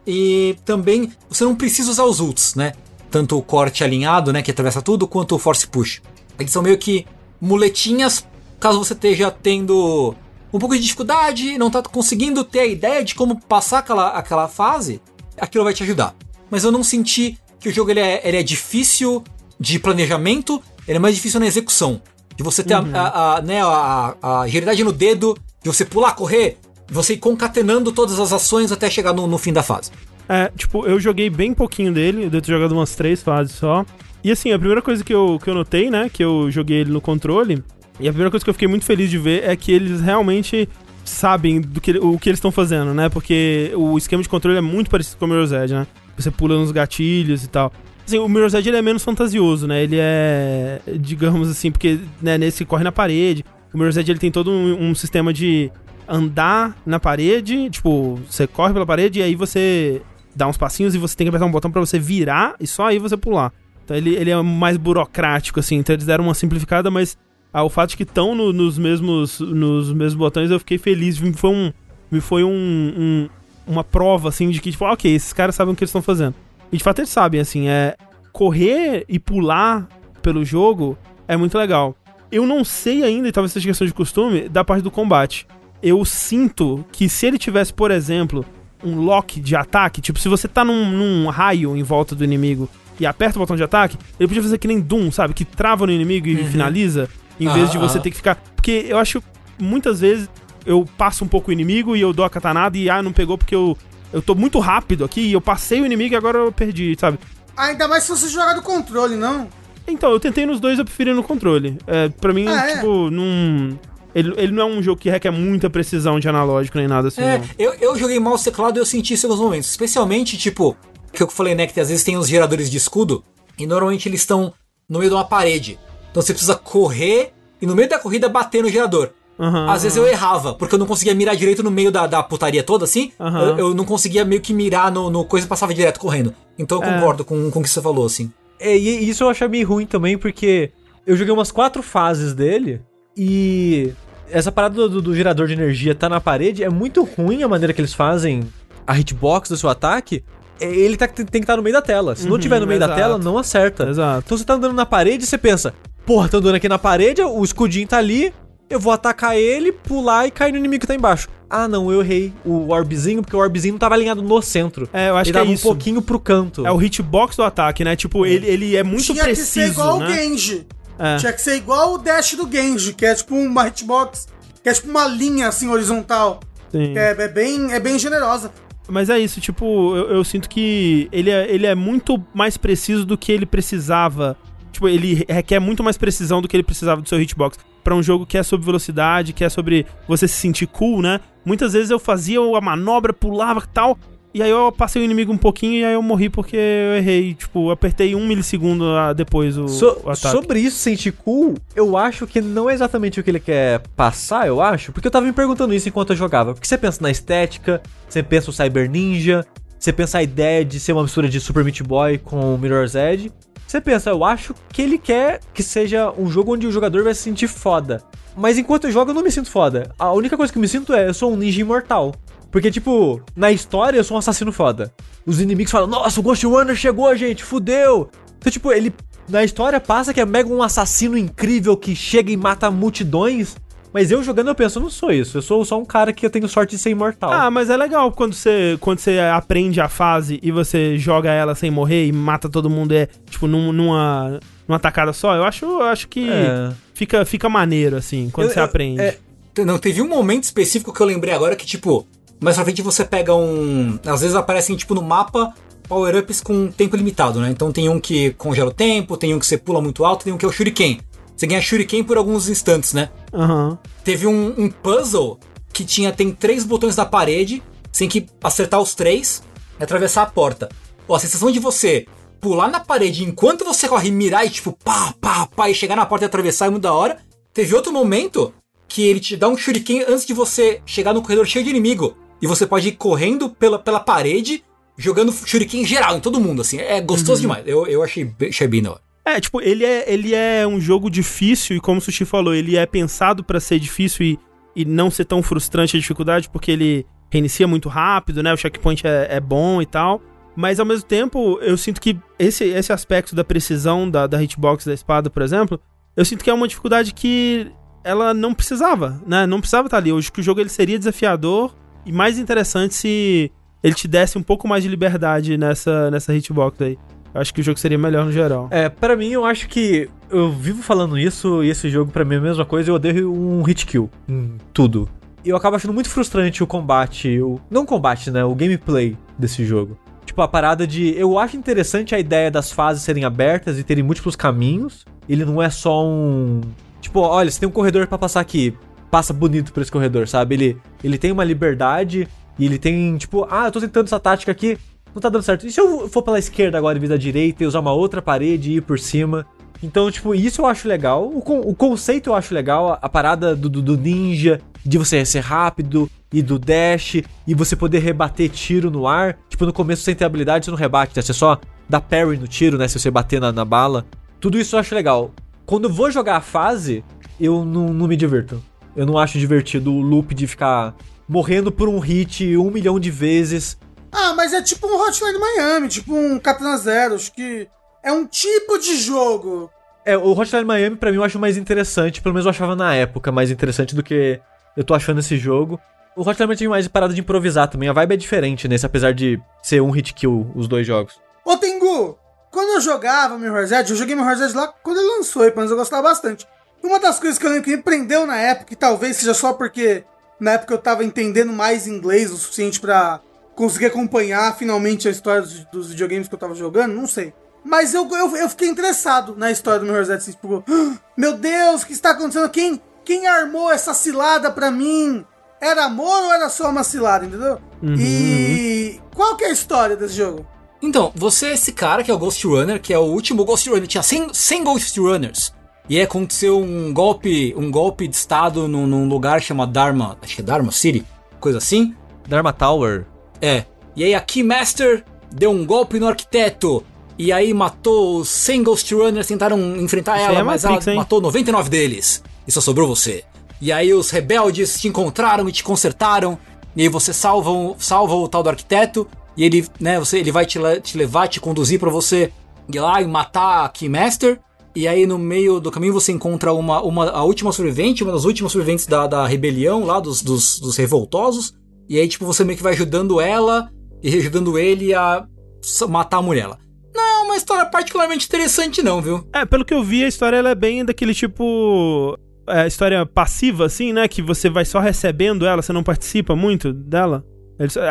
E também você não precisa usar os ults, né? Tanto o corte alinhado, né, que atravessa tudo, quanto o force push. Eles são meio que muletinhas, caso você esteja tendo um pouco de dificuldade, não tá conseguindo ter a ideia de como passar aquela, aquela fase, aquilo vai te ajudar. Mas eu não senti que o jogo ele é, ele é difícil de planejamento, ele é mais difícil na execução. De você ter a, a, a, né, a, a agilidade no dedo, de você pular, correr, você ir concatenando todas as ações até chegar no, no fim da fase. É, tipo, eu joguei bem pouquinho dele, eu devo ter jogado umas três fases só. E assim, a primeira coisa que eu, que eu notei, né, que eu joguei ele no controle, e a primeira coisa que eu fiquei muito feliz de ver é que eles realmente sabem do que, o que eles estão fazendo, né? Porque o esquema de controle é muito parecido com o Mirror's Edge, né? Você pula nos gatilhos e tal. Assim, o Mirror's Edge ele é menos fantasioso, né? Ele é, digamos assim, porque né, nesse corre na parede. O Mirror's Edge ele tem todo um, um sistema de andar na parede, tipo, você corre pela parede e aí você dá uns passinhos e você tem que apertar um botão pra você virar e só aí você pular. Então ele, ele é mais burocrático, assim. Então eles deram uma simplificada, mas ah, o fato de que estão no- nos, mesmos, nos mesmos botões eu fiquei feliz. Me foi, um, me foi um, um- uma prova, assim, de que, tipo, ok, esses caras sabem o que eles estão fazendo. E de fato eles sabem, assim, é. Correr e pular pelo jogo é muito legal. Eu não sei ainda, e talvez seja questão de costume, da parte do combate. Eu sinto que se ele tivesse, por exemplo, um lock de ataque, tipo, se você tá num, num raio em volta do inimigo e aperta o botão de ataque, ele podia fazer que nem Doom, sabe? Que trava no inimigo e finaliza, em vez Aham, de você aham. ter que ficar. Porque eu acho muitas vezes eu passo um pouco o inimigo e eu dou a katanada e ah, não pegou porque eu, eu tô muito rápido aqui e eu passei o inimigo e agora eu perdi, sabe? Ainda mais se você jogar do controle, não? Então, eu tentei nos dois, eu preferi no controle. É, pra mim, Ah, é? tipo, não. Ele, ele não é um jogo que requer muita precisão de analógico nem nada assim. É, não. eu, eu joguei mouse e teclado e eu senti isso em alguns momentos. Especialmente, tipo, que eu falei, né, que às vezes tem os geradores de escudo e normalmente eles estão no meio de uma parede. Então você precisa correr e no meio da corrida bater no gerador. Aham, Às vezes eu errava, porque eu não conseguia mirar direito no meio da, da putaria toda, assim. Aham. Eu, eu não conseguia meio que mirar no, no coisa e passava direto correndo. Então eu É. concordo com, com o que você falou, assim. É, e isso eu achei meio ruim também, porque eu joguei umas quatro fases dele e essa parada do, do- do gerador de energia tá na parede é muito ruim a maneira que eles fazem a hitbox do seu ataque. É, Ele tá- tem que estar no meio da tela. Se não Uhum, tiver no meio da exato. tela, não acerta. Exato. Então você tá andando na parede e você pensa, porra, tô andando aqui na parede, o escudinho tá ali, eu vou atacar ele, pular e cair no inimigo que tá embaixo. Ah, não, eu errei o orbzinho, porque o orbzinho não tava alinhado no centro. É, eu acho ele que é tava isso. um pouquinho pro canto. É o hitbox do ataque, né? Tipo, ele, ele é muito Tinha que ser preciso, igual o né? Genji. É. Tinha que ser igual o dash do Genji, que é tipo uma hitbox, que é tipo uma linha assim horizontal. Sim. É, é bem, é bem generosa. Mas é isso, tipo, eu, eu sinto que ele é, ele é muito mais preciso do que ele precisava. Tipo, ele requer muito mais precisão do que ele precisava do seu hitbox. Pra um jogo que é sobre velocidade, que é sobre você se sentir cool, né? Muitas vezes eu fazia a manobra, pulava e tal. E aí eu passei o inimigo um pouquinho e aí eu morri porque eu errei. Tipo, apertei um milissegundo depois o, So- o ataque. sobre isso, sentir cool, eu acho que não é exatamente o que ele quer passar, eu acho. Porque eu tava me perguntando isso enquanto eu jogava. Porque você pensa na estética, você pensa o Cyber Ninja, você pensa a ideia de ser uma mistura de Super Meat Boy com o Mirror's Edge. Você pensa, eu acho que ele quer que seja um jogo onde o jogador vai se sentir foda. Mas enquanto eu jogo, eu não me sinto foda. A única coisa que eu me sinto é, eu sou um ninja imortal. Porque, tipo, na história eu sou um assassino foda. Os inimigos falam, nossa, o Ghost Runner chegou, gente, fudeu. Então, tipo, ele na história passa que é mega um assassino incrível que chega e mata multidões. Mas eu jogando eu penso, eu não sou isso. Eu sou só um cara que eu tenho sorte de ser imortal. Ah, mas é legal quando você, quando você aprende a fase e você joga ela sem morrer e mata todo mundo, é tipo num- numa, numa tacada só, eu acho, eu acho que É. fica, fica maneiro, assim, quando Eu- você eu- aprende. é, Não, teve um momento específico que eu lembrei agora que, tipo, mais pra frente você pega um. Às vezes aparecem, tipo, no mapa power-ups com tempo limitado, né? Então tem um que congela o tempo, tem um que você pula muito alto, tem um que é o Shuriken. Você ganha Shuriken por alguns instantes, né? Aham. Teve um, um puzzle que tinha tem três botões na parede, tem que acertar os três e atravessar a porta. Ó, a sensação de você pular na parede enquanto você corre, mirar e tipo pá, pá, pá, e chegar na porta e atravessar é muito da hora. Teve outro momento que ele te dá um shuriken antes de você chegar no corredor cheio de inimigo. E você pode ir correndo pela, pela parede, jogando shuriken geral em todo mundo, assim. É gostoso demais. Eu, eu achei, bem- achei bem da hora. É, tipo, ele é, ele é um jogo difícil e como o Sushi falou, ele é pensado pra ser difícil e, e não ser tão frustrante a dificuldade, porque ele reinicia muito rápido, né? O checkpoint é, é bom e tal. Mas ao mesmo tempo, eu sinto que esse, esse aspecto da precisão da, da hitbox da espada, por exemplo, eu sinto que é uma dificuldade que ela não precisava, né? Não precisava estar ali. Acho que o jogo ele seria desafiador e mais interessante se ele te desse um pouco mais de liberdade nessa, nessa hitbox aí. Eu acho que o jogo seria melhor no geral. É, pra mim, eu acho que eu vivo falando isso e esse jogo pra mim é a mesma coisa. Eu odeio um hit kill em tudo. E eu acabo achando muito frustrante o combate, o não combate, né, o gameplay desse jogo. Tipo a parada de, eu acho interessante a ideia das fases serem abertas e terem múltiplos caminhos. Ele não é só um, tipo, olha, você tem um corredor pra passar aqui, passa bonito por esse corredor, sabe? Ele ele tem uma liberdade e ele tem tipo, ah, eu tô tentando essa tática aqui, não tá dando certo. E se eu for pela esquerda agora em vez da direita e usar uma outra parede e ir por cima? Então, tipo, isso eu acho legal. O, con- o conceito eu acho legal. A, a parada do, do- do ninja, de você ser rápido e do dash, e você poder rebater tiro no ar. Tipo, no começo sem ter habilidade, você não rebate, né? Você só dá parry no tiro, né? Se você bater na, na bala. Tudo isso eu acho legal. Quando eu vou jogar a fase, eu não, não me divirto. Eu não acho divertido o loop de ficar morrendo por um hit um milhão de vezes. Ah, mas é tipo um Hotline Miami, tipo um Katana Zero. Acho que é um tipo de jogo. É, o Hotline Miami pra mim eu acho mais interessante, pelo menos eu achava na época mais interessante do que eu tô achando esse jogo. O Hotline Miami tem mais parada de improvisar também, a vibe é diferente nesse, apesar de ser um hit kill os dois jogos. Ô, Tengu, quando eu jogava Mirror's Edge, eu joguei Mirror's Edge lá quando ele lançou, pelo menos eu gostava bastante. Uma das coisas que eu lembro que me prendeu na época, e talvez seja só porque na época eu tava entendendo mais inglês o suficiente pra conseguir acompanhar finalmente a história dos, dos videogames que eu tava jogando, não sei. Mas eu, eu, eu fiquei interessado na história do Mirror's Edge, assim, tipo, "Ah, meu Deus, o que está acontecendo? Quem, quem armou essa cilada pra mim? Era amor ou era só uma cilada, entendeu? E qual que é a história desse jogo? Então, você é esse cara que é o Ghost Runner, que é o último Ghost Runner. Tinha 100, 100 Ghost Runners. E aí aconteceu um golpe, um golpe de estado num, num lugar chamado Dharma, acho que é Dharma City, coisa assim. Dharma Tower. É. E aí a Keymaster deu um golpe no arquiteto. E aí matou os 100 Ghost Runners, tentaram enfrentar Isso ela, é mas Matrix, ela hein? matou 99 deles. E só sobrou você. E aí os rebeldes te encontraram e te consertaram. E aí você salva, o- salva o tal do arquiteto. E ele, né, você, ele vai te, te levar, te conduzir pra você ir lá e matar a Keymaster. E aí no meio do caminho você encontra uma, uma, a última sobrevivente, uma das últimas sobreviventes da, da rebelião lá, dos, dos, dos revoltosos. E aí, tipo, você meio que vai ajudando ela e ajudando ele a matar a mulher. Não, uma história particularmente interessante não, viu? É, pelo que eu vi, a história ela é bem daquele tipo. É, história passiva, assim, né? Que você vai só recebendo ela, você não participa muito dela.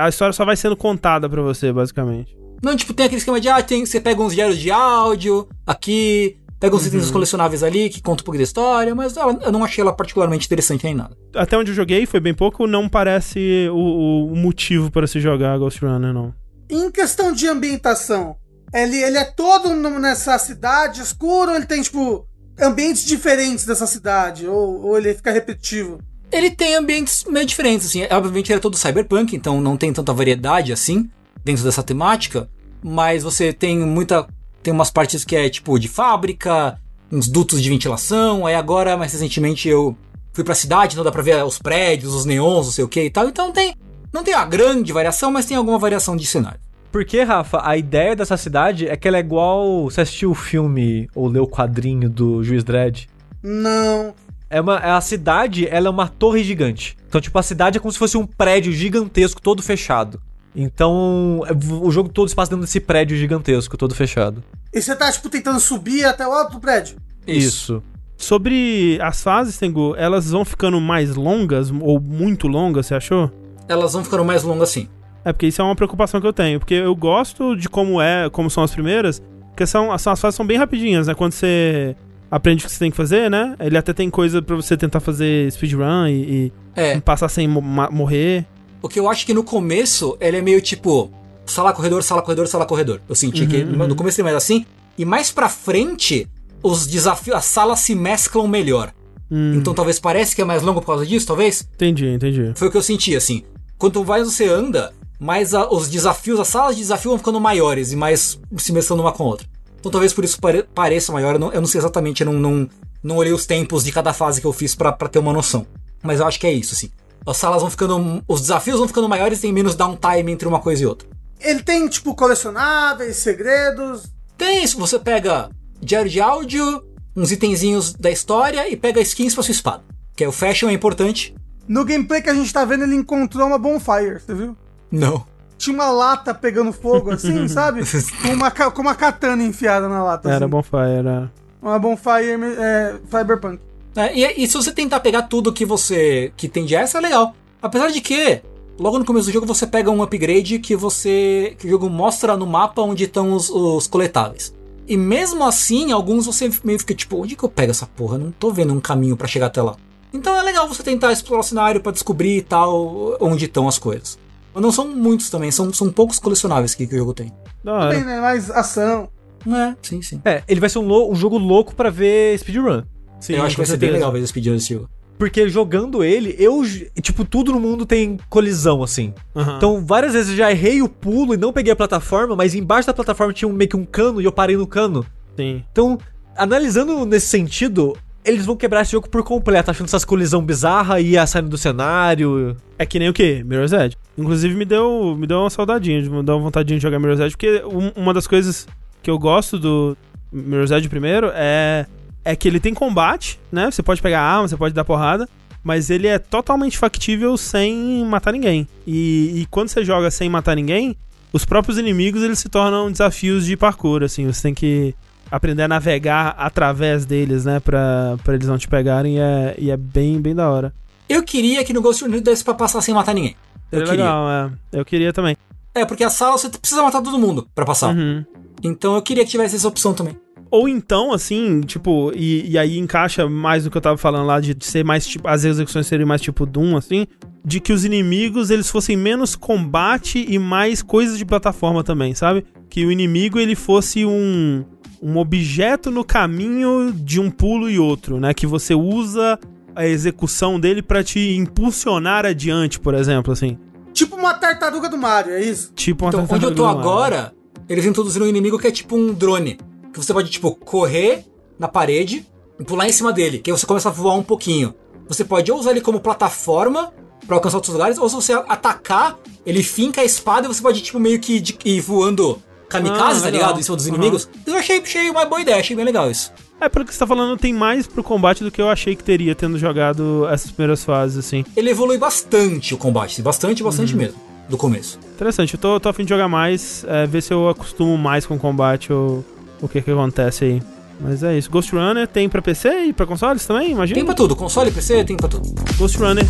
A história só vai sendo contada pra você, basicamente. Não, tipo, tem aquele esquema de, ah, tem, você pega uns diários de áudio aqui, pega uns itens colecionáveis ali que contam um pouco da história, mas ela- eu não achei ela particularmente interessante nem nada. Até onde eu joguei, foi bem pouco, não parece o, o- o motivo para se jogar Ghost Runner, não. Em questão de ambientação, ele, ele é todo nessa cidade escura ou ele tem, tipo, ambientes diferentes dessa cidade? Ou, ou ele fica repetitivo? Ele tem ambientes meio diferentes, assim. Obviamente ele é todo cyberpunk, então não tem tanta variedade assim dentro dessa temática. Mas você tem muita. Tem umas partes que é tipo de fábrica, uns dutos de ventilação. Aí agora, mais recentemente, eu fui pra cidade, então dá pra ver os prédios, os neons, não sei o que e tal. Então tem. Não tem uma grande variação, mas tem alguma variação de cenário. Porque, Rafa, a ideia dessa cidade é que ela é igual. Você assistiu o filme ou leu o quadrinho do Juiz Dredd? Não. É uma, a cidade, ela é uma torre gigante. Então, tipo, a cidade é como se fosse um prédio gigantesco, todo fechado. Então, é, o jogo todo se passa dentro desse prédio gigantesco, todo fechado. E você tá, tipo, tentando subir até o alto do prédio. Isso. Sobre as fases, Tengu, elas vão ficando mais longas ou muito longas, você achou? Elas vão ficando mais longas assim. É, porque isso é uma preocupação que eu tenho. Porque eu gosto de como é, como são as primeiras, porque são, as fases são bem rapidinhas, né? Quando você aprende o que você tem que fazer, né? Ele até tem coisa pra você tentar fazer speedrun e, É, e passar sem morrer. O que eu acho que no começo ele é meio tipo sala corredor, sala corredor, sala corredor. Eu senti que no começo ele é mais assim. E mais pra frente, os desafios, as salas se mesclam melhor. Hum, Então talvez pareça que é mais longo por causa disso, talvez. entendi, entendi. Foi o que eu senti, assim. Quanto mais você anda, mais a- os desafios, as salas de desafio vão ficando maiores e mais se mesclando uma com a outra. Então talvez por isso pare- pareça maior. Eu não, eu não sei exatamente, eu não, não, não olhei os tempos de cada fase que eu fiz pra ter uma noção. Mas eu acho que é isso, assim. As salas vão ficando. Os desafios vão ficando maiores e tem menos downtime entre uma coisa e outra. Ele tem, tipo, colecionáveis, segredos. Tem isso, você pega diário de áudio, uns itenzinhos da história e pega skins pra sua espada. Que é o fashion é importante. No gameplay que a gente tá vendo, ele encontrou uma bonfire, você viu? Não. Tinha uma lata pegando fogo, assim, sabe? Com uma, com uma katana enfiada na lata. Era assim. bonfire, era. Uma bonfire é, cyberpunk. É, e, e se você tentar pegar tudo que você que tem de essa, é legal. Apesar de que, logo no começo do jogo, você pega um upgrade que você. que o jogo mostra no mapa onde estão os, os coletáveis. E mesmo assim, alguns você meio fica tipo, onde que eu pego essa porra? Eu não tô vendo um caminho pra chegar até lá. Então é legal você tentar explorar o cenário pra descobrir e tal onde estão as coisas. Mas não são muitos também, são, são poucos colecionáveis que, que o jogo tem. Da Tem, né? Mais ação. É, sim, sim. É, ele vai ser um, um jogo louco pra ver speedrun. Sim, eu acho que vai ser bem legal ver esse speedrun desse jogo. Porque jogando ele, eu. Tipo, tudo no mundo tem colisão, assim. Aham. Então, várias vezes eu já errei o pulo e não peguei a plataforma, mas embaixo da plataforma tinha um, meio que um cano e eu parei no cano. Sim. Então, analisando nesse sentido, eles vão quebrar esse jogo por completo, achando essas colisão bizarra e ia saindo do cenário. É que nem o quê? Mirror's Edge. Inclusive me deu, me deu uma saudadinha, me deu uma vontade de jogar Mirror's Edge, porque um- uma das coisas que eu gosto do Mirror's Edge primeiro é, é que ele tem combate, né? Você pode pegar arma, você pode dar porrada, mas ele é totalmente factível sem matar ninguém. E, e quando você joga sem matar ninguém, os próprios inimigos eles se tornam desafios de parkour, assim, você tem que aprender a navegar através deles, né, pra, pra eles não te pegarem, e é, e é bem, bem da hora. Eu queria que no Ghost Recon desse pra passar sem matar ninguém. Eu Seria queria. legal, é. Eu queria também. É, porque a sala você precisa matar todo mundo pra passar. Uhum. Então eu queria que tivesse essa opção também. Ou então, assim, tipo, e, e aí encaixa mais no que eu tava falando lá, de ser mais tipo, as execuções serem mais tipo Doom, assim, de que os inimigos eles fossem menos combate e mais coisas de plataforma também, sabe? Que o inimigo ele fosse um, um objeto no caminho de um pulo e outro, né? Que você usa a execução dele pra te impulsionar adiante, por exemplo, assim. Tipo uma tartaruga do Mario, é isso? Tipo uma Então, onde eu tartaruga tô agora, eles introduziram um inimigo que é tipo um drone. Que você pode, tipo, correr na parede e pular em cima dele. Que aí você começa a voar um pouquinho. Você pode ou usar ele como plataforma pra alcançar outros lugares, ou se você atacar, ele finca a espada e você pode, tipo, meio que ir voando kamikaze, Ah, tá ligado? Em cima dos Uhum. inimigos. Eu achei, achei uma boa ideia, achei bem legal isso. É, pelo que você tá falando, tem mais pro combate do que eu achei que teria tendo jogado essas primeiras fases, assim. Ele evolui bastante o combate, bastante, bastante Uhum. mesmo, do começo. Interessante, eu tô, tô a fim de jogar mais, é, ver se eu acostumo mais com o combate ou o que que acontece aí. Mas é isso. Ghost Runner tem pra PC e pra consoles também, imagina? Tem pra tudo, console, PC, tem pra tudo. Ghost Runner.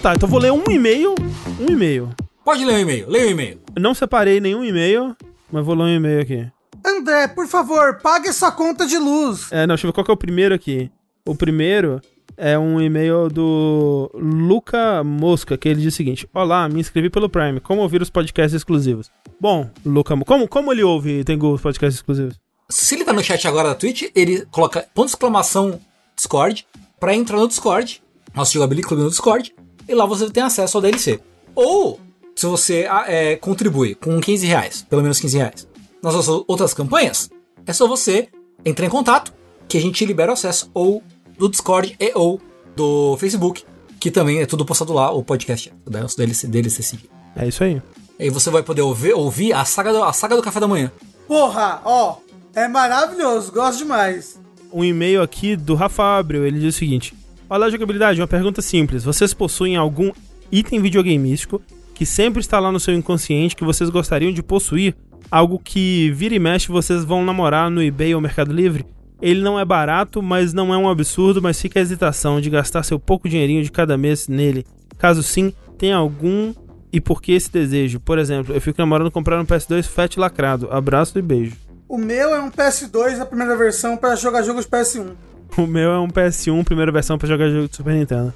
Tá, então vou ler um e-mail. Um e-mail. Pode ler o e-mail, leia o e-mail. Eu não separei nenhum e-mail, mas vou ler um e-mail aqui. André, por favor, pague sua conta de luz. É, não, deixa eu ver qual que é o primeiro aqui. O primeiro é um e-mail do Luca Mosca, que ele diz o seguinte: Olá, me inscrevi pelo Prime. Como ouvir os podcasts exclusivos? Bom, Luca, como, como ele ouve tem os podcasts exclusivos? Se ele tá no chat agora da Twitch, ele coloca ponto de exclamação Discord pra entrar no Discord, nosso Jogability Club no Discord, e lá você tem acesso ao DLC. Ou se você ah, é, contribui com 15 reais, pelo menos 15 reais, nas nossas outras campanhas, é só você entrar em contato que a gente libera o acesso ou do Discord e ou do Facebook, que também é tudo postado lá, o podcast né, o DLC, DLC seguir. É isso aí. Aí você vai poder ouvir, ouvir a, saga do, a saga do café da manhã. Porra, ó, é maravilhoso, gosto demais. Um e-mail aqui do Rafábrio, ele diz o seguinte: Olá, jogabilidade, uma pergunta simples. Vocês possuem algum item videogameístico que sempre está lá no seu inconsciente que vocês gostariam de possuir? Algo que vira e mexe vocês vão namorar no eBay ou Mercado Livre? Ele não é barato, mas não é um absurdo, mas fica a hesitação de gastar seu pouco dinheirinho de cada mês nele. Caso sim, tem algum e por que esse desejo? Por exemplo, eu fico namorando comprar um PS2 Fat lacrado. Abraço e beijo. O meu é um PS2, a primeira versão, para jogar jogos de PS1. O meu é um PS1, primeira versão para jogar jogo de Super Nintendo.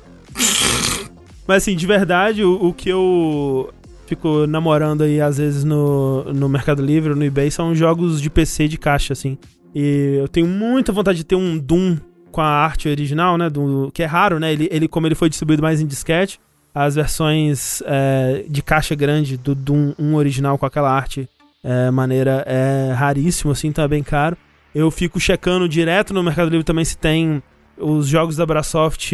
Mas assim, de verdade, o, o, que eu fico namorando aí às vezes no, no Mercado Livre, no eBay, são jogos de PC de caixa, assim. E eu tenho muita vontade de ter um Doom com a arte original, né? Do, que é raro, né? Ele, ele, como ele foi distribuído mais em disquete, as versões é, de caixa grande do Doom 1 original com aquela arte é, maneira é raríssimo, assim, é bem caro. Eu fico checando direto no Mercado Livre também se tem os jogos da Brasoft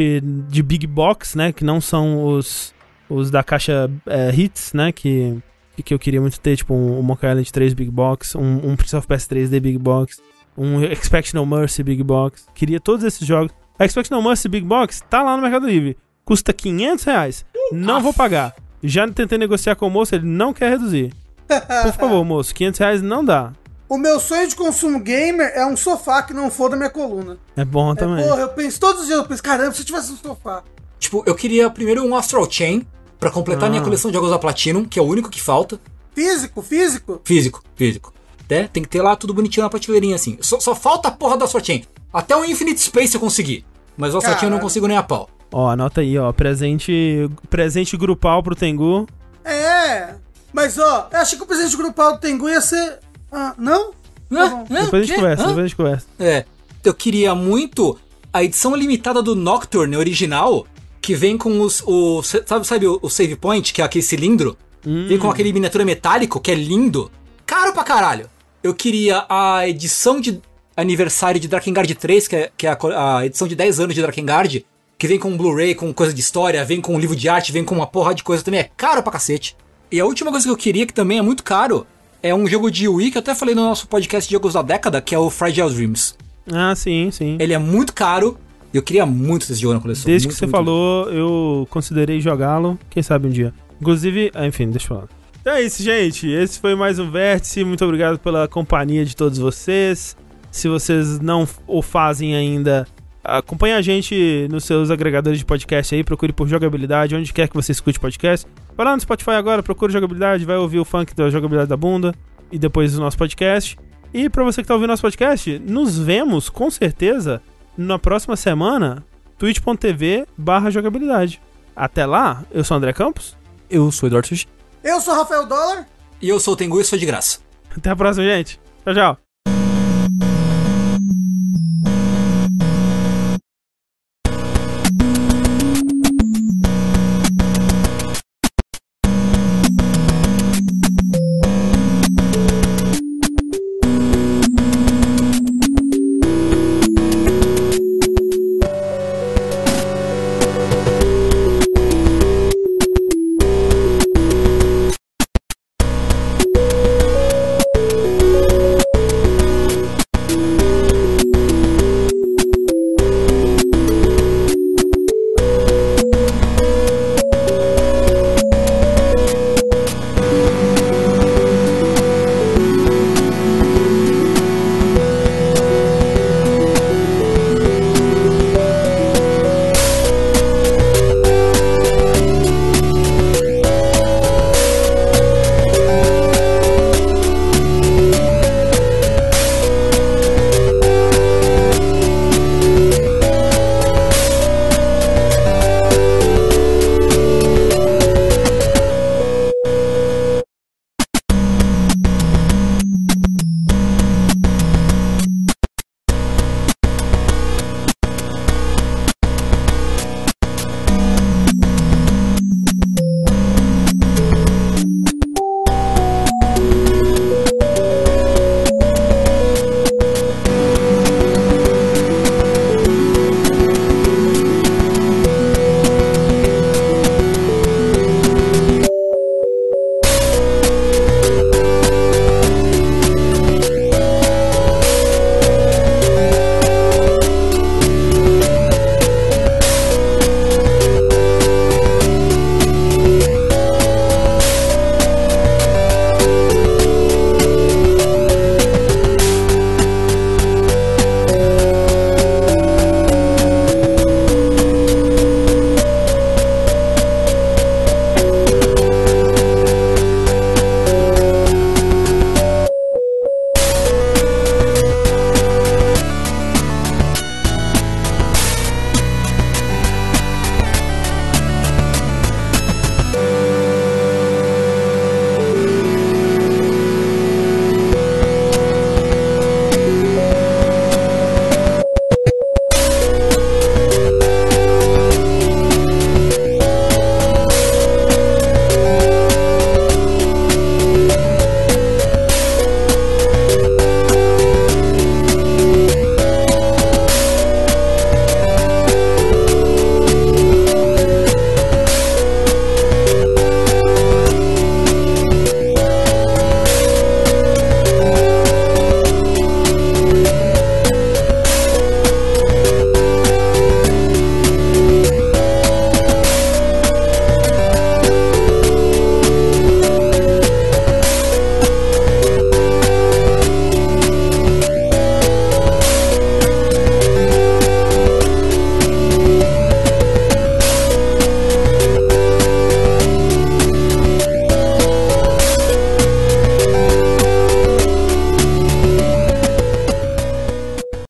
de Big Box, né? Que não são os, os da caixa é, Hits, né? Que, que eu queria muito ter, tipo um, um Monkey Island 3 Big Box, um, um Prince of PS 3D Big Box, um Expect No Mercy Big Box. Queria todos esses jogos. A Expect No Mercy Big Box tá lá no Mercado Livre. Custa 500 reais. Não vou pagar. Já tentei negociar com o moço, ele não quer reduzir. Por favor, moço, 500 reais não dá. O meu sonho de consumo gamer é um sofá que não for da minha coluna. É bom também. É, porra, eu penso todos os dias, eu penso, caramba, se eu tivesse um sofá. Tipo, eu queria primeiro um Astral Chain para completar Ah. minha coleção de jogos da Platinum, que é o único que falta. Físico, físico. Físico, físico. Né? Tem que ter lá tudo bonitinho na prateleirinha assim. Só, só falta a porra da Astral Chain. Até o Infinite Space eu consegui. Mas o Astral Chain eu não consigo nem a pau. Ó, anota aí, ó. Presente, presente grupal pro Tengu. É. Mas ó, eu achei que o presente grupal do Tengu ia ser. Ah, não? Tá. Depois a gente conversa, Hã? depois a gente conversa. É. Eu queria muito a edição limitada do Nocturne original, que vem com os. O, sabe, sabe o, o save point, que é aquele cilindro? Vem com aquele miniatura metálico, que é lindo. Caro pra caralho. Eu queria a edição de aniversário de Drakengard 3, que é, que é a, a edição de 10 anos de Drakengard, que vem com um Blu-ray, com coisa de história, vem com um livro de arte, vem com uma porra de coisa também. É caro pra cacete. E a última coisa que eu queria, que também é muito caro, é um jogo de Wii, que eu até falei no nosso podcast de jogos da década, que é o Fragile Dreams. Ah, sim, sim. Ele é muito caro e eu queria muito esse jogo na coleção. Desde Muito, que você falou, eu considerei jogá-lo. Quem sabe um dia. Inclusive, ah, enfim, deixa eu falar. Então é isso, gente. Esse foi mais um Vértice. Muito obrigado pela companhia de todos vocês. Se vocês não o fazem ainda, acompanhe a gente nos seus agregadores de podcast aí. Procure por jogabilidade, onde quer que você escute podcast. Vai lá no Spotify agora, procure jogabilidade, vai ouvir o funk da jogabilidade da bunda e depois o nosso podcast. E pra você que tá ouvindo nosso podcast, nos vemos com certeza na próxima semana, twitch.tv barra jogabilidade. Até lá, eu sou o André Campos. Eu sou o Eduardo Sushi. Eu sou Rafael Dollar. E eu sou o Tengu e isso foi de graça. Até a próxima, gente. Tchau, tchau.